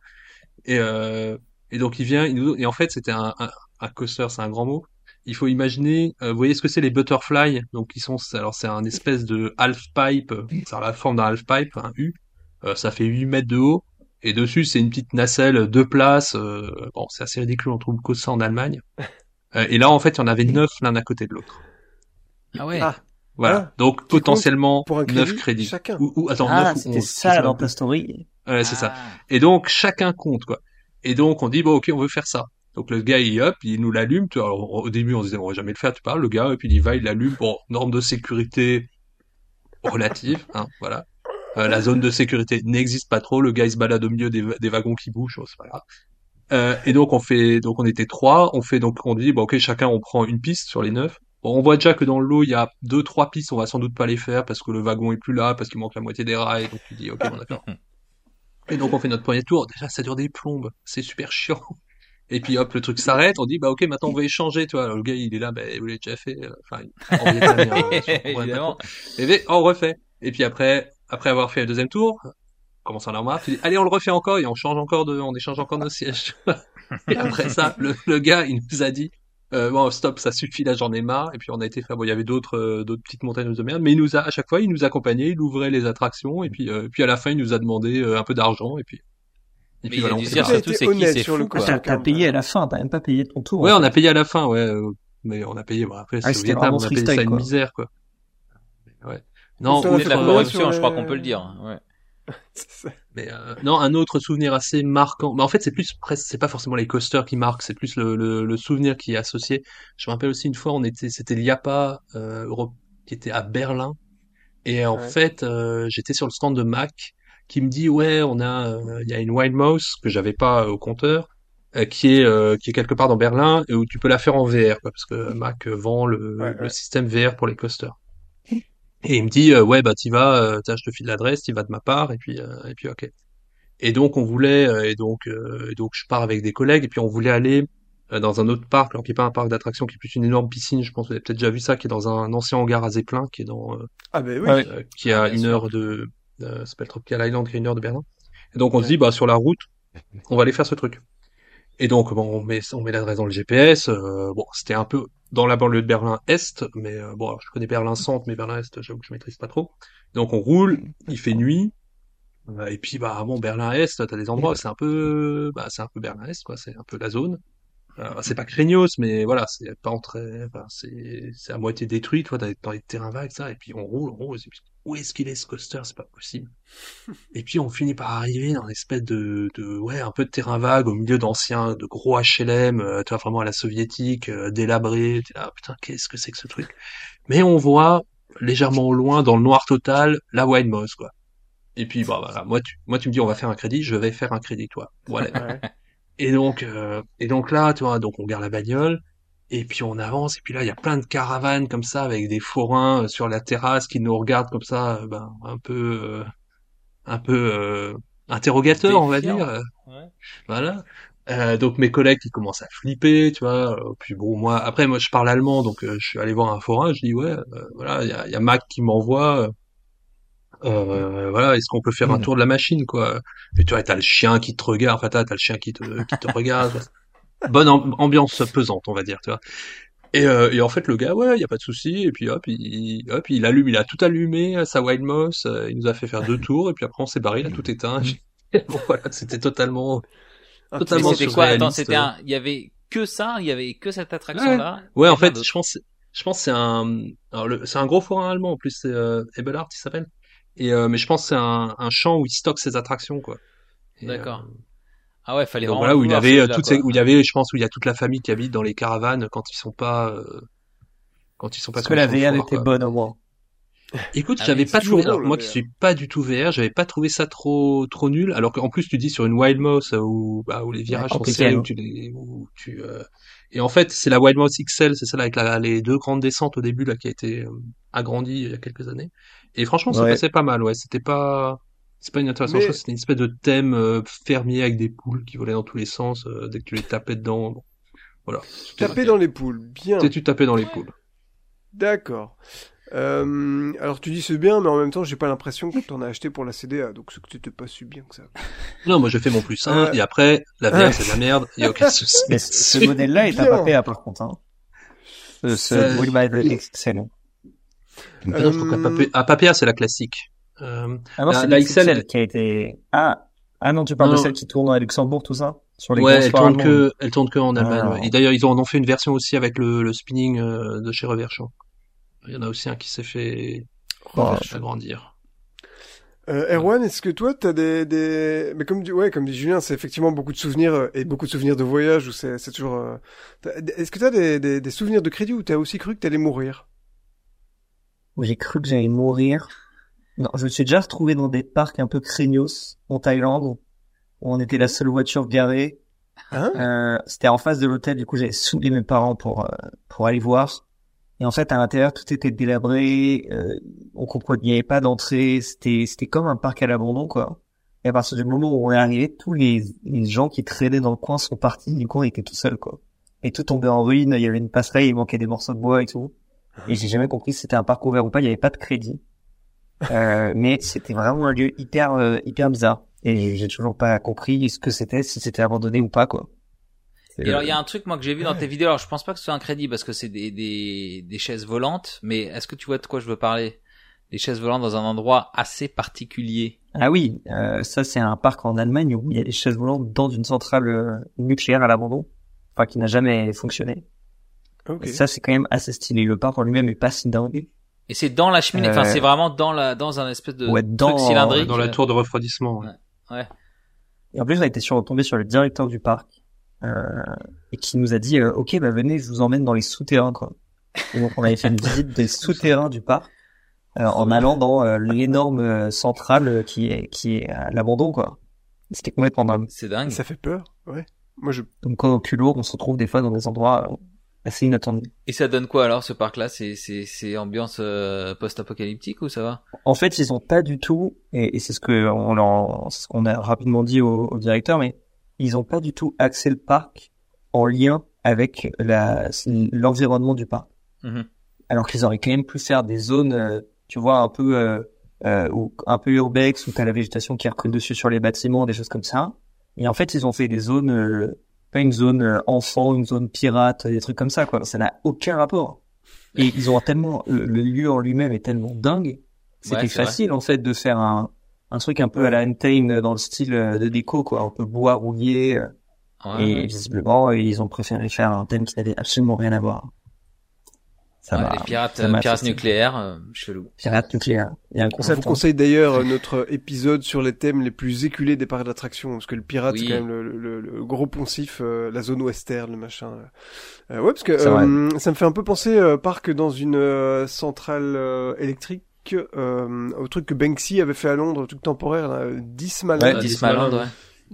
Et, euh, et donc, il vient, il nous, et en fait, c'était un, un, un coaster, c'est un grand mot. Il faut imaginer, euh, vous voyez ce que c'est les butterfly? Donc, ils sont, alors, c'est un espèce de half pipe, ça a la forme d'un half pipe, un U. Euh, ça fait 8 mètres de haut. Et dessus, c'est une petite nacelle, deux places. euh, bon, c'est assez ridicule, on trouve que ça en Allemagne. Euh, et là, en fait, il y en avait neuf l'un à côté de l'autre. Ah ouais. Ah. Voilà. Ah, Donc, potentiellement, pour un crédit, neuf crédits. chacun. Ou, ou, attends, Ah, c'était ça ta story. Ouais, c'est ça. Ah. Et donc, chacun compte, quoi. Et donc, on dit, bon, ok, on veut faire ça. Donc, le gars, il hop, il nous l'allume. au début, on se disait, on va jamais le faire, tu parles. Le gars, puis il va, il l'allume. Bon, norme de sécurité relative, hein, voilà. Euh, la zone de sécurité n'existe pas trop. Le gars, il se balade au milieu des, wa- des wagons qui bougent, c'est pas grave. Euh, et donc, on fait, donc, on était trois. On fait, donc, on dit, bon, ok, chacun, on prend une piste sur les neuf. Bon, on voit déjà que dans le lot, il y a deux, trois pistes, on va sans doute pas les faire parce que le wagon est plus là, parce qu'il manque la moitié des rails. Donc, tu dis, ok, bon, d'accord. Et donc on fait notre premier tour. Déjà, ça dure des plombes. C'est super chiant. Et puis hop, le truc s'arrête. On dit bah ok, maintenant on va échanger. Tu vois, Alors, le gars il est là, bah vous l'avez déjà fait. euh, Enfin, en vietnamien, hein. Et puis, on refait. Et puis après, après avoir fait le deuxième tour, commence à en avoir allez, on le refait encore et on change encore de, on échange encore nos sièges. et après ça, le, le gars il nous a dit. Euh, bon stop ça suffit là j'en ai marre et puis on a été faire bon il y avait d'autres euh, d'autres petites montagnes de merde mais il nous a à chaque fois il nous accompagnait il ouvrait les attractions et puis euh, puis à la fin il nous a demandé euh, un peu d'argent et puis et Mais puis voilà, on s'est surtout c'est qui c'est fou. Ah, t'as payé à la fin, t'as même pas payé ton tour. ouais en on fait. a payé à la fin ouais euh, mais on a payé bon, après Ah, c'était on a payé ça une misère quoi ouais non Ça, on a C'est la corruption, je crois qu'on peut le dire. Ouais. mais euh, non un autre souvenir assez marquant. Mais en fait c'est plus presque c'est pas forcément les coasters qui marquent c'est plus le, le, le souvenir qui est associé. Je me rappelle aussi une fois on était c'était l'IAPA euh, Europe qui était à Berlin. Et en Ouais. fait euh, j'étais sur le stand de Mac qui me dit ouais on a euh, il y a une Wild Mouse que j'avais pas euh, au compteur euh, qui est euh, qui est quelque part dans Berlin et où tu peux la faire en VR quoi, parce que Mac vend le, Ouais, le système VR pour les coasters et il me dit euh, ouais bah t'y vas euh, tiens, je te file l'adresse t'y vas de ma part et puis euh, et puis ok. Et donc on voulait euh, et donc euh, et donc je pars avec des collègues et puis on voulait aller euh, dans un autre parc alors qui est pas un parc d'attractions qui est plus une énorme piscine je pense que vous avez peut-être déjà vu ça qui est dans un ancien hangar à Zeppelin qui est dans euh, Ah ben oui. Euh, qui est Ah, une heure de euh, s'appelle Tropical Island qui est une heure de Berlin. Et donc on se dit bah sur la route on va aller faire ce truc. Et donc bon on met on met l'adresse dans le GPS euh, bon c'était un peu dans la banlieue de Berlin Est mais euh, bon je connais Berlin Centre mais Berlin Est j'avoue que je maîtrise pas trop. Donc on roule il fait nuit euh, et puis bah bon Berlin Est t'as des endroits où c'est un peu bah c'est un peu Berlin Est quoi c'est un peu la zone c'est pas craignos mais voilà c'est pas en très enfin, c'est c'est à moitié détruit toi dans les- terrains vagues ça et puis on roule on roule et puis où est-ce qu'il est ce coaster? C'est pas possible et puis on finit par arriver dans une espèce de, de ouais un peu de terrain vague au milieu d'anciens de gros HLM euh, tu vois vraiment à la soviétique euh, délabré T'es là, putain qu'est-ce que c'est que ce truc? Mais on voit légèrement au loin, dans le noir total, la Wild Moss, quoi. Et puis, bah, voilà, moi tu, moi, tu me dis, on va faire un crédit, je vais faire un crédit, toi. Voilà. Et donc, euh, et donc là, tu vois, donc on garde la bagnole, et puis on avance, et puis là, il y a plein de caravanes comme ça, avec des forains euh, sur la terrasse qui nous regardent comme ça, euh, ben, un peu, euh, un peu euh, interrogateur, on va dire. euh, Ouais. voilà. Euh, donc mes collègues qui commencent à flipper, tu vois. euh, Puis bon, moi, après, moi, je parle allemand, donc euh, je suis allé voir un forain. Je dis ouais, euh, voilà, il y a, il y a Mac qui m'envoie. Euh, voilà, est-ce qu'on peut faire un tour de la machine, quoi? Et tu vois, t'as le chien qui te regarde, enfin t'as t'as le chien qui te qui te regarde. Bonne am- ambiance pesante, on va dire, tu vois. Et, euh, et en fait, le gars, ouais, il y a pas de souci. Et puis hop, il, hop, il allume, il a tout allumé, euh, sa Wild Moss. euh, il nous a fait faire deux tours, et puis après on s'est barré, il a tout éteint. bon, voilà, c'était totalement. Ah, Totalement c'était quoi? Attends, c'était un, il y avait que ça, il y avait que cette attraction-là? Ouais, en fait, je pense, je pense c'est un, alors c'est un gros forain allemand en plus, c'est euh, Ebelart, il s'appelle? Et euh, mais je pense que c'est un, un champ où il stocke ses attractions, quoi. D'accord. euh, Ah ouais, fallait donc voilà où il avait euh, toutes ces, où il y avait, je pense où il y a toute la famille qui habite dans les caravanes quand ils sont pas, euh, quand ils sont pas Parce que la VR était quoi. bonne au moins. Écoute, Ah j'avais pas trouvé, drôle, moi qui suis pas du tout VR, j'avais pas trouvé ça trop trop nul. Alors qu'en plus tu dis sur une Wild Mouse où bah, où les virages sont serrés, où tu les, où tu euh, et en fait c'est la Wild Mouse XL, c'est celle avec la, les deux grandes descentes au début là qui a été euh, agrandie il y a quelques années. Et franchement ça Ouais. passait pas mal, ouais. C'était pas c'est pas une intéressante Mais- chose, c'était une espèce de thème euh, fermier avec des poules qui volaient dans tous les sens euh, dès que tu les tapais dedans. Bon. Voilà. Taper dans les poules, bien. tu tapais dans les poules. D'accord. Euh, alors tu dis c'est bien, mais en même temps j'ai pas l'impression que t'en as acheté pour la CDA, donc c'est que c'était pas si bien que ça. Non, moi je fais mon plus un Euh, et après la. VR c'est de la merde, il y a aucun souci. Mais ce modèle-là est à bien. Papéa par contre. Hein. Ce, ce Euh. Ah non, je qu'à Papéa, c'est la classique. Euh, Ah non, La- c'est la XL, XL qui a été. Ah, ah non, tu parles Non. de celle qui tourne à Luxembourg, tout ça Sur les ouais, elle tourne que, elle tourne que en Allemagne. Ah. ouais. Et d'ailleurs, ils en ont fait une version aussi avec le, le spinning euh, de chez Reverchon. Il y en a aussi un qui s'est fait Bon, agrandir. Euh, Erwan, est-ce que toi t'as des, des, mais comme dit, ouais, comme dit Julien, c'est effectivement beaucoup de souvenirs euh, et beaucoup de souvenirs de voyage où c'est, c'est toujours. Est-ce que t'as des, des, des souvenirs de crédit où t'as aussi cru que t'allais mourir? Où j'ai cru que j'allais mourir. Non, je me suis déjà retrouvé dans des parcs un peu craignos en Thaïlande où on était la seule voiture garée. Hein? Euh, c'était en face de l'hôtel, du coup j'avais saoulé mes parents pour euh, pour aller voir. Et en fait à l'intérieur tout était délabré, euh, on comprenait, il n'y avait pas d'entrée, c'était c'était comme un parc à l'abandon quoi. Et à partir du moment où on est arrivé, tous les, les gens qui traînaient dans le coin sont partis, du coup on était tout seul quoi. Et tout tombait en ruine, il y avait une passerelle, il manquait des morceaux de bois et tout. Et j'ai jamais compris si c'était un parc ouvert ou pas, il n'y avait pas de crédit. Euh, mais c'était vraiment un lieu hyper euh, hyper bizarre. Et j'ai toujours pas compris ce que c'était, si c'était abandonné ou pas quoi. Et alors, il y a un truc, moi, que j'ai vu dans tes vidéos. Alors, je pense pas que ce soit un crédit parce que c'est des, des, des chaises volantes. Mais est-ce que tu vois de quoi je veux parler? Des chaises volantes dans un endroit assez particulier. Ah oui, euh, ça c'est un parc en Allemagne où il y a des chaises volantes dans une centrale euh, nucléaire à l'abandon, enfin qui n'a jamais fonctionné. Ok. Et ça c'est quand même assez stylé. Le parc en lui-même est pas si dingue. Et c'est dans la cheminée. Enfin, Euh, c'est vraiment dans la, dans un espèce de Ouais, dans- truc cylindrique. Dans la tour de refroidissement. ouais. Et en plus on a été sur, tombé sur le directeur du parc euh, et qui nous a dit euh, ok bah venez je vous emmène dans les souterrains quoi. Et donc on avait fait une visite des souterrains du parc euh, en allant dans euh, l'énorme euh, centrale euh, qui est qui est à l'abandon quoi. C'était complètement dingue. C'est dingue. Ça fait peur, ouais. Moi je. Donc quand au culot on se retrouve des fois dans des endroits euh, assez inattendus. Et ça donne quoi alors, ce parc-là? C'est, c'est, c'est ambiance euh, post-apocalyptique ou ça va? En fait, ils ont pas du tout, et, et c'est ce que on, c'est ce qu'on a rapidement dit au, au directeur, mais ils ont pas du tout axé le parc en lien avec la l'environnement du parc. Mhm. Alors qu'ils auraient quand même pu faire des zones, euh, tu vois, un peu euh, euh, ou un peu urbex où t'as la végétation qui recule dessus sur les bâtiments, des choses comme ça. Et en fait, ils ont fait des zones, euh, pas une zone euh, enfant, une zone pirate, des trucs comme ça, quoi. Ça n'a aucun rapport. Et ils ont tellement le, le lieu en lui-même est tellement dingue. C'était Ouais, facile en fait de faire un un truc un peu à la Untamed dans le style euh, de déco, quoi. Un peu bois rouillé. Ouais, et ouais. visiblement, ils ont préféré faire un thème qui n'avait absolument rien à voir. Ça Ouais, les pirates, ça euh, pirates nucléaires, euh, chelou. Pirate nucléaire. Il y a un On vous concept. hein. conseille d'ailleurs euh, notre épisode sur les thèmes les plus éculés des parcs d'attractions, parce que le pirate Oui. c'est quand même le, le- le gros poncif, euh, la zone western, le machin. là. Euh, ouais, parce que euh, ça me fait un peu penser euh, parc dans une euh, centrale euh, électrique. euh, au truc que Banksy avait fait à Londres, le truc temporaire, là, euh, Dismaland, Ouais, Euh, Disneyland, ouais.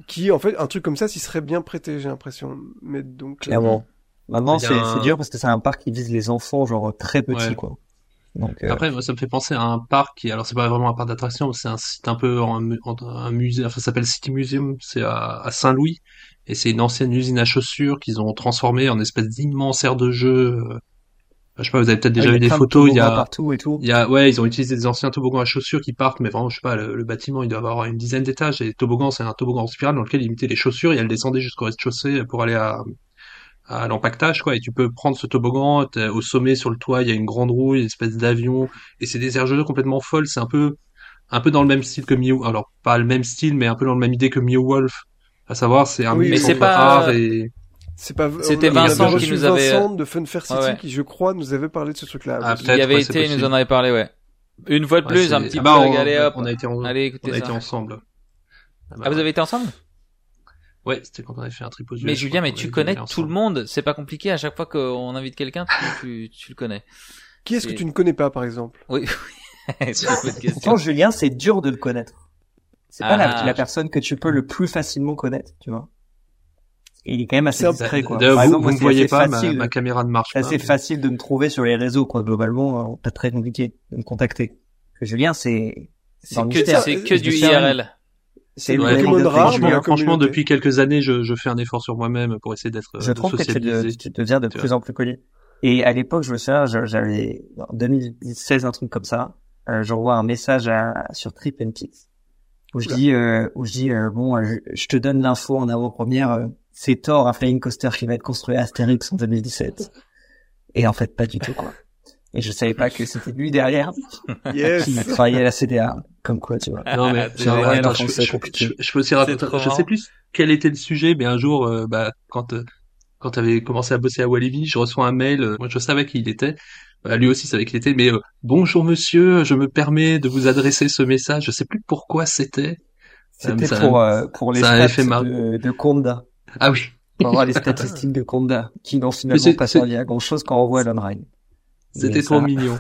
qui en fait un truc comme ça s'y serait bien prêté, j'ai l'impression. Mais donc euh, Clairement. Maintenant, c'est un- dur parce que c'est un parc qui vise les enfants, genre très petits, Ouais. quoi. Donc, euh, Après, moi, ça me fait penser à un parc qui, alors c'est pas vraiment un parc d'attraction, c'est un site un peu en, en- un musée, enfin ça s'appelle City Museum, c'est à, à Saint-Louis, et c'est une ancienne usine à chaussures qu'ils ont transformée en espèce d'immense aire de jeu. euh, Je sais pas, vous avez peut-être déjà vu des photos, il y a, partout et tout. il y a, ouais, ils ont utilisé des anciens toboggans à chaussures qui partent, mais vraiment, je sais pas, le, le bâtiment, il doit avoir une dizaine d'étages, et toboggan, c'est un toboggan en spirale dans lequel ils mettaient les chaussures, et elles descendaient jusqu'au rez-de-chaussée pour aller à, à l'empaquetage, quoi, et tu peux prendre ce toboggan, t'es au sommet, sur le toit, il y a une grande roue, une espèce d'avion, et c'est des aires de jeu complètement folles, c'est un peu, un peu dans le même style que Mew, alors, pas le même style, mais un peu dans la même idée que Mew Wolf. À savoir, c'est un Oui, mais c'est pas- art et, c'est pas. C'était avait Vincent qui nous avait- Vincent de Fun Fair City ouais. qui, je crois, nous avait parlé de ce truc-là. Ah, aussi. Il y avait ouais, été, il nous en avait parlé, ouais. Une fois de plus, un petit ah bah, peu on- régalé, hop. On a été, en- Allez, écoutez on a ça. été ensemble. Ah bah Ah, vous avez été ensemble? Ouais, c'était quand on avait fait un trip aux Mais US, Julien, mais tu connais tout le monde. C'est pas compliqué. À chaque fois qu'on invite quelqu'un, tu, tu, tu le connais. Qui est-ce que tu ne connais pas, par exemple? Oui. Pourtant, Julien, c'est dur de le connaître. C'est pas la, Ah. la personne que tu peux le plus facilement connaître, tu vois. Il est quand même assez discret, quoi. D'ailleurs, Par vous, exemple, vous ne voyez assez pas, ma, facile. ma caméra ne marche C'est assez mais- facile de me trouver sur les réseaux, quoi. Globalement, euh, pas très compliqué de me contacter. Julien, c'est, C'est que, que du IRL. C'est Ouais, Franchement, franchement, depuis quelques années, je, je fais un effort sur moi-même pour essayer d'être Je de trouve que tu, deviens de plus en plus connu. Et à l'époque, je me souviens, j'avais, en 2016, un truc comme ça, euh, j'envoie un message à, sur Trip and Pix, où je Oula. dis, euh, où je dis, euh, bon, euh, je, je te donne l'info en avant-première, euh, c'est Thor, un flying coaster qui va être construit à Astérix en 2017. Et en fait, pas du tout, quoi. Et je savais pas que c'était lui derrière Yes. qui travaillait à la CDA. Comme quoi, tu vois. Non mais C'est non, génial, enfin, je, je- compliqué. je- je peux aussi raconter. Je sais plus quel était le sujet, mais un jour, euh, bah, quand euh, quand t'avais commencé à bosser à Walibi, je reçois un mail. euh, moi, je savais qui il était. Euh, lui aussi savait qui il était. Mais euh, bonjour monsieur, je me permets de vous adresser ce message. Je sais plus pourquoi c'était. C'était pour, euh, pour les stats de, de Conda. Ah oui. Pour avoir les statistiques de Conda, qui n'ont finalement pas servi à grand chose quand on voit Alan Ryan. C'était Mais trop ça- mignon.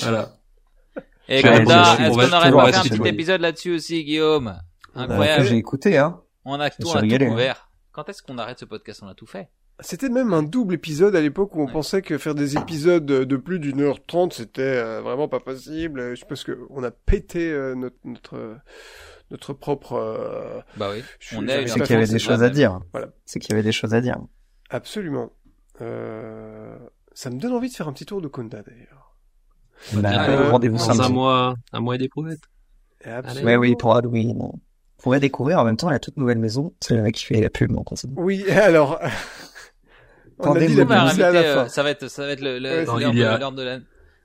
Voilà. Et Ouais, Gonda, bon, est-ce on qu'on n'aurait pas fait un petit épisode là-dessus aussi, Guillaume Euh, Incroyable. que j'ai écouté, hein. On a tout, on a tout régalé, hein. couvert. Quand est-ce qu'on arrête ce podcast? On a tout fait. C'était même un double épisode à l'époque où on Ouais. pensait que faire des épisodes de plus d'une heure trente, c'était euh, vraiment pas possible. Je pense que on a pété euh, notre notre notre propre. euh, Bah oui. je- On est C'est qu'il y avait des choses à dire. Voilà. C'est qu'il y avait des choses à dire. Absolument. Euh, Ça me donne envie de faire un petit tour de Conda d'ailleurs. Bah, Euh, rendez-vous Dans samedi. un mois, un mois et des prouvettes. Et absolument. Ouais, oui, pour Halloween. On pourrait découvrir en même temps la toute nouvelle maison. C'est le mec qui fait la pub, donc on sait. Oui, alors. on a Attendez, dit vous la publicité à la euh, fin. ça va être, ça va être le, le, Ouais, il de, y a- l'heure de la.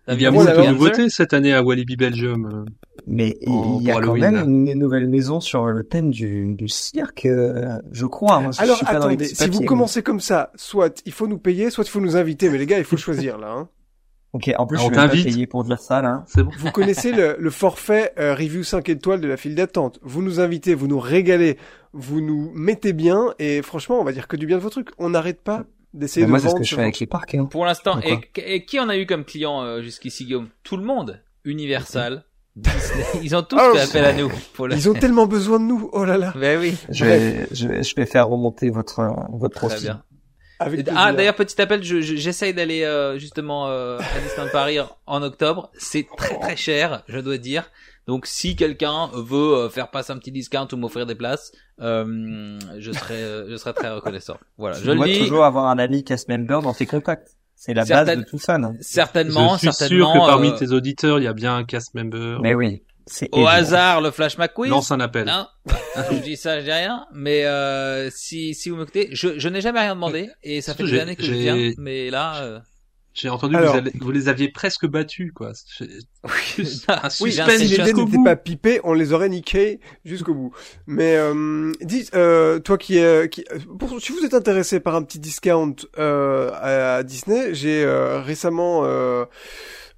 Il y a beaucoup de nouveautés cette année à Walibi Belgium. euh. Mais il y a quand Halloween, même une nouvelle maison sur le thème du, du cirque, euh, je crois. Moi, je Alors suis pas dans les attendez, si vous commencez comme ça, soit il faut nous payer, soit il faut nous inviter. Mais les gars, il faut choisir là. Hein. Ok, en plus, Ah, je on suis même pas t'invite. payé pour dire ça, là. C'est bon. Vous connaissez le, le forfait euh, review 5 étoiles de la file d'attente. Vous nous invitez, vous nous régalez, vous nous mettez bien et franchement, on va dire que du bien de vos trucs. On n'arrête pas d'essayer Bah, de moi, c'est ce vendre que je fais avec les parcs, hein. Pour l'instant, et, et qui en a eu comme client euh, jusqu'ici, Guillaume? Tout le monde. Universal, Disney. Ils ont tous Ah, fait appel à nous. Pour le... Ils ont tellement besoin de nous. Oh là là. Ben oui. Je vais, je vais, je vais faire remonter votre, euh, votre Très profil. bien. Avec Ah, plaisir. d'ailleurs, petit appel, je- je- j'essaye d'aller euh, justement euh, à Disneyland Paris en octobre. C'est très très cher, je dois dire. Donc, si quelqu'un veut euh, faire passer un petit discount ou m'offrir des places, euh, je serai euh, je serai très reconnaissant. Voilà, Tu je le dois dis. toujours avoir un ami cast member dans tes contacts. C'est la base de tout fan. hein. Certainement, je suis sûr que parmi euh, tes auditeurs, il y a bien un cast member. Mais oui, c'est Au évident. hasard, le Flash McQueen. Lance un appel. Hein je dis ça, je dis rien. Mais euh, si si vous m'écoutez, je je n'ai jamais rien demandé et ça fait des années que je viens. Mais là, euh, J'ai entendu Alors- que vous, les aviez presque battus, quoi. C'est- Un Oui, suspense si les n'étaient pas pipés, on les aurait niqués jusqu'au bout. Mais euh, dis, euh, toi qui, euh, qui pour, si vous êtes intéressé par un petit discount euh, à, à Disney, j'ai euh, récemment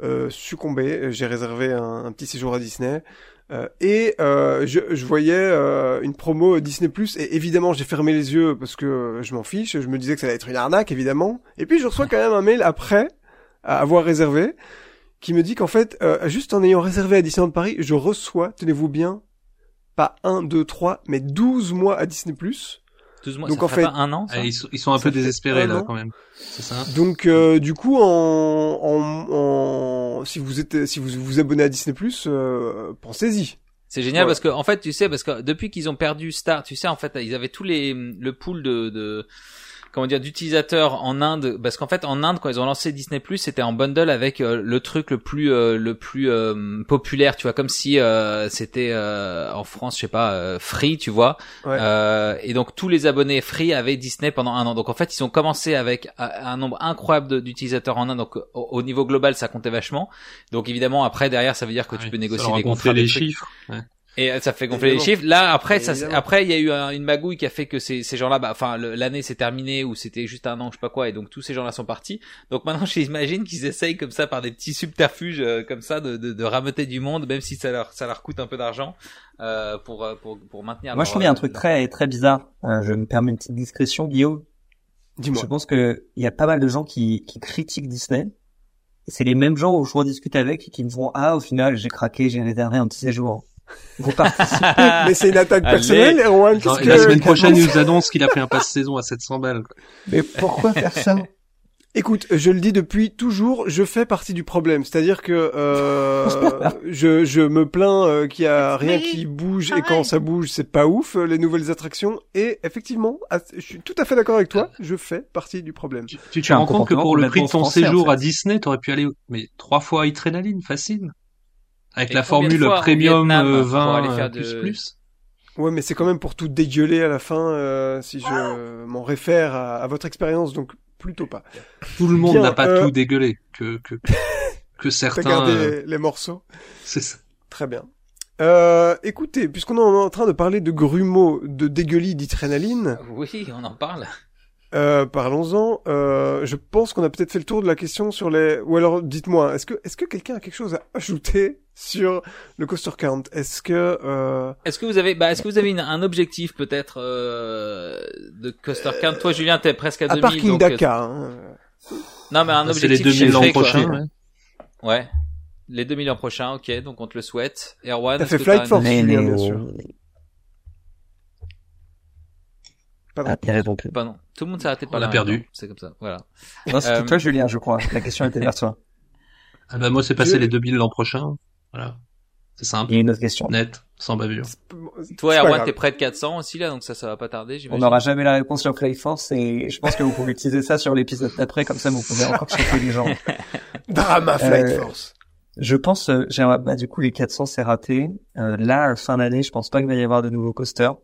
euh, succombé. J'ai réservé un, un petit séjour à Disney. Euh, et euh, je, je voyais euh, une promo Disney Plus et évidemment j'ai fermé les yeux parce que je m'en fiche, je me disais que ça allait être une arnaque évidemment. Et puis je reçois quand même un mail après à avoir réservé qui me dit qu'en fait euh, juste en ayant réservé à Disneyland Paris, je reçois, tenez-vous bien, pas 1, 2, 3, mais 12 mois à Disney Plus. 12 mois, Donc, ça en fait- pas un an, ça ils, sont, ils sont un Ça peu désespérés là an. quand même. C'est ça. Donc euh, du coup en, en, en si vous êtes si vous vous abonnez à Disney Plus, euh, pensez-y. C'est génial Voilà. parce que en fait, tu sais, parce que depuis qu'ils ont perdu Star, tu sais, en fait, ils avaient tous les le pool de, de comment dire d'utilisateurs en Inde, parce qu'en fait, en Inde, quand ils ont lancé Disney Plus, c'était en bundle avec euh, le truc le plus euh, le plus euh, populaire, tu vois, comme si euh, c'était euh, en France, je sais pas, euh, Free, tu vois. Ouais. Euh, et donc tous les abonnés Free avaient Disney pendant un an. Donc en fait, ils ont commencé avec un- nombre incroyable d'utilisateurs en Inde. Donc au, au niveau global, ça comptait vachement. Donc évidemment, après derrière, ça veut dire que tu peux négocier des contrats, les chiffres. Ouais. Et euh, ça fait gonfler les chiffres. Là, après, ça, après, il y a eu un- une magouille qui a fait que ces, ces gens-là, bah, enfin, l'année s'est terminée ou c'était juste un an, je sais pas quoi, et donc tous ces gens-là sont partis. Donc maintenant, j'imagine qu'ils essayent comme ça par des petits subterfuges euh, comme ça de, de, de rameuter du monde, même si ça leur, ça leur coûte un peu d'argent euh, pour, euh, pour, pour maintenir. Moi, leur- je trouve qu'il y a un truc très, très bizarre. Euh, je me permets une petite discrétion, Guillaume. Dis-moi. Je pense que il y a pas mal de gens qui, qui critiquent Disney. C'est les mêmes gens où je rediscute avec et qui me font ah au final j'ai craqué j'ai réservé un petit séjour. Vous participez. Mais c'est une attaque Allez. personnelle, Erwan. Genre, et la que semaine prochaine, il nous annonce qu'il a pris un passe saison à 700 balles. Mais pourquoi faire ça? Écoute, je le dis depuis toujours, je fais partie du problème. C'est-à-dire que euh, je, je me plains euh, qu'il y a rien qui bouge et quand ça bouge, c'est pas ouf euh, les nouvelles attractions. Et effectivement, à- je suis tout à fait d'accord avec toi. Je fais partie du problème. Tu, tu te rends compte que pour le prix de ton français, séjour en fait. à Disney, t'aurais pu aller mais trois fois à Adrenaline, facile. Avec Et la formule premium Vietnam euh, pour 20 aller faire euh, plus de- plus. Ouais, mais c'est quand même pour tout dégueuler à la fin euh, si je m'en réfère à, à votre expérience, donc plutôt pas. Tout le monde n'a pas euh, tout dégueulé que que que certains. Regardez euh, les morceaux. c'est ça. Très bien. Euh, écoutez, puisqu'on est en train de parler de grumeaux, de dégueulis d'adrénaline, Oui, on en parle. Euh, parlons-en. Euh, je pense qu'on a peut-être fait le tour de la question sur les. Ou alors, dites-moi, est-ce que est-ce que quelqu'un a quelque chose à ajouter sur le coaster count? Est-ce que euh... Est-ce que vous avez, bah, est-ce que vous avez une- un objectif peut-être euh, de coaster count? Toi, Julien, t'es presque à à 2000. part King donc, euh, Daka hein, Non, mais un Bah, C'est les objectif 2000 l'an prochain. ouais. Ouais. Les 2000 l'an prochain, ok, donc on te le souhaite. Erwan, T'as fait que Flight Force. Bien sûr. Pardon. Ah, t'as raison. Pas non. Tout le monde s'est arrêté de On parler l'a en perdu. C'est comme ça. Voilà. Non, c'était Euh, toi, Julien, je crois. La question était vers toi. Ah bah moi c'est passé Je- les 2000 l'an prochain. Voilà. C'est simple, Il y a une autre question. net, sans bavure. Toi, Erwan, t'es près de 400 aussi là, donc ça, ça va pas tarder, On n'aura jamais la réponse sur Flight Force et je pense que vous pouvez utiliser ça sur l'épisode d'après, comme ça vous pouvez encore choquer les gens. Drama Flight Euh, Force. Je pense, euh, j'ai, bah, du coup, les 400 c'est raté. Euh, là, fin d'année, je pense pas qu'il va y avoir de nouveaux coasters.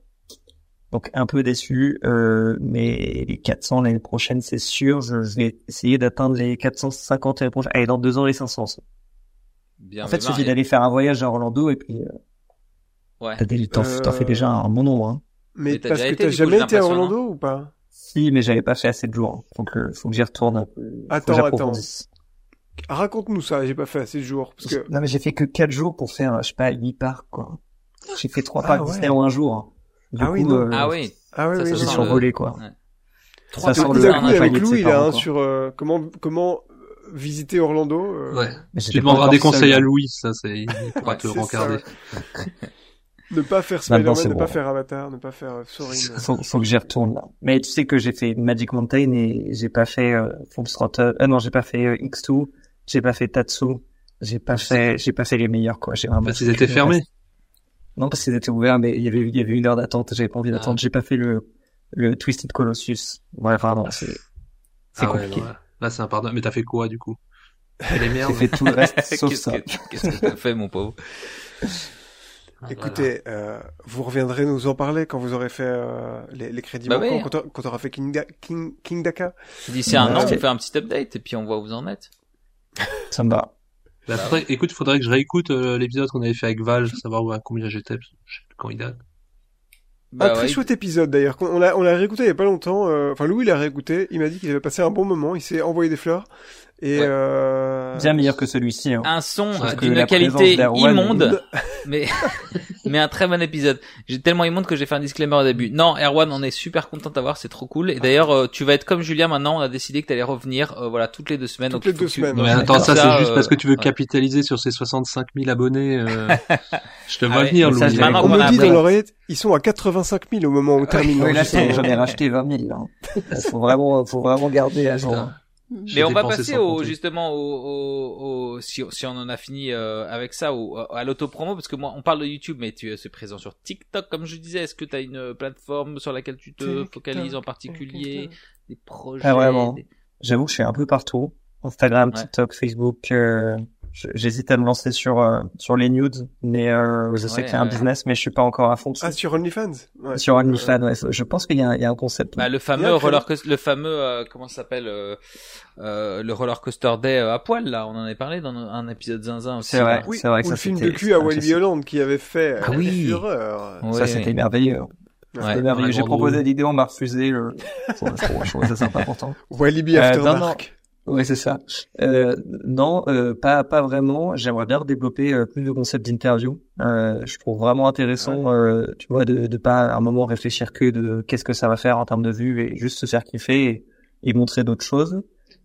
Donc un peu déçu, euh, mais les 400 l'année prochaine, c'est sûr. Je, je vais essayer d'atteindre les 450 l'année prochaine. Allez, dans deux ans les 500. ça. Bien, en fait, il suffit d'aller faire un voyage à Orlando et puis euh, Ouais. t'en, Euh, t'en fais déjà un bon nombre. Hein. Mais mais t'as parce que t'as jamais été à Orlando ou pas? Si, mais j'avais pas fait assez de jours. Donc, euh, faut que j'y retourne. un peu. Faut que Attends, j'approfondisse. Raconte-nous ça. J'ai pas fait assez de jours parce que Non, mais j'ai fait que 4 jours pour faire, je sais pas, 8 parcs, quoi. J'ai fait 3 Ah parcs ouais. Disney en un jour. Du Ah coup, oui, non. euh, Ah oui. ah oui, Ça, oui, survolé, quoi. Ouais. Ça Tout le- coup, un avec Lou, il a un sur euh, comment comment euh, visiter Orlando. euh, Ouais. Mais Tu demanderas des conseils à Louis, ça c'est il pourra te rencarder. Ne pas faire Maintenant, Spider-Man, c'est ne bon. pas faire Avatar, ne pas faire euh, Sorin. Faut, faut que j'y retourne, là. Mais tu sais que j'ai fait Magic Mountain et j'ai pas fait, euh, Throttle. Ah non, j'ai pas fait euh, X2. J'ai pas fait Tatsu. J'ai pas fait, j'ai pas fait les meilleurs, quoi. J'ai vraiment. Parce qu'ils étaient fermés. Non, parce qu'ils étaient ouverts, mais il y avait, il y avait une heure d'attente. J'avais pas envie d'attendre. Ah. J'ai pas fait le, le Twisted Colossus. Ouais, vraiment, c'est, c'est Ah ouais, compliqué. non, là, là, c'est impardonnable. Mais t'as fait quoi du coup? T'as fait les merdes? J'ai fait tout le reste, sauf Qu'est-ce ça. que, qu'est-ce que t'as fait, mon pauvre? Ah, Écoutez, euh, vous reviendrez nous en parler quand vous aurez fait euh, les, les crédits Bah manquants, oui. quand on- quand on aura fait King, Da- King, King Daka. D'ici un Ouais. an, on fait un petit update et puis on voit où vous en êtes. Ça me va. Bah, faudrait- écoute, faudrait que je réécoute euh, l'épisode qu'on avait fait avec Val, savoir où- à combien j'étais, je sais plus quand il date. Bah un très ouais. chouette épisode d'ailleurs. qu'on- On l'a, on l'a réécouté il y a pas longtemps. euh, Enfin, Louis l'a réécouté. Il m'a dit qu'il avait passé un bon moment. Il s'est envoyé des fleurs. Et Ouais. euh... Bien meilleur que celui-ci. Hein. Un son d'une qualité immonde, mais mais un très bon épisode. J'ai tellement immonde que j'ai fait un disclaimer au début. Non, Erwan, on est super content d'avoir, c'est trop cool. Et d'ailleurs, euh, tu vas être comme Julien maintenant. On a décidé que t'allais revenir, euh, voilà, toutes les deux semaines. Toutes Donc, les deux tu- semaines. Mais Ouais, attends, ça, ça, c'est juste euh, parce que tu veux ouais. capitaliser sur ces 65 000 abonnés. euh, je te vois Ah venir, Louis. On me dit dans l'oreillette, ils sont à 85 000 au moment où on termine. Oui, là, j'en ai racheté 20 000. Hein. Faut vraiment, faut vraiment garder à jour. Mais on va passer au, justement au, au, au- si, si on en a fini euh, avec ça au, à l'autopromo parce que moi on parle de YouTube mais tu es c'est présent sur TikTok comme je disais est-ce que tu as une plateforme sur laquelle tu te TikTok, focalises en particulier? Des projets Pas vraiment. des- J'avoue que je suis un peu partout. Instagram, Ouais. TikTok, Facebook. euh, J'hésite à me lancer sur euh, sur les nudes, mais euh, je sais Ouais, qu'il y a un ouais. business, mais je suis pas encore à fond dessus. Ah, sur OnlyFans. Ouais. sur OnlyFans, ouais, je pense qu'il y, a un- il y a un concept. Bah, le fameux roller coaster, le fameux euh, comment ça s'appelle euh, euh, le roller coaster day euh, à poil là on en avait parlé dans un épisode zinzin aussi C'est vrai. Oui, C'est vrai que ou ça, le film de cul à Wally. Holland qui avait fait euh, Ah oui. fureur. Ça, c'était merveilleux. J'ai proposé l'idée, on m'a refusé. Le... Ça sympa pourtant. Wally B Ouais, c'est ça. Euh, non, euh, pas pas vraiment. J'aimerais bien développer euh, plus de concepts d'interview. Euh, je trouve vraiment intéressant, euh, tu vois, de de pas à un moment réfléchir que de qu'est-ce que ça va faire en termes de vues et juste se faire kiffer et, et montrer d'autres choses.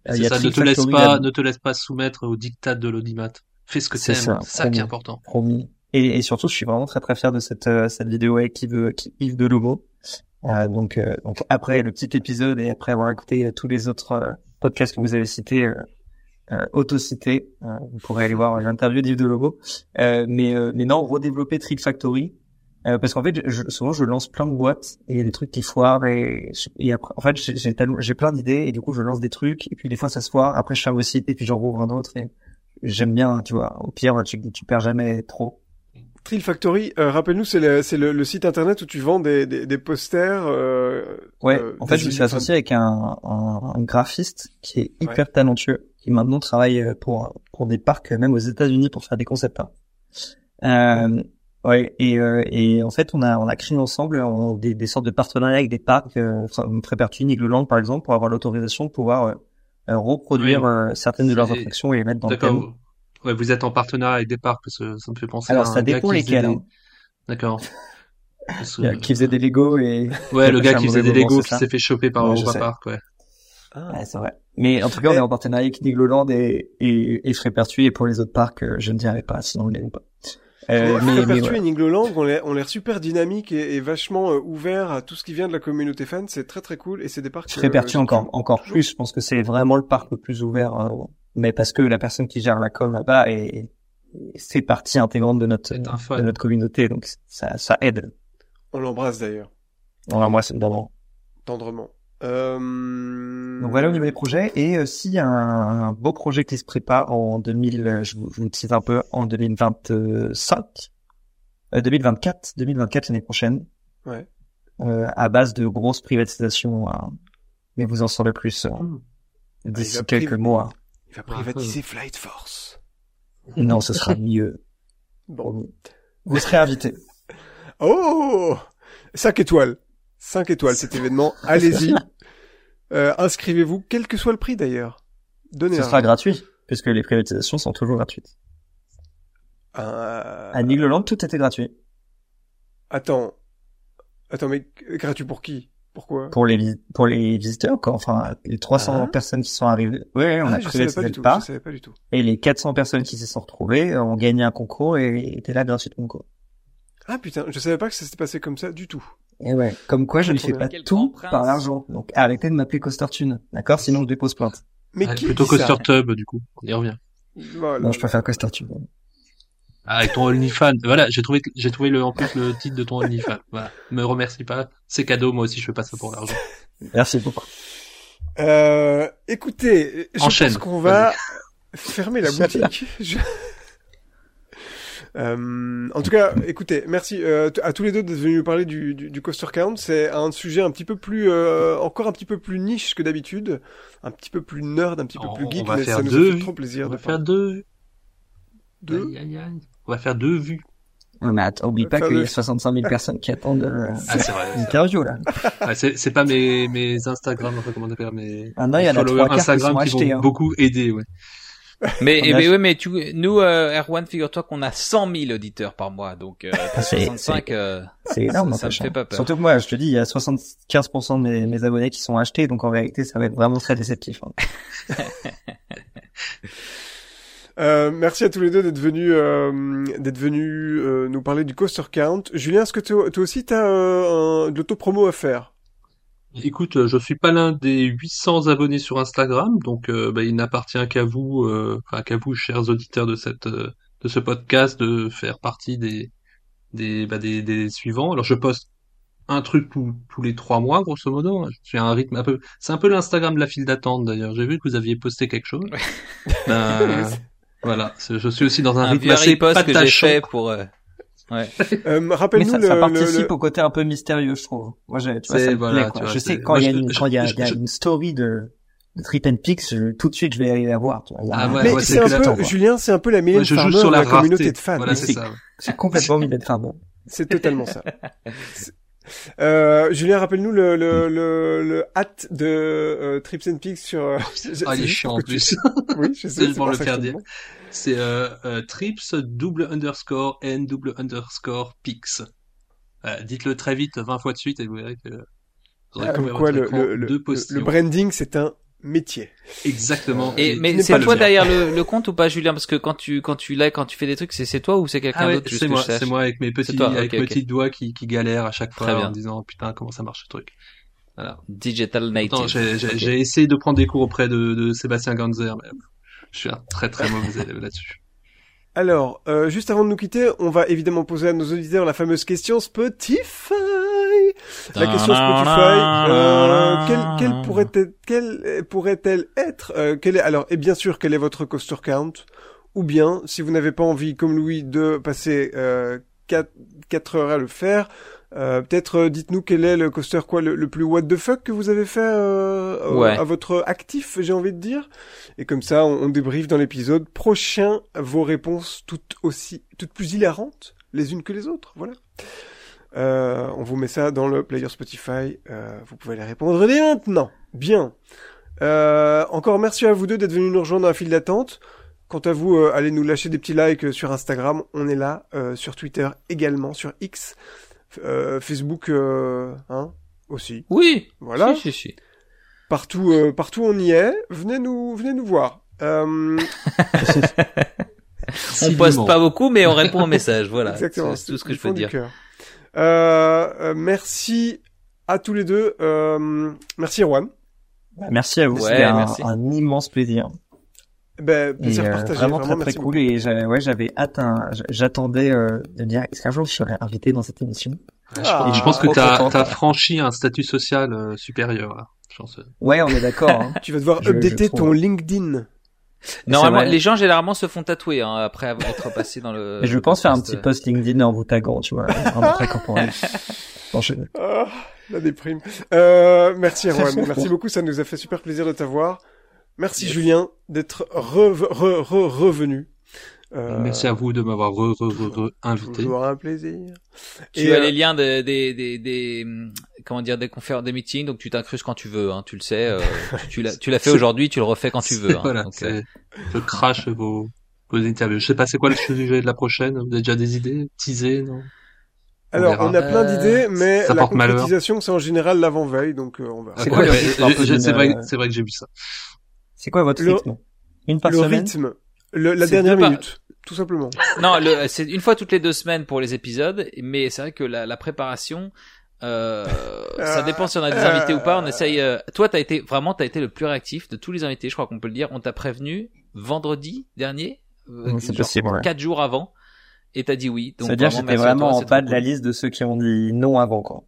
Euh, C'est ça, ne te laisse pas, ne te laisse pas soumettre au diktat de l'audimat. Fais ce que C'est t'aimes. ça, C'est ça qui est important. promis. Et, et surtout, je suis vraiment très très fier de cette euh, cette vidéo avec Yves, Yves de Lobo. Euh, donc euh, donc après le petit épisode et après avoir écouté tous les autres podcasts que vous avez cités, euh, euh, auto-cités, euh, vous pourrez aller voir l'interview d'Yves de Lobo. Euh, mais mais non, redévelopper Trick Factory. Parce qu'en fait, je, souvent je lance plein de boîtes et il y a des trucs qui foirent et, et après, en fait, j'ai plein d'idées et du coup je lance des trucs et puis des fois ça se foire. Après je fais un site et puis j'en rouvre un autre et j'aime bien, tu vois. Au pire, tu perds jamais trop. Trill Factory, euh, rappelle-nous, c'est le, c'est le, le site internet où tu vends des, des, des posters. Euh, Ouais, euh, en fait, je me suis associé avec un, un, un graphiste qui est hyper Ouais. talentueux, qui maintenant travaille euh, pour pour des parcs, euh, même aux États-Unis, pour faire des concept art. Euh, ouais, et, euh, et en fait, on a on a créé ensemble des, des sortes de partenariats avec des parcs, euh, pertinents, Nigloland par exemple, pour avoir l'autorisation de pouvoir reproduire Oui. euh, certaines de leurs attractions et les mettre dans le thème. Ouais, vous êtes en partenariat avec des parcs parce que ça me fait penser Alors à un ça gars dépend qui faisait lesquels. des- hein. D'accord. Que- Il y a- Qui faisait des Lego et Ouais, le qui a gars un qui faisait des Lego qui s'est fait choper par Ouais, Europa. Park, ouais. Ah. Ouais, c'est vrai. Mais en tout cas, on est en partenariat avec Nigloland et, et, et Frépertuis, et pour les autres parcs, euh, je ne dirais pas, sinon on ne les pas. Euh, mais, mais Perpetué ouais. et Nigloland ont l'air, super dynamiques et, et vachement euh, ouverts à tout ce qui vient de la communauté fan. C'est très très cool et c'est des parcs. Frépertuis euh, encore, encore toujours- plus. Je pense que c'est vraiment le parc le plus ouvert, euh, mais parce que la personne qui gère la com là-bas est, fait partie intégrante de notre, de notre communauté, donc ça, ça aide. On l'embrasse d'ailleurs, moi, c'est d'abord. tendrement. Euh... Donc voilà au niveau des projets. Et euh, si un, un beau projet qui se prépare en 2000, euh, je vous, je vous tease un peu, en 2025, euh, 2024, 2024 l'année prochaine, Ouais. euh, à base de grosses privatisations. hein. mais vous en saurez plus euh, Hmm. d'ici quelques mois. Il va privatiser Flight Force. Non, ce sera mieux. Bon. Vous serez invités. Oh 5 étoiles. 5 étoiles cet événement. Allez-y. Euh, inscrivez-vous, quel que soit le prix d'ailleurs. Donnez Ce un- sera gratuit, puisque les privatisations sont toujours gratuites. un- À Nigloland, tout était gratuit. Attends. Attends, mais gratuit pour qui? Pourquoi? Pour les, pour les visiteurs, quoi. Enfin, les 300 Ah. personnes qui sont arrivées. Ouais, on ah, a le tout. parc. Je savais pas du tout. Et les 400 personnes qui s'y sont retrouvées ont gagné un concours et étaient là gratuitement, quoi. Ah putain, je savais pas que ça s'était passé comme ça du tout. Et ouais, comme quoi je ne fais pas tout prince. par l'argent. Donc arrêtez de m'appeler Coaster Tune, d'accord? Sinon je dépose plainte. Mais Ouais, qui plutôt dit ça Coaster Tub, du coup. On y revient. Voilà. Non, je préfère Coaster Tune. Ah, avec ton OnlyFans. Voilà, j'ai trouvé, j'ai trouvé le, en plus le titre de ton OnlyFans. Voilà. Me remercie pas. C'est cadeau, moi aussi je fais pas ça pour l'argent. Merci beaucoup. Euh, écoutez, je Enchaîne. pense qu'on va fermer la boutique. Je- Euh, en tout cas, écoutez, merci euh, à tous les deux d'être venus nous parler du, du, du coaster count. C'est un sujet un petit peu plus, euh, encore un petit peu plus niche que d'habitude, un petit peu plus nerd, un petit peu On- plus on geek, va mais faire ça nous fait trop plaisir On de va faire deux. Deux. Aïe, aïe, aïe. On va faire deux vues. Ouais, mais attends, oublie pas qu'il y a 65 000 personnes qui attendent euh, Ah, vrai. l'interview, là. Ah, c'est pas mes, mes Instagram, enfin, comment on appelle, mes Ah non, il y en a trois qui Instagram qui achetés, vont hein. beaucoup aider, ouais. Mais, eh a- ben, ouais, mais tu, nous, euh, Erwan, figure-toi qu'on a 100 000 auditeurs par mois, donc euh, t'as C'est- 65. euh, C'est énorme, Ça- ça me fait hein. pas peur. Surtout que moi, je te dis, il y a 75% de mes, mes abonnés qui sont achetés, donc en vérité, ça va être vraiment très déceptif. hein. Euh, merci à tous les deux d'être venus, euh, d'être venus euh, nous parler du coaster count. Julien, est-ce que toi, toi aussi t'as euh, un, de l'autopromo à faire? Écoute, euh, je suis pas l'un des 800 abonnés sur Instagram, donc euh, bah, il n'appartient qu'à vous, euh, enfin qu'à vous, chers auditeurs de cette de ce podcast, de faire partie des des bah, des, des suivants. Alors je poste un truc tous tous les trois mois, grosso modo. Je suis à un rythme un peu. C'est un peu l'Instagram de la file d'attente d'ailleurs. J'ai vu que vous aviez posté quelque chose. Ben, voilà, je suis aussi dans un, un rythme assez riposte que j'ai fait pour. euh, Ouais. euh, Mais Rappelle-nous ça, le, ça participe le- au côté un peu mystérieux, je trouve. Moi, j'ai- tu vois, C'est- ça me voilà, plaît, quoi. tu vois, je sais quand il y a je- une, quand il y a, je- il y a je- une story de, de Trip and Pix, je- tout de suite, je vais aller la voir, tu vois. Ah ouais, Mais ouais, c'est c'est un peu. Julien, c'est un peu la Mylène Ouais, je Farmer joue sur de la la communauté de fans. Voilà, c'est ça. C'est complètement un bon. C'est totalement ça. Euh, Julien, rappelle-nous le, le, le, le hâte de euh, Trips and Pigs sur... euh, Ah, il est chiant en tu- plus. Oui, je sais. Pour le faire dire. C'est euh, euh, trips double underscore n double underscore pix. Euh, Dites-le très vite 20 fois de suite et vous verrez que vous aurez Ah, quoi, le, le, le, le, le branding, c'est un métier. Exactement. Et, mais c'est toi derrière le, le compte ou pas, Julien? Parce que quand tu quand tu là, quand tu fais des trucs, c'est c'est toi ou c'est quelqu'un Ah ouais, d'autre c'est moi, c'est moi avec mes petits, toi, avec ok, mes ok. petits doigts qui, qui galèrent à chaque fois en disant putain comment ça marche ce truc. Voilà. Digital native. Attends, j'ai j'ai- Ok. j'ai essayé de prendre des cours auprès de, de Sébastien Ganzer, mais je suis un très très mauvais élève là-dessus. Alors, euh, juste avant de nous quitter, on va évidemment poser à nos auditeurs la fameuse question Spotify. La question Spotify, euh, quelle, quelle pourrait être, quelle pourrait-elle être euh, quelle est, Alors, et bien sûr, quel est votre coaster count Ou bien, si vous n'avez pas envie, comme Louis, de passer euh, 4, 4 heures à le faire, euh, peut-être euh, dites-nous quel est le coaster quoi le, le plus what the fuck que vous avez fait euh, euh, Ouais. à votre actif, j'ai envie de dire. Et comme ça, on, on débriefe dans l'épisode prochain vos réponses toutes aussi, toutes plus hilarantes les unes que les autres. Voilà. Euh, on vous met ça dans le player Spotify. Euh, vous pouvez les répondre dès maintenant. Bien. Euh, encore merci à vous deux d'être venus nous rejoindre dans la file d'attente. Quant à vous, euh, allez nous lâcher des petits likes euh, sur Instagram. On est là. Euh, sur Twitter également. Sur X. Euh, Facebook euh, hein, aussi. Oui. Voilà. Si, si, si. Partout, euh, partout on y est. Venez nous, venez nous voir. Euh, On poste pas beaucoup, mais on répond aux messages. Voilà. Exactement. C'est tout ce que je peux dire. cœur. Euh, euh, merci à tous les deux. Euh, merci Erwan. Bah, Merci à vous, Ouais, c'était un, immense plaisir. Ben, Et, plaisir euh, partagé. vraiment très très merci cool et j'a- ouais j'avais j- j'attendais euh, de me dire est-ce qu'un jour je serais invité dans cette émission? Ouais, je, Ah, pense- je pense que content, as franchi un statut social euh, supérieur là. Je pense, euh. ouais on est d'accord hein. Tu vas devoir Je- updater ton LinkedIn. Normalement, les gens généralement se font tatouer hein, après avoir- être passé dans le. Et je pense faire un petit post LinkedIn en vous taguant tu vois très corporel Bon, je- Ah, la déprime. Euh, merci Erwan. merci beaucoup. Ça nous a fait super plaisir de t'avoir. Merci Julien d'être re, re, re- revenu. Euh, Merci à vous de m'avoir re, re, re, re invité. Toujours un plaisir. Tu Et, as euh, les liens des, des, des, des, comment dire, des conférences, des meetings, donc tu t'incrustes quand tu veux, hein, tu le sais. euh, tu tu l'as, tu l'as fait aujourd'hui, tu le refais quand tu veux. Hein, voilà, donc, euh, c'est, je crache vos, vos interviews. Je sais pas c'est quoi le sujet de la prochaine? Vous avez déjà des idées? Teaser, non? On Alors, verra. on a plein Euh, d'idées, mais ça la concrétisation, c'est en général l'avant-veille, donc euh, on verra. C'est Ok, quoi le ouais, vrai, euh, vrai que j'ai vu ça. c'est quoi votre Le- rythme? Une par Le semaine? rythme, le- la dernière par- minute, tout simplement. Non, c'est une fois toutes les deux semaines pour les épisodes, mais c'est vrai que la, la préparation, euh, ça dépend si on a des invités ou pas. On essaye. euh, toi, t'as été vraiment, t'as été le plus réactif de tous les invités. Je crois qu'on peut le dire. On t'a prévenu vendredi dernier, euh, c'est genre possible, ouais. quatre jours avant, et t'as dit oui. Donc c'est-à-dire j'étais vraiment toi, en c'est bas de la liste de ceux qui ont dit non avant quoi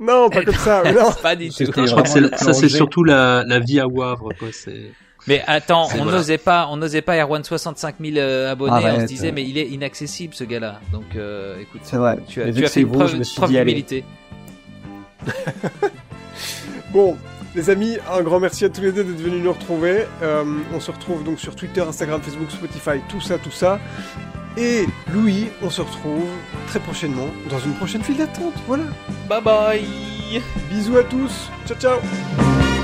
Non, pas comme ça, non. Pas du tout. Je crois que ça c'est surtout la, la vie à Wavre, quoi. C'est, Mais attends, on voilà. n'osait pas, on n'osait pas Erwan 65 000 euh, abonnés. on se disait, mais il est inaccessible ce gars-là. Donc, euh, écoute, C'est vrai. tu as, tu vu as que fait c'est une vous, preuve, je me suis preuve dit, allez. d'humilité. Bon, les amis, un grand merci à tous les deux d'être venus nous retrouver. Euh, on se retrouve donc sur Twitter, Instagram, Facebook, Spotify, tout ça, tout ça. Et Louis, on se retrouve très prochainement dans une prochaine file d'attente. Voilà. Bye bye. Bisous à tous. Ciao, ciao.